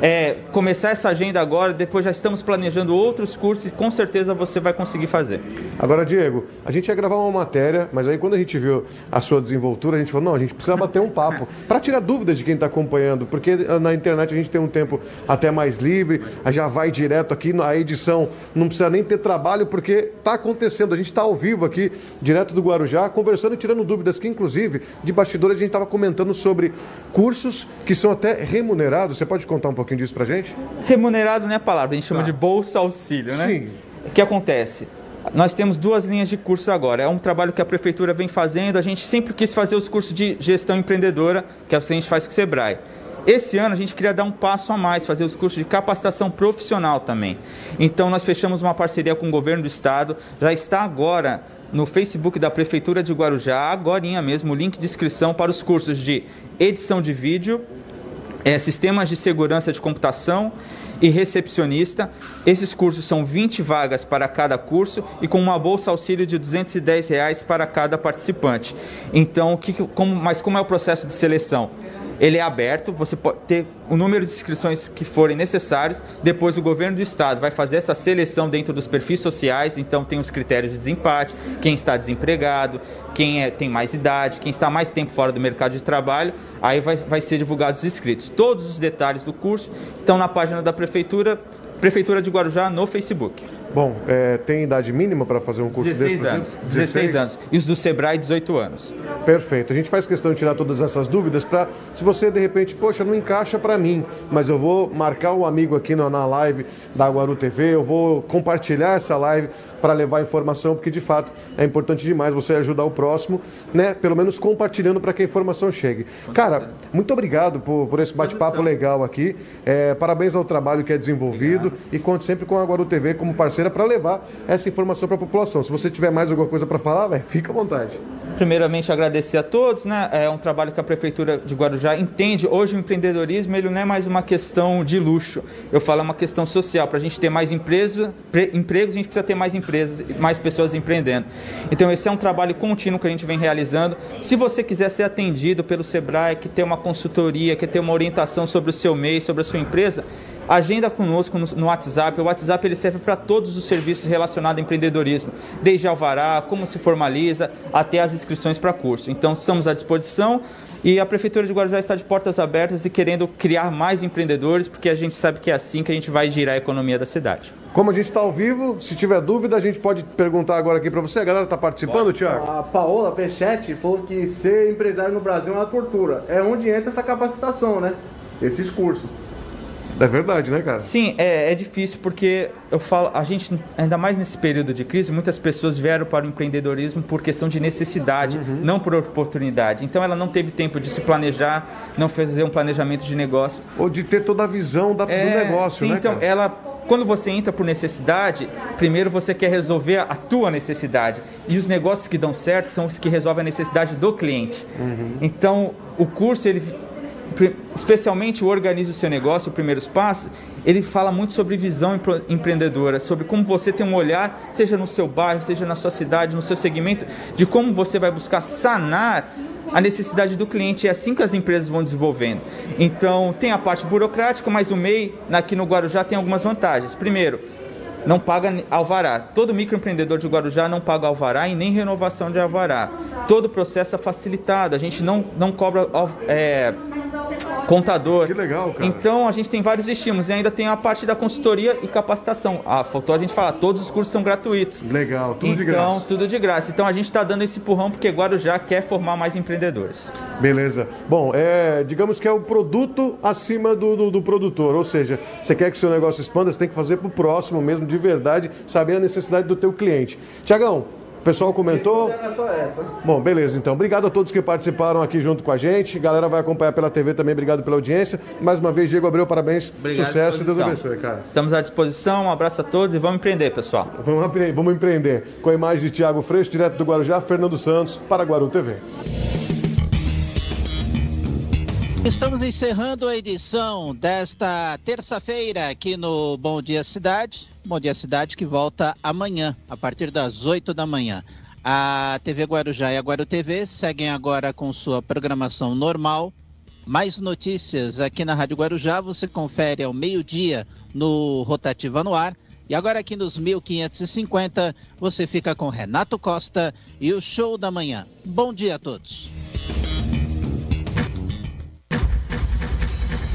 é, começar essa agenda agora. Depois já estamos planejando outros cursos e com certeza você vai conseguir fazer. Agora, Diego, a gente ia gravar uma matéria, mas aí quando a gente viu a sua desenvoltura, a gente falou, não, a gente precisa bater um papo para tirar dúvidas de quem está acompanhando, porque ah, na internet a gente tem um tempo até mais livre, já vai direto aqui, a edição não precisa nem ter trabalho, porque está acontecendo, a gente está ao vivo aqui, direto do Guarujá, conversando e tirando dúvidas, que inclusive, de bastidores, a gente estava comentando sobre cursos que são até remunerados. Você pode contar um pouquinho disso pra gente? Remunerado não é a palavra, a gente chama de bolsa auxílio, né? Sim. O que acontece? Nós temos duas linhas de curso agora. É um trabalho que a prefeitura vem fazendo. A gente sempre quis fazer os cursos de gestão empreendedora, que é o que a gente faz com o Sebrae. Esse ano a gente queria dar um passo a mais, fazer os cursos de capacitação profissional também. Então nós fechamos uma parceria com o governo do estado. Já está agora no Facebook da Prefeitura de Guarujá, agora mesmo, o link de inscrição para os cursos de edição de vídeo, é, sistemas de segurança de computação e recepcionista. Esses cursos são 20 vagas para cada curso e com uma bolsa auxílio de 210 reais para cada participante. Então, que, como, mas como é o processo de seleção? Ele é aberto, você pode ter o número de inscrições que forem necessários. Depois, o governo do estado vai fazer essa seleção dentro dos perfis sociais. Então, tem os critérios de desempate: quem está desempregado, quem é, tem mais idade, quem está mais tempo fora do mercado de trabalho. Aí vai, vai ser divulgados os inscritos. Todos os detalhes do curso estão na página da prefeitura, Prefeitura de Guarujá, no Facebook. Bom, é, tem idade mínima para fazer um curso 16 desse? anos. exemplo? 16 anos. E os do Sebrae, 18 anos. Perfeito. A gente faz questão de tirar todas essas dúvidas para, se você de repente, poxa, não encaixa para mim, mas eu vou marcar um amigo aqui na, na live da Guaru TV, eu vou compartilhar essa live para levar informação, porque de fato é importante demais você ajudar o próximo, né? Pelo menos compartilhando para que a informação chegue. Cara, muito obrigado por, por esse bate-papo legal aqui. É, parabéns ao trabalho que é desenvolvido e conte sempre com a Guaru TV como parceira para levar essa informação para a população. Se você tiver mais alguma coisa para falar, véio, fica à vontade. Primeiramente, agradecer a todos, né? É um trabalho que a Prefeitura de Guarujá entende. Hoje, o empreendedorismo ele não é mais uma questão de luxo. Eu falo, é uma questão social. Para a gente ter mais empresa, empregos, a gente precisa ter mais empresas, mais pessoas empreendendo. Então, esse é um trabalho contínuo que a gente vem realizando. Se você quiser ser atendido pelo Sebrae, que ter uma consultoria, que ter uma orientação sobre o seu MEI, sobre a sua empresa, agenda conosco no, no, WhatsApp. O WhatsApp ele serve para todos os serviços relacionados ao empreendedorismo, desde alvará, como se formaliza, até as inscrições para curso. Então, estamos à disposição e a Prefeitura de Guarujá está de portas abertas e querendo criar mais empreendedores, porque a gente sabe que é assim que a gente vai girar a economia da cidade. Como a gente está ao vivo, se tiver dúvida, a gente pode perguntar agora aqui para você. A galera está participando, Tiago? A Paola Pechete falou que ser empresário no Brasil é uma tortura. É onde entra essa capacitação, né? Esses cursos. É verdade, né, cara? Sim, é, é difícil porque eu falo, a gente, ainda mais nesse período de crise, muitas pessoas vieram para o empreendedorismo por questão de necessidade, uhum. não por oportunidade. Então ela não teve tempo de se planejar, não fazer um planejamento de negócio. Ou de ter toda a visão da, é, do negócio, sim, né? Então, cara? ela quando você entra por necessidade, primeiro você quer resolver a tua necessidade. E os negócios que dão certo são os que resolvem a necessidade do cliente. Uhum. Então, o curso, ele especialmente o Organize o Seu Negócio, Primeiros Passos, ele fala muito sobre visão empreendedora, sobre como você tem um olhar, seja no seu bairro, seja na sua cidade, no seu segmento, de como você vai buscar sanar a necessidade do cliente. É assim que as empresas vão desenvolvendo. Então, tem a parte burocrática, mas o MEI, aqui no Guarujá, tem algumas vantagens. Primeiro, não paga alvará. Todo microempreendedor de Guarujá não paga alvará e nem renovação de alvará. Todo o processo é facilitado. A gente não, não cobra é, contador. Que legal, cara. Então a gente tem vários estímulos e ainda tem a parte da consultoria e capacitação. Ah, faltou a gente falar, todos os cursos são gratuitos. Legal, tudo então, de graça. Então, tudo de graça. Então a gente está dando esse empurrão porque Guarujá quer formar mais empreendedores. Beleza. Bom, é, digamos que é o produto acima do, do, do produtor. Ou seja, você quer que o seu negócio expanda, você tem que fazer para o próximo mesmo de verdade, saber a necessidade do teu cliente. Tiagão, o pessoal comentou. Bom, beleza então. Obrigado a todos que participaram aqui junto com a gente. A galera vai acompanhar pela TV também. Obrigado pela audiência. Mais uma vez, Diego Abreu, parabéns. Obrigado Sucesso e Deus abençoe, cara. Estamos à disposição. Um abraço a todos e vamos empreender, pessoal. Vamos, vamos empreender. Com a imagem de Tiago Freixo, direto do Guarujá, Fernando Santos, para Guaru TV. Estamos encerrando a edição desta terça-feira aqui no Bom Dia Cidade. Bom Dia Cidade que volta amanhã, a partir das 8 da manhã. A TV Guarujá e a Guaru TV seguem agora com sua programação normal. Mais notícias aqui na Rádio Guarujá você confere ao meio-dia no Rotativa no Ar. E agora aqui nos 1550 você fica com Renato Costa e o Show da Manhã. Bom dia a todos.